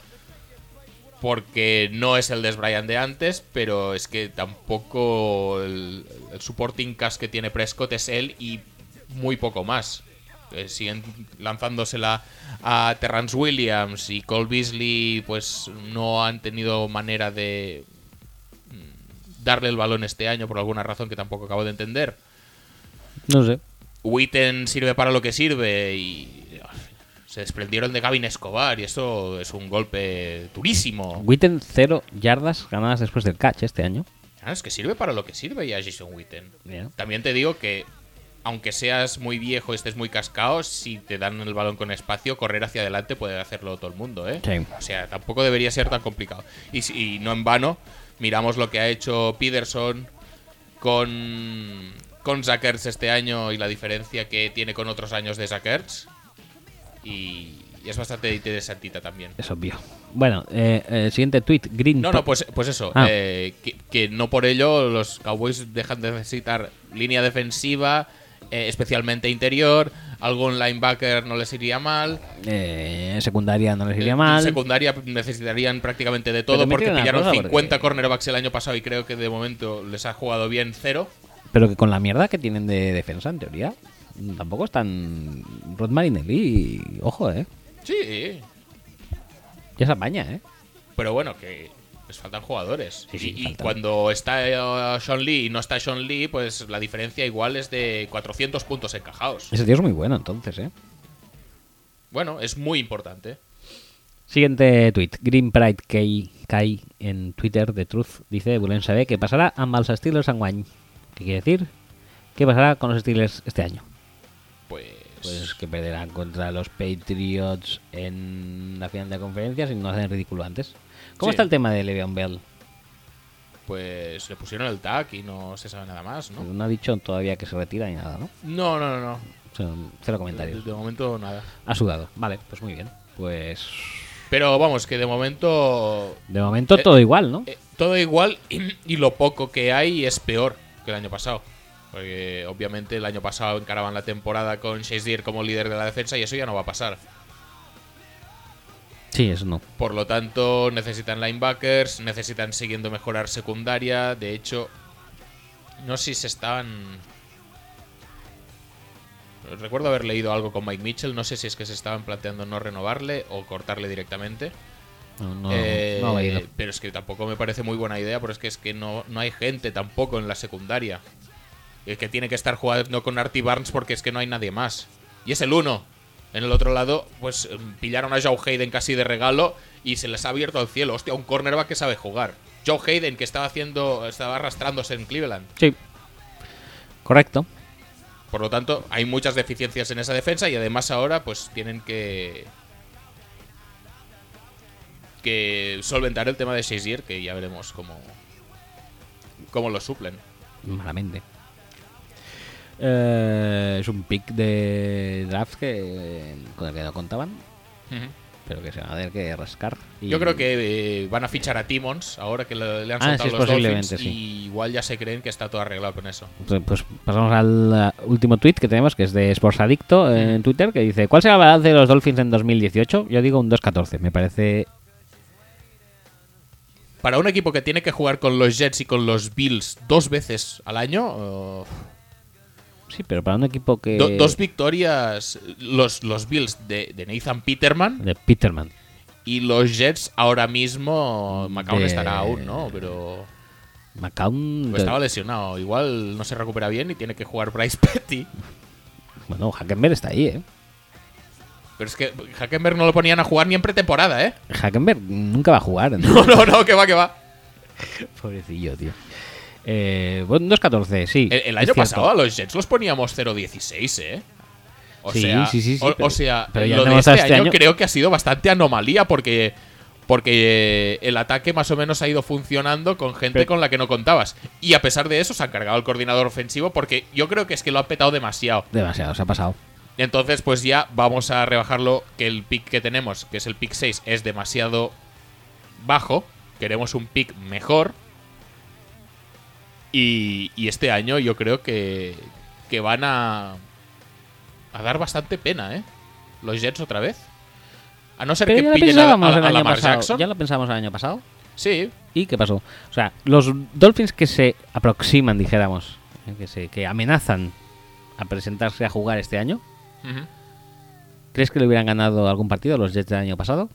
Porque no es el Des Bryant de antes, pero es que tampoco el, supporting cast que tiene Prescott es él y muy poco más. Eh, siguen lanzándosela a Terrance Williams y Cole Beasley, pues no han tenido manera de darle el balón este año por alguna razón que tampoco acabo de entender. No sé. Witten sirve para lo que sirve y se desprendieron de Gavin Escobar y eso es un golpe durísimo. Witten, cero yardas ganadas después del catch este año. Ah, es que sirve para lo que sirve ya Jason Witten. También te digo que aunque seas muy viejo y estés muy cascado, si te dan el balón con espacio, correr hacia adelante puede hacerlo todo el mundo, ¿eh? Sí. O sea, tampoco debería ser tan complicado. Y, si- y no en vano, miramos lo que ha hecho Peterson con con Zach Ertz este año y la diferencia que tiene con otros años de Zach Ertz. Y, y es bastante interesantita también. Es obvio. Bueno, eh, el siguiente tweet. Green No, no, pues, pues eso. Ah. eh, que, que no por ello los Cowboys dejan de necesitar línea defensiva, eh, especialmente interior. Algún linebacker no les iría mal. eh, secundaria no les iría mal. secundaria necesitarían prácticamente de todo porque pillaron cosa, 50 porque- cornerbacks el año pasado y creo que de momento les ha jugado bien cero. Pero que con la mierda que tienen de defensa, en teoría, tampoco están. Rod Marinelli, ojo, eh. Sí, Ya se apaña, eh. pero bueno, que les faltan jugadores. Sí, sí, y, cuando está eh, Sean Lee y no está Sean Lee, pues la diferencia igual es de 400 puntos encajados. Ese tío es muy bueno, entonces, eh. Bueno, es muy importante. Siguiente tweet. Green Pride Kai, Kai en Twitter de Truth dice: Volem saber què passarà amb els Steelers enguany. ¿Qué quiere decir? ¿Qué pasará con los Steelers este año? Pues, Pues que perderán contra los Patriots en la final de conferencia si no hacen ridículo antes. ¿Cómo Sí. está el tema de Le'Veon Bell? pues le pusieron el tag y no se sabe nada más, ¿no? No ha dicho todavía que se retira ni nada, ¿no? No, no, no, no. De, comentarios. de momento nada. Ha sudado. Vale, pues muy bien. Pues Pero vamos, que de momento de momento Eh, todo igual, ¿no? eh, todo igual y, y lo poco que hay es peor que el año pasado. Porque obviamente el año pasado encaraban la temporada con Shazier como líder de la defensa y eso ya no va a pasar. Sí, eso no. Por lo tanto, necesitan linebackers, necesitan siguiendo mejorar secundaria. De hecho, no sé si se estaban. Recuerdo haber leído algo con Mike Mitchell. No sé si es que se estaban planteando no renovarle o cortarle directamente. No, no, Eh, no oído. pero es que tampoco me parece muy buena idea, porque es que, es que no, no hay gente tampoco en la secundaria. El que tiene que estar jugando con Artie Barnes porque es que no hay nadie más. Y es el uno. En el otro lado, pues eh, pillaron a Joe Hayden casi de regalo y se les ha abierto al cielo. Hostia, un cornerback que sabe jugar. Joe Hayden que estaba haciendo, estaba arrastrándose en Cleveland. Sí. Correcto. Por lo tanto, hay muchas deficiencias en esa defensa y además ahora pues tienen que que solventar el tema de Shazier, que ya veremos cómo cómo lo suplen. Malamente. Eh, es un pick de draft que con el que no contaban, pero que se van a tener que rascar. y- Yo creo que eh, van a fichar a Timmons ahora que le, le han Ah, soltado sí, los posiblemente, Dolphins sí. y igual ya se creen que está todo arreglado con eso. Pues, pues pasamos al uh, último tweet que tenemos, que es de Sports Adicto eh, en Twitter, que dice: ¿Cuál será el balance de los Dolphins en 2018? Yo digo un 2-14. Me parece. Para un equipo que tiene que jugar con los Jets y con los Bills dos veces al año, eh, Sí, pero para un equipo que. do- dos victorias, los, los Bills de, de Nathan Peterman De Peterman. y los Jets ahora mismo, McCown De- estará aún, ¿no? Pero McCown. pues estaba lesionado, igual no se recupera bien y tiene que jugar Bryce Petty. Bueno, Hackenberg está ahí, ¿eh? Pero es que Hackenberg no lo ponían a jugar ni en pretemporada, ¿eh? Hackenberg nunca va a jugar. ¿no? No, no, no, que va, que va. Pobrecillo, tío. Eh, bueno, 2-14, sí. El, año pasado a los Jets los poníamos 0-16, ¿eh? O Sí, sea, sí, sí, sí, o, pero- o sea pero ya lo de este, este año, año- creo que ha sido bastante anomalía porque porque el ataque más o menos ha ido funcionando con gente Pero- con la que no contabas. Y a pesar de eso se ha cargado el coordinador ofensivo porque yo creo que es que lo ha petado demasiado. Demasiado, se ha pasado. Entonces, pues ya vamos a rebajarlo, que el pick que tenemos, que es el pick 6, es demasiado bajo. Queremos un pick mejor. Y, y este año yo creo que, que van a, a dar bastante pena, ¿eh? Los Jets otra vez. A no ser Pero que ya lo pillen a, pensábamos a- el a año Lamar pasado. Jackson. Ya lo pensábamos el año pasado. Sí, ¿Y qué pasó? O sea, los Dolphins que se aproximan, dijéramos, eh, que, se, que amenazan a presentarse a jugar este año. ¿crees que le hubieran ganado algún partido los Jets del año pasado?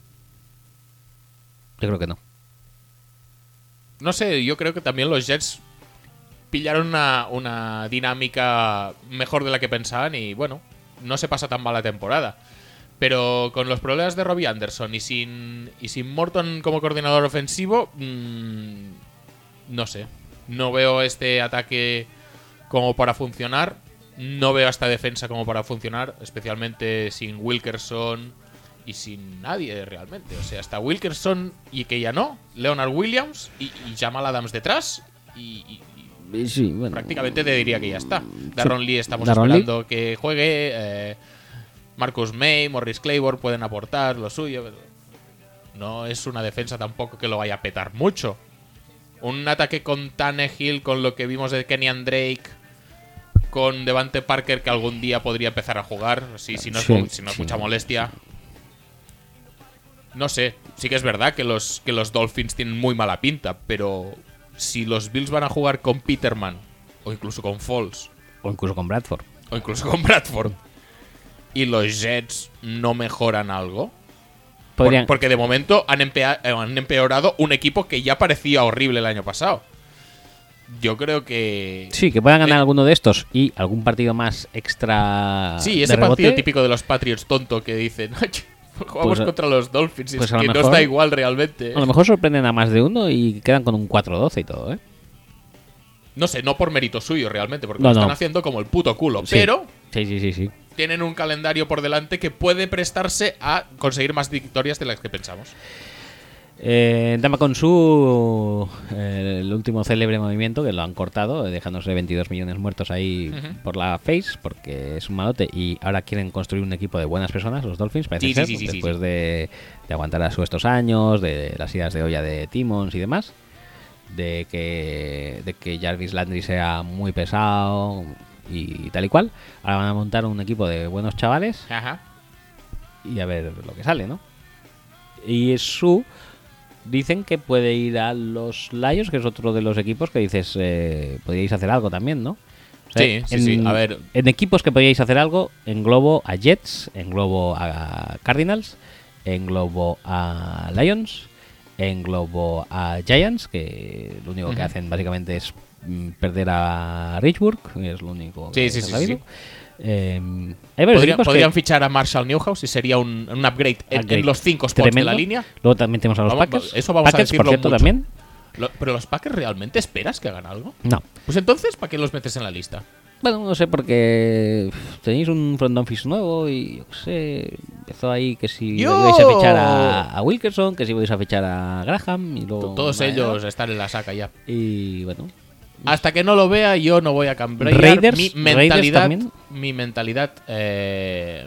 Yo creo que no. No sé, yo creo que también los Jets pillaron una, una dinámica mejor de la que pensaban y bueno, no se pasa tan mala temporada. Pero con los problemas de Robbie Anderson y sin, y sin Morton como coordinador ofensivo, mm, no sé. No veo este ataque como para funcionar. No veo esta defensa como para funcionar, especialmente sin Wilkerson y sin nadie realmente. O sea, hasta Wilkerson y que ya no, Leonard Williams y, y Jamal Adams detrás y, Sí, bueno. Prácticamente te diría que ya está. Darron Lee estamos Darron Lee. esperando que juegue. eh, Marcus May, Morris Claiborne pueden aportar lo suyo. pero no es una defensa tampoco que lo vaya a petar mucho. Un ataque con Tannehill, con lo que vimos de Kenyan Drake, con Devante Parker que algún día podría empezar a jugar, si, si no es, Sí, si no es mucha molestia. No sé, sí que es verdad que los, que los Dolphins tienen muy mala pinta, pero si los Bills van a jugar con Peterman, o incluso con Foles, O incluso con Bradford. o incluso con Bradford, y los Jets no mejoran algo, Podrían, porque de momento han, eh, han empeorado un equipo que ya parecía horrible el año pasado. Yo creo que... sí, que puedan ganar Eh, alguno de estos y algún partido más extra. Sí, ese partido típico de los Patriots tonto que dicen, "Ay, jugamos Pues a- contra los Dolphins, y pues es que no está igual realmente. A lo mejor sorprenden a más de uno y quedan con un 4-12 y todo, ¿eh? No sé, no por mérito suyo realmente, porque No, lo están no. haciendo como el puto culo. Sí. Pero Sí, sí, sí, sí. tienen un calendario por delante que puede prestarse a conseguir más victorias de las que pensamos. Eh, Dama con su eh, el último célebre movimiento que lo han cortado, dejándose 22 millones muertos ahí por la face, porque es un malote y ahora quieren construir un equipo de buenas personas, los Dolphins, parece Sí, ser, sí, después. De, de aguantar a su estos años, de las idas de olla de Timmons y demás, de que, de que Jarvis Landry sea muy pesado y tal y cual. Ahora van a montar un equipo de buenos chavales Ajá. y a ver lo que sale, ¿no? Y su dicen que puede ir a los Lions, que es otro de los equipos que dices, eh, podríais hacer algo también, ¿no? O Sí, sí, sí. A ver. En equipos que podíais hacer algo, englobo a Jets, englobo a Cardinals, englobo a Lions, englobo a Giants, que lo único que hacen básicamente es mm, perder a Richburg, es lo único Sí, que sí, sí, sabido. sí. Eh, hay varios Podría- equipos que- podrían fichar a Marshall Newhouse y sería un, un upgrade, en- los cinco spots de la línea. Luego también tenemos a los Vamos- Packers. eso vamos a Packers, por decirlo cierto, mucho. también. Lo- pero los Packers realmente esperas que hagan algo. No. Pues entonces, ¿para qué los metes en la lista? Bueno, no sé, porque tenéis un front office nuevo y yo qué sé. Empezó ahí que si Yo- ibais a fichar a, a Wilkerson, que si ibais a fichar a Graham y luego. Todos ellos están en la saca ya. Y bueno. Hasta que no lo vea, yo no voy a cambiar Raiders- mi Raiders mentalidad. también. Mi mentalidad eh,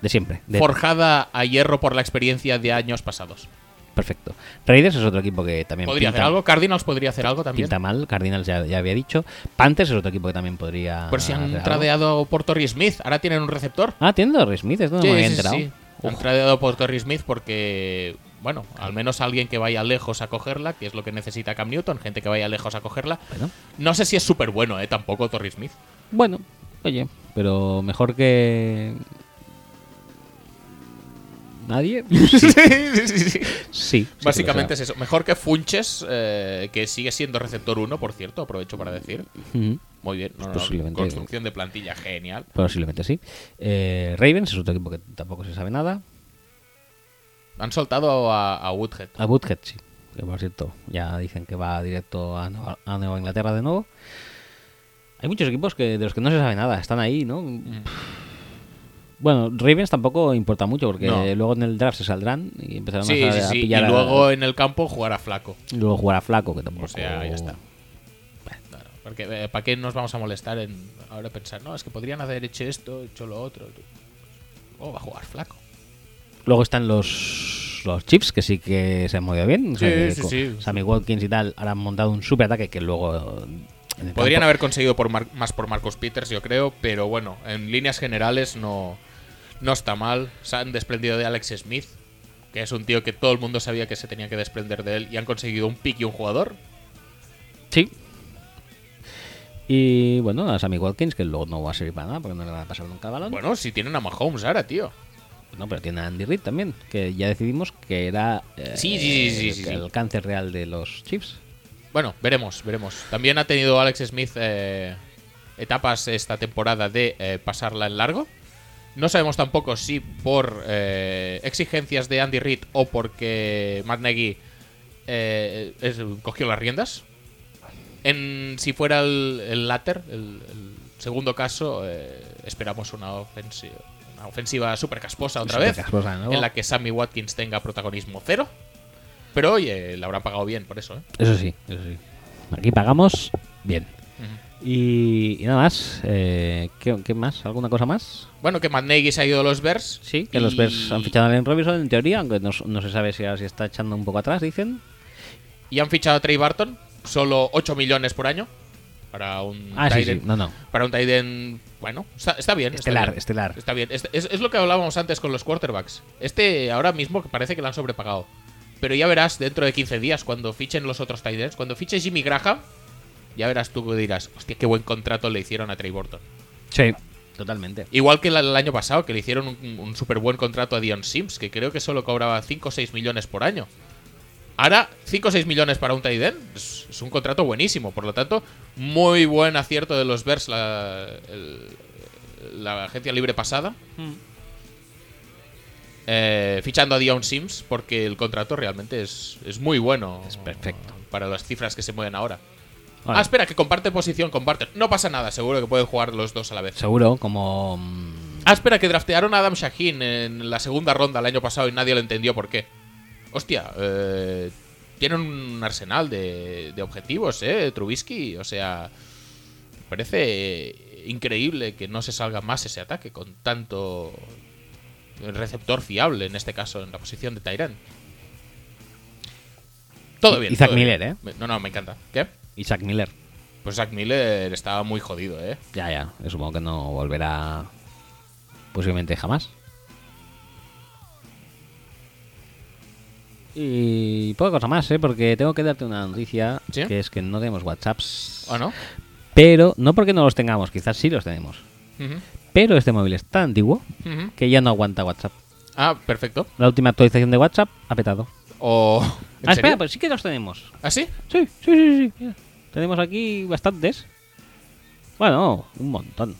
De siempre. de- forjada a hierro por la experiencia de años pasados. perfecto. Raiders es otro equipo que también ¿Podría pinta, hacer algo? ¿Cardinals podría hacer algo también? pinta mal. Cardinals ya, ya había dicho. Panthers es otro equipo que también podría. Por si han hacer algo. tradeado por Torrey Smith. Ahora tienen un receptor. Ah, tiene Torrey Smith, esto no me había enterado. Han tradeado por Torrey Smith porque, bueno, al menos alguien que vaya lejos a cogerla, que es lo que necesita Cam Newton, gente que vaya lejos a cogerla. Bueno, No sé si es súper bueno, ¿eh? Tampoco Torrey Smith. bueno, oye, pero mejor que. ¿Nadie? sí, sí, sí. Sí. sí que Básicamente es eso. Mejor que Funches, eh, que sigue siendo receptor 1, por cierto, aprovecho para decir. Muy bien, no, no, no, Posiblemente. construcción de plantilla genial. Posiblemente sí. Eh, Ravens es otro equipo que tampoco se sabe nada. Han soltado a, a Woodhead. A Woodhead sí. Que por cierto, ya dicen que va directo a Nueva, a Nueva Inglaterra de nuevo. Hay muchos equipos que de los que no se sabe nada. Están ahí, ¿no? Bueno, Ravens tampoco importa mucho porque No. luego en el draft se saldrán y empezarán Sí, a, sí, a sí. Y pillar a- luego en el campo jugar a Flaco. y luego jugar a Flaco, que tampoco... O sea, ya está. Porque eh, ¿para qué nos vamos a molestar en ahora pensar, no, es que podrían haber hecho esto, hecho lo otro? Oh, va a jugar Flaco. Luego están los, los Chips, que sí que se han movido bien. O sea, Sí, sí. Sammy Watkins y tal ahora han montado un super ataque que luego... Podrían campo- haber conseguido por Mar- más por Marcos Peters, yo creo, pero bueno, en líneas generales no, no está mal. Se han desprendido de Alex Smith, que es un tío que todo el mundo sabía que se tenía que desprender de él, y han conseguido un pick y un jugador. Sí. Y bueno, a Sammy Watkins, que luego no va a servir para nada porque no le va a pasar nunca el balón. Bueno, si tienen a Mahomes ahora, tío. No, pero tiene a Andy Reid también, que ya decidimos que era eh, Sí, sí, sí, el cáncer real de los Chiefs. Bueno, veremos, veremos. También ha tenido Alex Smith eh, etapas esta temporada de eh, pasarla en largo. No sabemos tampoco si por eh, exigencias de Andy Reid o porque Matt Nagy es- cogió las riendas. En, si fuera el, el latter, el, el segundo caso, esperamos una ofensiva, ofensiva super casposa otra vez, en la que Sammy Watkins tenga protagonismo cero. Pero oye, la habrán pagado bien por eso, ¿eh? Eso sí, eso sí. Aquí pagamos bien. Y, y nada más. Eh, ¿qué, qué más? ¿Alguna cosa más? Bueno, que Matt Nagy se ha ido a los Bears. Sí, que los Bears han fichado a Allen Robinson en teoría, aunque no, no se sabe si se está echando un poco atrás, dicen. Y han fichado a Trey Barton, solo 8 millones por año. Para un Ah, sí, tight sí, end- no, no. Para un tight end, bueno, está, está bien. está Estelar, bien. estelar. Está bien. Es, es- es lo que hablábamos antes con los quarterbacks. Este ahora mismo que parece que lo han sobrepagado. Pero ya verás dentro de 15 días, cuando fichen los otros tight ends, cuando fiche Jimmy Graham, ya verás tú que dirás, hostia, qué buen contrato le hicieron a Trey Burton. Sí, totalmente. Igual que el, el año pasado, que le hicieron un, un súper buen contrato a Dion Sims, que creo que solo cobraba 5 o 6 millones por año. Ahora, 5 o 6 millones para un tight end es, es un contrato buenísimo. Por lo tanto, muy buen acierto de los Bears la, el- la agencia libre pasada. Eh, fichando a Dion Sims porque el contrato realmente es, es muy bueno. Es perfecto. Para las cifras que se mueven ahora. Vale. Ah, espera, que comparte posición con Barton. No pasa nada, seguro que pueden jugar los dos a la vez. Seguro, como. Ah, espera, que draftearon a Adam Shaheen en la segunda ronda el año pasado y nadie lo entendió por qué. Hostia, eh, tienen un arsenal de, de objetivos, ¿eh? Trubisky, o sea, parece increíble que no se salga más ese ataque con tanto receptor fiable, en este caso, en la posición de Tyrant. Todo bien. Isaac todo bien. Miller, ¿eh? No, no, me encanta. ¿Qué? Isaac Miller. Pues Zach Miller estaba muy jodido, ¿eh? Ya, ya. Supongo que no volverá. Posiblemente jamás. Y poca cosa más, ¿eh? Porque tengo que darte una noticia. ¿Sí? Que es que no tenemos WhatsApps. ¿O no? Pero, no porque no los tengamos, quizás sí los tenemos. Pero este móvil es tan antiguo que ya no aguanta WhatsApp. Ah, perfecto. La última actualización de WhatsApp ha petado. O... ¿en Ah, espera, pues sí que los tenemos. ¿Ah, sí? Sí, sí, sí, sí. Tenemos aquí bastantes. Bueno, un montón.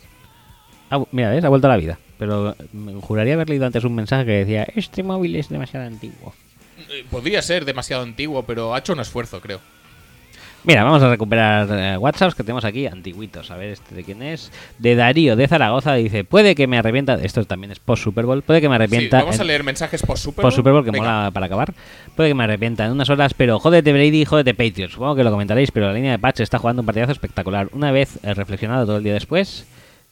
Ah, mira, ¿ves? Ha vuelto a la vida. Pero me juraría haber leído antes un mensaje que decía, este móvil es demasiado antiguo. Podría ser demasiado antiguo, pero ha hecho un esfuerzo, creo. Mira, vamos a recuperar eh, WhatsApps que tenemos aquí antiguitos. A ver, este de quién es. De Darío de Zaragoza dice, puede que me arrepienta. Esto también es post Super Bowl. Puede que me Sí, arrepienta. vamos a leer mensajes por Super Por Super Bowl que Venga. mola para acabar. Puede que me arrepienta en unas horas, pero jódete Brady, jódete Patriots. Supongo que lo comentaréis, pero la línea de patch está jugando un partidazo espectacular. Una vez eh, reflexionado todo el día después,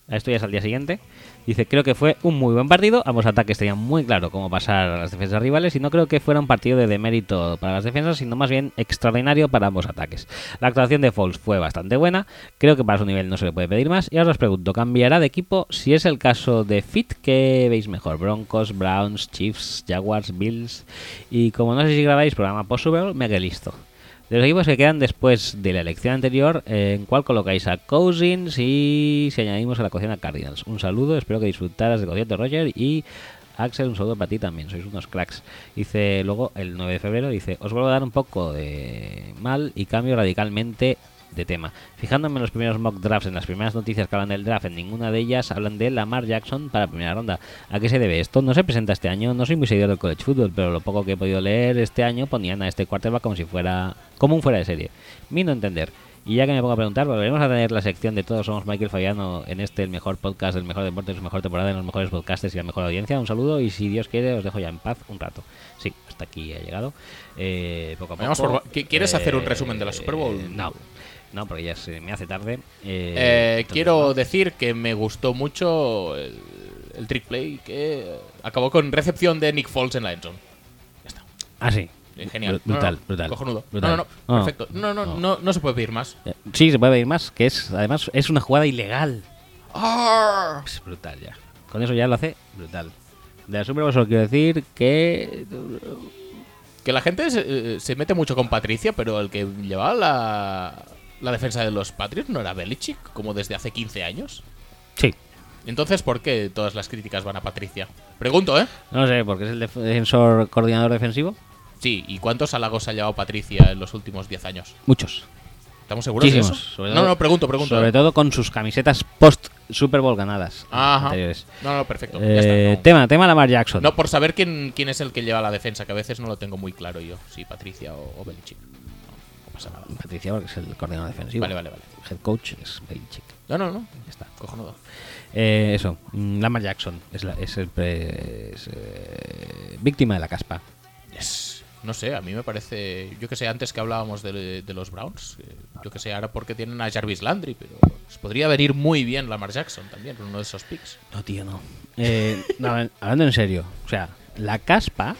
esto ya es al día siguiente, dice, creo que fue un muy buen partido. Ambos ataques tenían muy claro cómo pasar a las defensas rivales y no creo que fuera un partido de demérito para las defensas, sino más bien extraordinario para ambos ataques. La actuación de Foles fue bastante buena, creo que para su nivel no se le puede pedir más. Y ahora os pregunto, ¿cambiará de equipo si es el caso de Fit? ¿Qué veis mejor? Broncos, Browns, Chiefs, Jaguars, Bills. Y como no sé si grabáis programa Bowl, me quedé listo. De los equipos que quedan después de la elección anterior, ¿en cuál colocáis a Cousins y si añadimos a la cocina Cardinals? Un saludo, espero que disfrutaras del concierto Roger y Axel, un saludo para ti también, sois unos cracks. Dice luego el 9 de febrero, dice, os vuelvo a dar un poco de mal y cambio radicalmente de tema. Fijándome en los primeros mock drafts, en las primeras noticias que hablan del draft, en ninguna de ellas hablan de Lamar Jackson para primera ronda. ¿A qué se debe esto? No se presenta este año, no soy muy seguidor del college football, pero lo poco que he podido leer este año ponían a este quarterback como si fuera, como un fuera de serie. Mi no entender. Y ya que me pongo a preguntar, volveremos a tener la sección de Todos somos Michael Fabiano en este, el mejor podcast, el mejor deporte, la mejor temporada, en los mejores podcasters y la mejor audiencia. Un saludo y si Dios quiere os dejo ya en paz un rato. Sí, hasta aquí he llegado. Eh, poco a poco. Vamos por- ¿Qui- quieres hacer un resumen de la Super Bowl? Eh, no, no, porque ya se me hace tarde. Eh, Eh, entonces, quiero no. decir que me gustó mucho el, el trick play que acabó con recepción de Nick Foles en la endzone. Ya está. Ah, sí. Eh, Genial. Br- Brutal, No, no, brutal. Cojonudo. brutal. No, no, no. Perfecto. No, no, no, no se puede pedir más. Sí, se puede pedir más, que es, además, es una jugada ilegal. Es brutal ya. Con eso ya lo hace brutal. De la Super Bowl solo quiero decir que Que la gente se, se mete mucho con Patricia, pero el que llevaba la, la defensa de los Patriots no era Belichick, como desde hace 15 años. sí. Entonces, ¿por qué todas las críticas van a Patricia? Pregunto, ¿eh? No sé, porque es el defensor coordinador defensivo. Sí, ¿y cuántos halagos ha llevado Patricia en los últimos 10 años? Muchos. ¿Estamos seguros de Muchísimos. eso? sobre No, todo- no, pregunto, pregunto. Sobre ¿eh? todo con sus camisetas post Super Bowl ganadas Ajá. anteriores. No, no, perfecto. ya Eh, está, no. Tema, tema Lamar Jackson. No, por saber quién, quién es el que lleva la defensa, que a veces no lo tengo muy claro yo. Si Patricia o, o Belichick. Pasa nada. Patricia, porque es el coordinador defensivo. Vale, vale, vale. Head coach es Belichick. No, no, no. Ya está. Cojonudo. Eh, eso, mm, Lamar Jackson es, la- es el pre- es, eh, víctima de la caspa. Yes. No sé, a mí me parece. Yo que sé, antes que hablábamos de, de los Browns, eh, Yo que sé, ahora porque tienen a Jarvis Landry, pero les podría venir muy bien Lamar Jackson también, uno de esos picks. No, tío, no. No, hablando en serio, o sea, la caspa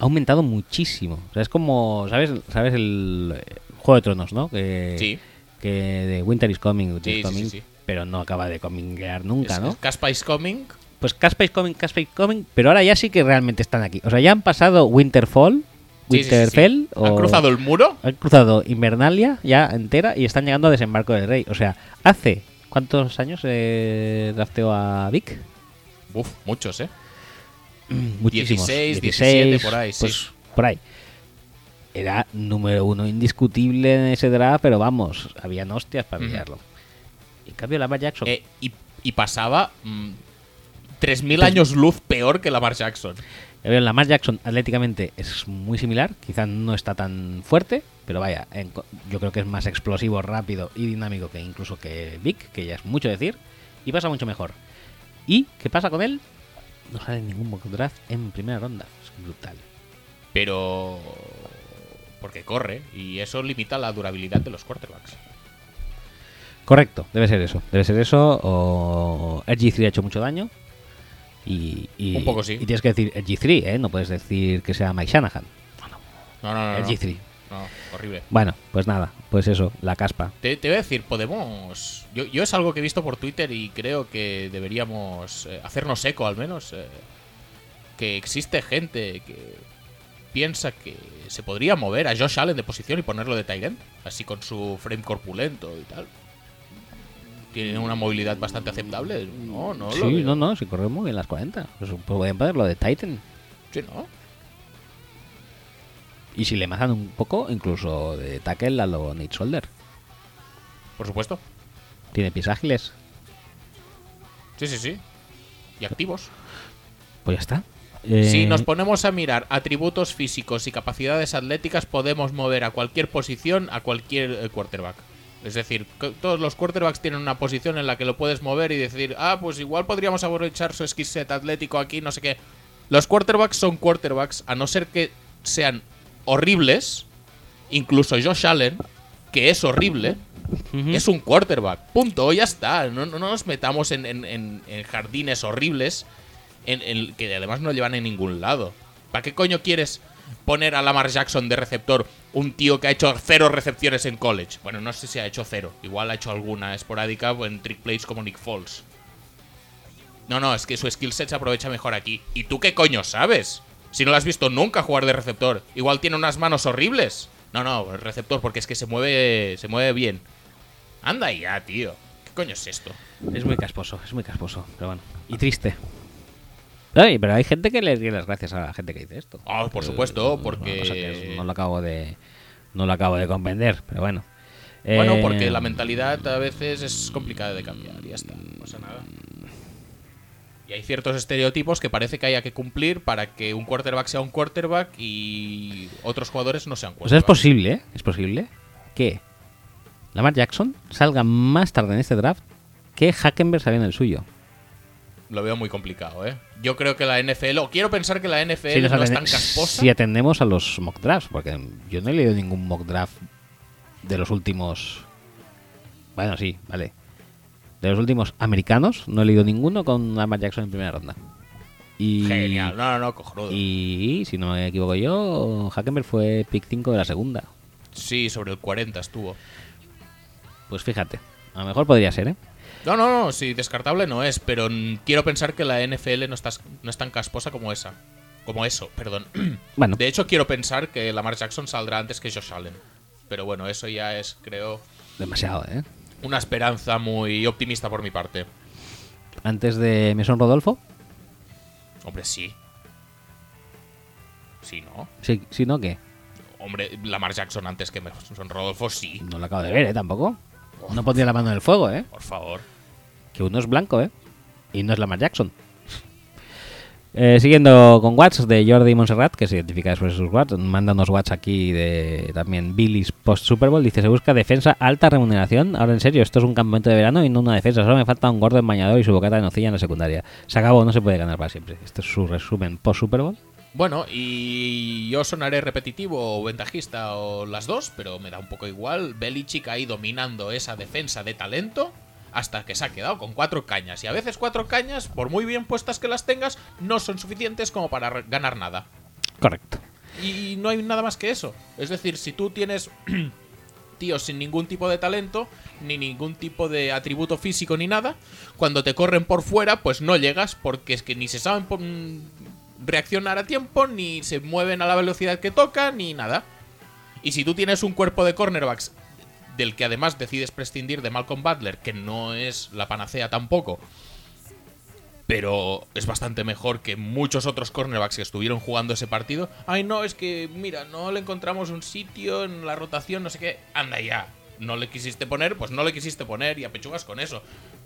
ha aumentado muchísimo. O sea, es como, ¿sabes? ¿Sabes el eh, Juego de Tronos, no? Que, Sí. Que de Winter is Coming, Winter Sí, is coming, sí, sí. pero no acaba de cominguear nunca, Es- ¿no? Caspa is coming. Pues Caspa is coming, Caspa is coming, pero ahora ya sí que realmente están aquí. O sea, ya han pasado Winterfall. Winterfell, ¿Han o- cruzado el muro? han cruzado Invernalia ya entera y están llegando a Desembarco del Rey. O sea, hace ¿cuántos años eh, drafteó a Vic? Uf, muchos, ¿eh? Muchísimos. 16, 17, por ahí, sí. Pues por ahí. Era número uno indiscutible en ese draft, pero vamos, habían hostias para Ujú. pillarlo. En cambio, Lamar Jackson. Eh, y, y pasaba mm, 3.000 años luz peor que Lamar Jackson. A ver, Lamar Jackson atléticamente es muy similar, quizás no está tan fuerte, pero vaya, en yo creo que es más explosivo, rápido y dinámico que incluso que Vic, que ya es mucho decir, y pasa mucho mejor. ¿Y qué pasa con él? No sale ningún mock draft en primera ronda, es brutal. Pero. Porque corre y eso limita la durabilidad de los quarterbacks. Correcto, debe ser eso, debe ser eso, o RG3 ha hecho mucho daño. Y, y- Un poco sí. Y tienes que decir RG3, ¿eh? No puedes decir que sea Mike Shanahan. No, no, no. no. RG3. No, horrible. Bueno, pues nada, pues eso, la caspa. Te, te voy a decir, podemos. Yo, yo es algo que he visto por Twitter y creo que deberíamos eh, hacernos eco al menos. eh, que existe gente que piensa que se podría mover a Josh Allen de posición y ponerlo de tight end, así con su frame corpulento y tal. Tiene una movilidad bastante aceptable. No, no. lo sí, veo. no, no, si corre muy bien las 40. Pues pueden ponerlo de Titan. Sí, ¿no? Y si le mazan un poco, incluso de tackle a lo Nate Solder. Por supuesto. Tiene pies ágiles. Sí, sí, sí. Y activos. Pues ya está. Si Eh, nos ponemos a mirar atributos físicos y capacidades atléticas, podemos mover a cualquier posición a cualquier eh, quarterback. Es decir, todos los quarterbacks tienen una posición en la que lo puedes mover y decir, ah, pues igual podríamos aprovechar su skill set atlético aquí, no sé qué. Los quarterbacks son quarterbacks, a no ser que sean horribles. Incluso Josh Allen, que es horrible, es un quarterback. Punto, ya está. No, no nos metamos en, en- en- en jardines horribles en, en- que además no llevan a ningún lado. ¿Para qué coño quieres poner a Lamar Jackson de receptor un tío que ha hecho cero recepciones en college? Bueno, no sé si ha hecho cero. Igual ha hecho alguna esporádica en trick plays como Nick Foles. No, no, es que su skill set se aprovecha mejor aquí. ¿Y tú qué coño sabes? Si no lo has visto nunca jugar de receptor. Igual tiene unas manos horribles. No, no, el receptor, porque es que se mueve, se mueve bien. Anda ya, tío. ¿Qué coño es esto? Es muy casposo, es muy casposo. Pero bueno. Y triste. Ay, pero hay gente que le dio las gracias a la gente que dice esto. Ah, por Eh, supuesto, que porque... no lo acabo de. No lo acabo de comprender, pero bueno. Bueno, Eh, porque la mentalidad a veces es complicada de cambiar, y ya está, no pasa nada. Y hay ciertos estereotipos que parece que haya que cumplir para que un quarterback sea un quarterback y otros jugadores no sean O sea, es posible, ¿eh? Es posible que Lamar Jackson salga más tarde en este draft que Hackenberg salía en el suyo. Lo veo muy complicado, ¿eh? Yo creo que la NFL, o quiero pensar que la NFL no es tan casposa. si atendemos a los mock drafts, porque yo no he leído ningún mock draft de los últimos. Bueno, sí, vale. De los últimos americanos, no he leído ninguno con Lamar Jackson en primera ronda. Y, Genial, no, no, no, cojonudo. Y si no me equivoco yo, Hackenberg fue pick 5 de la segunda. Sí, sobre el 40 estuvo. Pues fíjate, a lo mejor podría ser, ¿eh? No, no, no, sí, descartable no es, pero quiero pensar que la NFL no, está, no es tan casposa como esa. Como eso, perdón. Bueno, De hecho, quiero pensar que Lamar Jackson saldrá antes que Josh Allen. Pero bueno, eso ya es, creo, demasiado, ¿eh? Una esperanza muy optimista por mi parte. Antes de Mesón Rodolfo, Hombre, sí. Sí, ¿no? si, si no, ¿qué? Hombre, Lamar Jackson antes que Son Rodolfo, sí. No lo acabo de ver, ¿eh? Tampoco. No pondría la mano en el fuego, ¿eh? Por favor. Que uno es blanco, ¿eh? Y no es Lamar Jackson. Eh, siguiendo con Watts de Jordi Montserrat, que se identifica después de sus Watts, manda unos Watts aquí de también Billy's post Super Bowl. Dice: Se busca defensa, alta remuneración. Ahora en serio, esto es un campamento de verano y no una defensa. Solo me falta un gordo en bañador y su bocata de nocilla en la secundaria. Se acabó, no se puede ganar para siempre. Este es su resumen post Super Bowl. Bueno, y yo sonaré repetitivo o ventajista o las dos, pero me da un poco igual. Belichick ahí dominando esa defensa de talento hasta que se ha quedado con cuatro cañas. Y a veces cuatro cañas, por muy bien puestas que las tengas, no son suficientes como para ganar nada. Correcto. Y no hay nada más que eso. Es decir, si tú tienes tíos sin ningún tipo de talento, ni ningún tipo de atributo físico ni nada, cuando te corren por fuera, pues no llegas porque es que ni se saben pon- reaccionar a tiempo, ni se mueven a la velocidad que toca, ni nada. Y si tú tienes un cuerpo de cornerbacks del que además decides prescindir de Malcolm Butler, que no es la panacea tampoco, pero es bastante mejor que muchos otros cornerbacks que estuvieron jugando ese partido. Ay, no, es que, mira, no le encontramos un sitio en la rotación, no sé qué. Anda ya. No le quisiste poner, pues no le quisiste poner y apechugas con eso.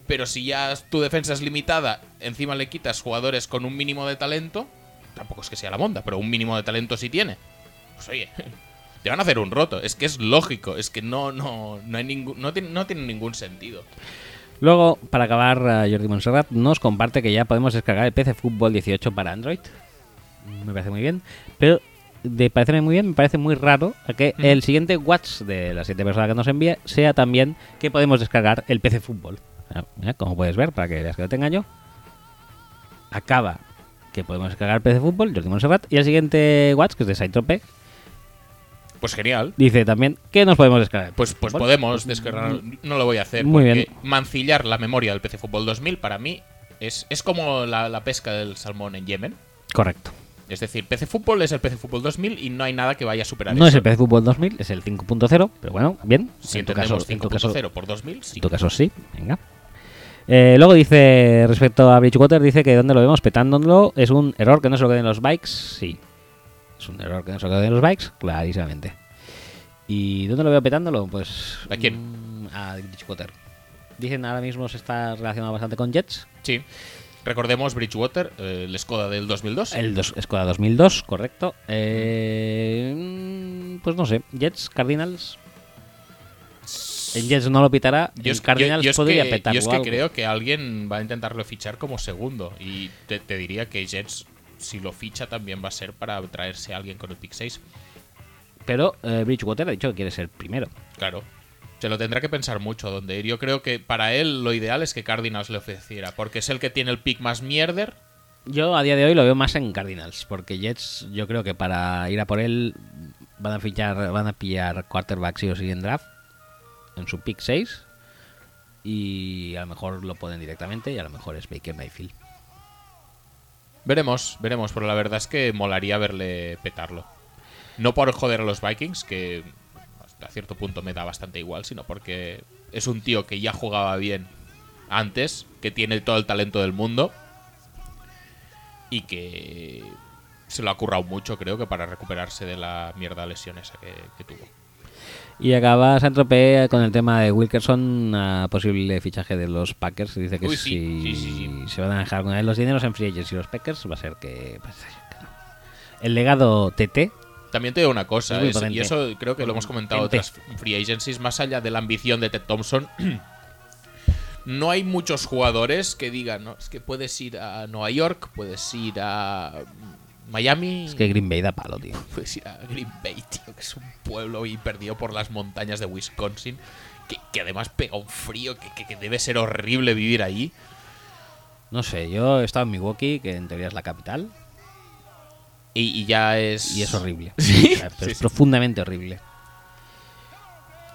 Pero si ya tu defensa es limitada, encima le quitas jugadores con un mínimo de talento, tampoco es que sea la monda, pero un mínimo de talento sí tiene. Pues oye, te van a hacer un roto. Es que es lógico, es que no, no, no hay ningún, no tiene, no tiene ningún sentido. Luego, para acabar, eh, Jordi Monserrat nos comparte que ya podemos descargar el PC Fútbol 18 para Android. Me parece muy bien. Pero de parecerme muy bien, me parece muy raro que el siguiente Watch de la siguiente persona que nos envíe sea también que podemos descargar el PC Fútbol. Mira, Como puedes ver, para que veas que lo tenga yo. Acaba que podemos descargar el PC Fútbol, Jordi Monserrat. Y el siguiente Watch, que es de Saitrope, Pues genial. dice también que nos podemos descargar. Pues, pues podemos descargar. No lo voy a hacer. Muy porque bien. mancillar la memoria del PC Fútbol 2000 para mí es, es como la, la pesca del salmón en Yemen. Correcto. Es decir, PC Fútbol es el PC Fútbol 2000 y no hay nada que vaya a superar No es el PC Fútbol 2000, es el 5.0, pero bueno, bien. Si en tu caso, entendemos en tu caso, 5.0 por 2000, sí. En tu caso sí, venga. Eh, luego dice, respecto a Bridgewater, dice que donde lo vemos petándolo es un error que no se lo queden los bikes. Sí, es un error que no se lo queden los bikes, clarísimamente. ¿Y dónde lo veo petándolo? Pues. ¿A quién? mm, a Bridgewater. Dicen ahora mismo se está relacionado bastante con Jets. Sí. Recordemos Bridgewater, eh, el Skoda del 2002. El dos, Skoda 2002, correcto. Eh, mm, pues no sé, Jets, Cardinals. En Jets no lo pitará. Yo es, Cardinals yo- podría que, petarlo yo es que algo. creo que alguien va a intentarlo fichar como segundo. Y te, te diría que Jets, si lo ficha, también va a ser para traerse a alguien con el pick 6. Pero eh, Bridgewater ha dicho que quiere ser primero. Claro. Se lo tendrá que pensar mucho dónde ir. Yo creo que para él lo ideal es que Cardinals le ofreciera. Porque es el que tiene el pick más mierder. Yo a día de hoy lo veo más en Cardinals, porque Jets yo creo que para ir a por él van a fichar, van a pillar quarterback sí o sí en draft, en su pick 6, y a lo mejor lo ponen directamente y a lo mejor es Baker Mayfield. Veremos, veremos. Pero la verdad es que molaría verle petarlo. No por joder a los Vikings, que hasta cierto punto me da bastante igual, sino porque es un tío que ya jugaba bien antes, que tiene todo el talento del mundo y que se lo ha currado mucho, creo que para recuperarse de la mierda lesión esa que, que tuvo. Y acaba Saint-Tropez con el tema de Wilkerson, a posible fichaje de los Packers. Dice que Uy, sí, si sí, sí, sí. se van a dejar con él los dineros en free agents y los Packers, va a ser que... pues, que no. El legado TT, También te digo una cosa, Es es- y eso creo que lo hemos comentado en otras free agencies, más allá de la ambición de Ted Thompson, no hay muchos jugadores que digan, no, es que puedes ir a Nueva York, puedes ir a Miami, es que Green Bay da palo, tío. puedes ir a Green Bay, tío, que es un pueblo y perdido por las montañas de Wisconsin, que, que además pega un frío que, que- que debe ser horrible vivir ahí. No sé, yo he estado en Milwaukee, que en teoría es la capital, Y, y ya es... y es horrible. Sí, O sea, pero sí, es sí. profundamente horrible.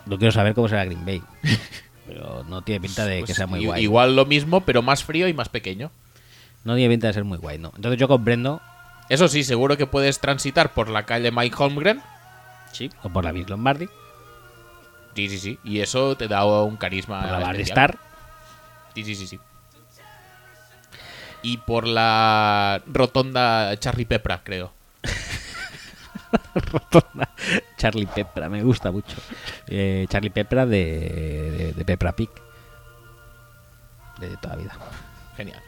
No quiero saber cómo será Green Bay. Pero no tiene pinta de que Pues sea muy guay. Igual lo mismo, pero más frío y más pequeño. No tiene pinta de ser muy guay, ¿no? Entonces yo comprendo, Eso sí, seguro que puedes transitar por la calle Mike Holmgren. sí, o por la Vince Lombardi, Sí, sí, sí. Y eso te da un carisma. por la Barry. Star, Sí, sí, sí, sí. Y por la rotonda Charlie Pepra, creo. Charlie Pepra, me gusta mucho. Eh, Charlie Pepra de, de, de Pepra Pig. De toda vida. Genial.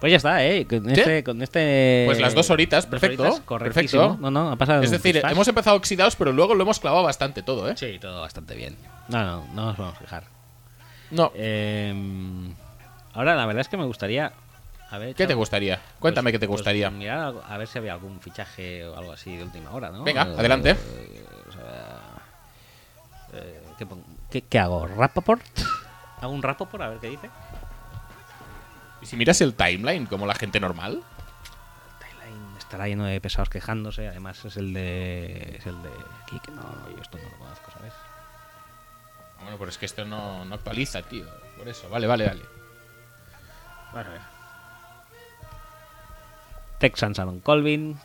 Pues ya está, ¿eh? Con este... Con este Pues las dos horitas, dos perfecto, horitas, correctísimo. perfecto. No, no, ha pasado Es decir, hemos empezado oxidados, pero luego lo hemos clavado bastante todo, ¿eh? Sí, todo bastante bien. No, no, no nos vamos a fijar. No. Eh, ahora, la verdad es que me gustaría haber ¿Qué echado- te gustaría? Cuéntame pues- qué te pues gustaría. mirar a ver si había algún fichaje o algo así de última hora, ¿no? Venga, Eh, adelante. o sea, eh, ¿qué, qué- qué hago? ¿Rapaport? ¿Hago un Rapaport? A ver qué dice. ¿Y si miras el timeline como la gente normal? Timeline estará lleno de pesados quejándose. Además, es el de. Es el de. Aquí, que no, yo esto no lo conozco, ¿sabes? Bueno, pero es que esto no, no actualiza, tío. Por eso, vale, vale, vale. Bueno, a ver. Texans Aaron Colvin.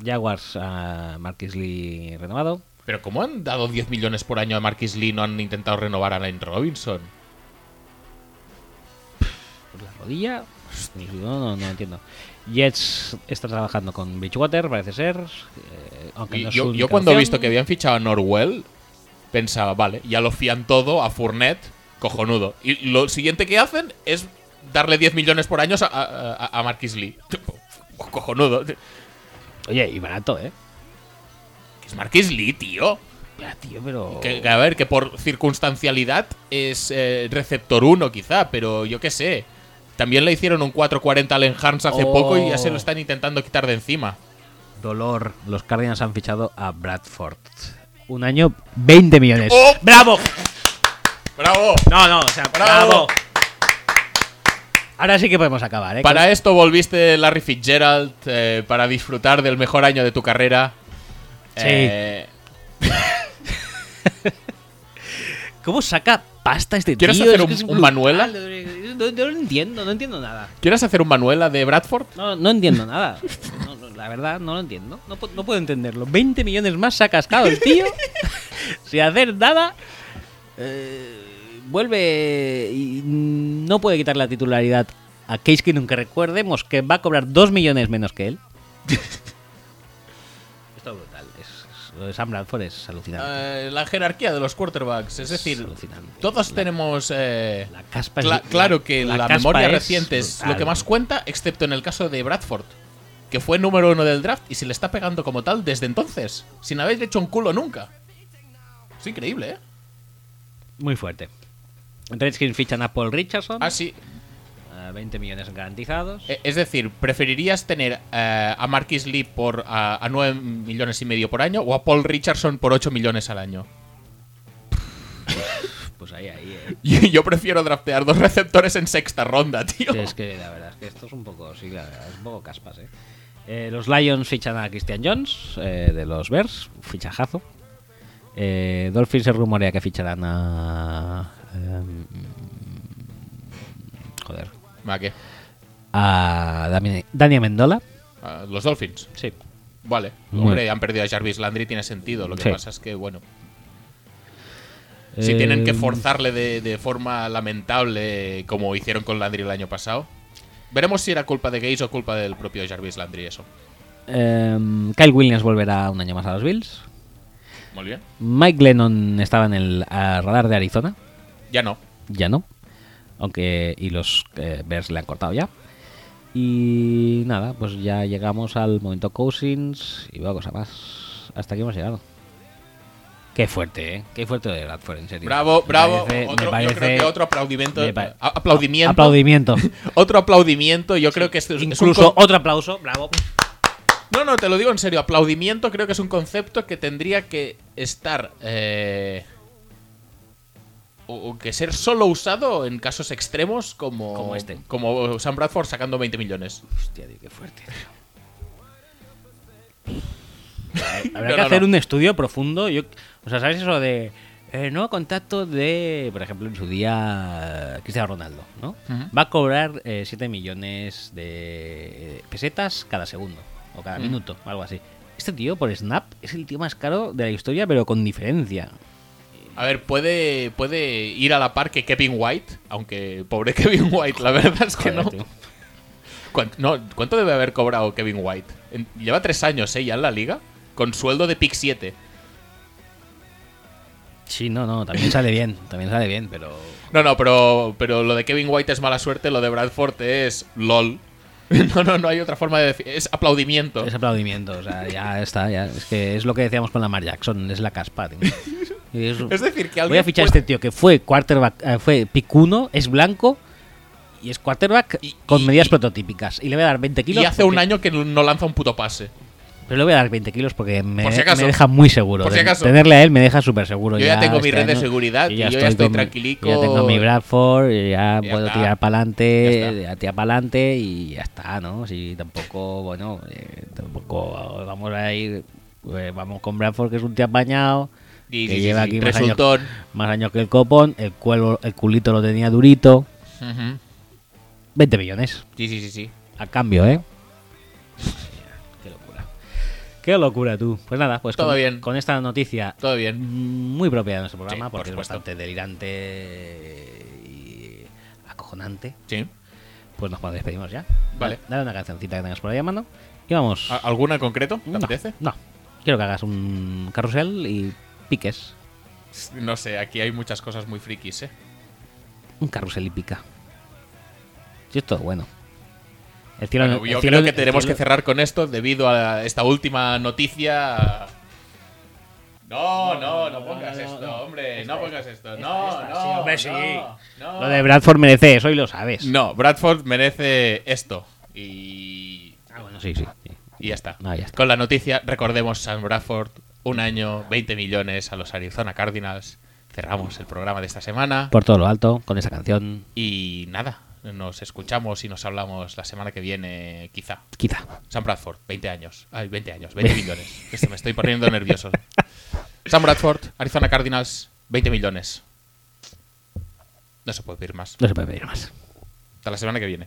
Jaguars a Marquis Lee renovado. Pero ¿cómo han dado 10 millones por año a Marquis Lee y no han intentado renovar a Lane Robinson? La rodilla. No, no, no entiendo. Jets está trabajando con Bridgewater, parece ser. eh, aunque no yo, yo cuando he visto que habían fichado a Norwell, pensaba, vale, ya lo fían todo a Fournette, cojonudo. Y lo siguiente que hacen es darle 10 millones por año a, a, a Marquis Lee. Cojonudo. Oye, y barato, ¿eh? Es Marquis Lee, tío. Ya, tío, pero. Que a ver, que por circunstancialidad es eh, receptor 1 quizá, pero yo qué sé. También le hicieron un 440 al Enhance hace Oh. poco y ya se lo están intentando quitar de encima. Dolor. Los Cardinals han fichado a Bradford. Un año, 20 millones. ¡Oh! ¡Bravo! ¡Bravo! No, no, o sea, ¡Bravo! bravo. Ahora sí que podemos acabar, ¿eh? Para esto volviste Larry Fitzgerald eh, para disfrutar del mejor año de tu carrera. Sí. Eh, ¿Cómo saca pasta este ¿Quieres tío? hacer Es un- un. Manuela? No, no lo entiendo, no entiendo nada. ¿Quieres hacer un Manuela de Bradford? No, no entiendo nada. No, la verdad, no lo entiendo. No, no puedo entenderlo. 20 millones más se ha cascado el tío. sin hacer nada. Eh, vuelve y no puede quitar la titularidad a Case Keenum, que recordemos que va a cobrar 2 millones menos que él. lo de Sam Bradford es alucinante. Eh, la jerarquía de los quarterbacks. Es decir, todos tenemos. eh, La caspa es- claro que la memoria reciente es brutal. lo que más cuenta, excepto en el caso de Bradford, que fue número uno del draft y se le está pegando como tal desde entonces, sin haber hecho un culo nunca. Es increíble, ¿eh? Muy fuerte. Redskins fichan a Paul Richardson. Ah, sí. A 20 millones garantizados. Eh, Es decir, ¿preferirías tener eh, a Marquis Lee por a, a 9 millones y medio por año o a Paul Richardson por 8 millones al año? Pues ahí, ahí. eh. Yo, yo prefiero draftear dos receptores en sexta ronda, tío. Sí, es que la verdad es que esto es un poco, sí, la verdad, es un poco caspas, ¿eh? Eh, los Lions fichan a Christian Jones eh, de los Bears, fichajazo. Eh, Dolphins se rumorea que ficharán a. ¿A qué? A Dani, Dani Amendola. A los Dolphins. Sí. Vale. Muy- Hombre, han perdido a Jarvis Landry, tiene sentido. Lo que Sí. pasa es que, bueno, si tienen que Em, forzarle de, de forma lamentable, como hicieron con Landry el año pasado, veremos si era culpa de Gaze o culpa del propio Jarvis Landry eso. em, Kyle Williams volverá un año más a los Bills. Muy bien. Mike Lennon estaba en el radar de Arizona. Ya no. ya no. Aunque. Y los eh, Bears le han cortado ya. Y nada, pues ya llegamos al momento Cousins y veo cosa más. Hasta aquí hemos llegado. Qué fuerte, ¿eh? Qué fuerte de Bradford, en serio. Bravo, Me bravo. parece- me Otro- yo parece- creo que otro aplaudimiento. aplaudimiento. Aplaudimiento. Otro aplaudimiento. Yo creo que esto es, es un Incluso con- otro aplauso. Bravo. No, no, te lo digo en serio. Aplaudimiento creo que es un concepto que tendría que estar. eh, o, que ser solo usado en casos extremos como. Como este. Como Sam Bradford sacando 20 millones. Hostia, tío, qué fuerte. Habrá No, que no, hacer no. un estudio profundo. Yo, o sea, ¿sabes eso de eh, nuevo contacto de, por ejemplo, en su día Cristiano Ronaldo, ¿no? Va a cobrar 7 millones de pesetas cada segundo o cada Ujú. minuto, algo así. Este tío por Snap es el tío más caro de la historia, pero con diferencia. A ver, puede, puede ir a la par que Kevin White, aunque pobre Kevin White, la verdad es que Joder, no. tío. ¿Cuánto, no, ¿Cuánto debe haber cobrado Kevin White? En- lleva tres años, ¿eh? Ya en la liga, con sueldo de pick 7. Sí, no, no, también sale bien, también sale bien, pero No, no, pero, pero lo de Kevin White es mala suerte, lo de Bradford es LOL. No, no, no hay otra forma de decir. Es aplaudimiento. Es aplaudimiento, o sea, ya está, ya. Es que es lo que decíamos con Lamar Jackson, es la caspa, tío. Es- Es decir, que Voy a fichar a puede- este tío que fue quarterback, eh, fue pick uno, es blanco Y es quarterback Y- con y- medidas y- prototípicas. Y le voy a dar 20 kilos. Y hace un año que no lanza un puto pase. Pero le voy a dar 20 kilos porque me, Por si acaso. me deja muy seguro. Por si acaso. Tenerle a él me deja súper seguro. Yo ya tengo mi este red de seguridad y yo ya estoy mi- tranquilico. Ya tengo mi Bradford, ya, Ya puedo está. tirar para adelante, ya tirar para adelante y ya está, ¿no? Si tampoco, bueno, eh, tampoco vamos a ir, pues vamos con Bradford que es un tío apañado. Y que sí, sí, lleva aquí más años, más años que el copón, el, cuelo, el culito lo tenía durito. Ujú. 20 millones. Sí, sí, sí, sí. A cambio, ¿eh? Qué locura. Qué locura tú. Pues nada, pues Todo con, bien. con esta noticia Todo bien. muy propia de nuestro programa, Sí, por porque es bastante delirante y acojonante, Sí. pues nos despedimos ya. Vale. Dale una cancioncita que tengas por ahí a mano y vamos. ¿A- ¿Alguna en concreto? ¿Te no, apetece? no, quiero que hagas un carrusel y piques. No sé, aquí hay muchas cosas muy frikis, ¿eh? Un carrusel y pica. Sí, es todo bueno. El cielo, Bueno, el yo cielo- creo que el tenemos cielo- que cerrar con esto debido a esta última noticia. No, no, no pongas no, esto, no. hombre, Esta, no pongas esto. esta, No, esta, no, sí, hombre, sí. no, no. Lo de Bradford merece eso y lo sabes. No, Bradford merece esto. Y. Ah, bueno, sí, sí. sí. Y ya está. Ah, ya está. Con la noticia, recordemos Sam Bradford, un año, 20 millones a los Arizona Cardinals. Cerramos el programa de esta semana. Por todo lo alto, con esa canción, Y nada, nos escuchamos y nos hablamos la semana que viene, quizá. quizá. Sam Bradford, 20 años. Ay, 20 años, 20 millones. Que se me estoy poniendo nervioso. Sam Bradford, Arizona Cardinals, 20 millones. No se puede pedir más. No se puede pedir más. Hasta la semana que viene.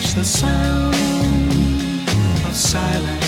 catch the sound of silence.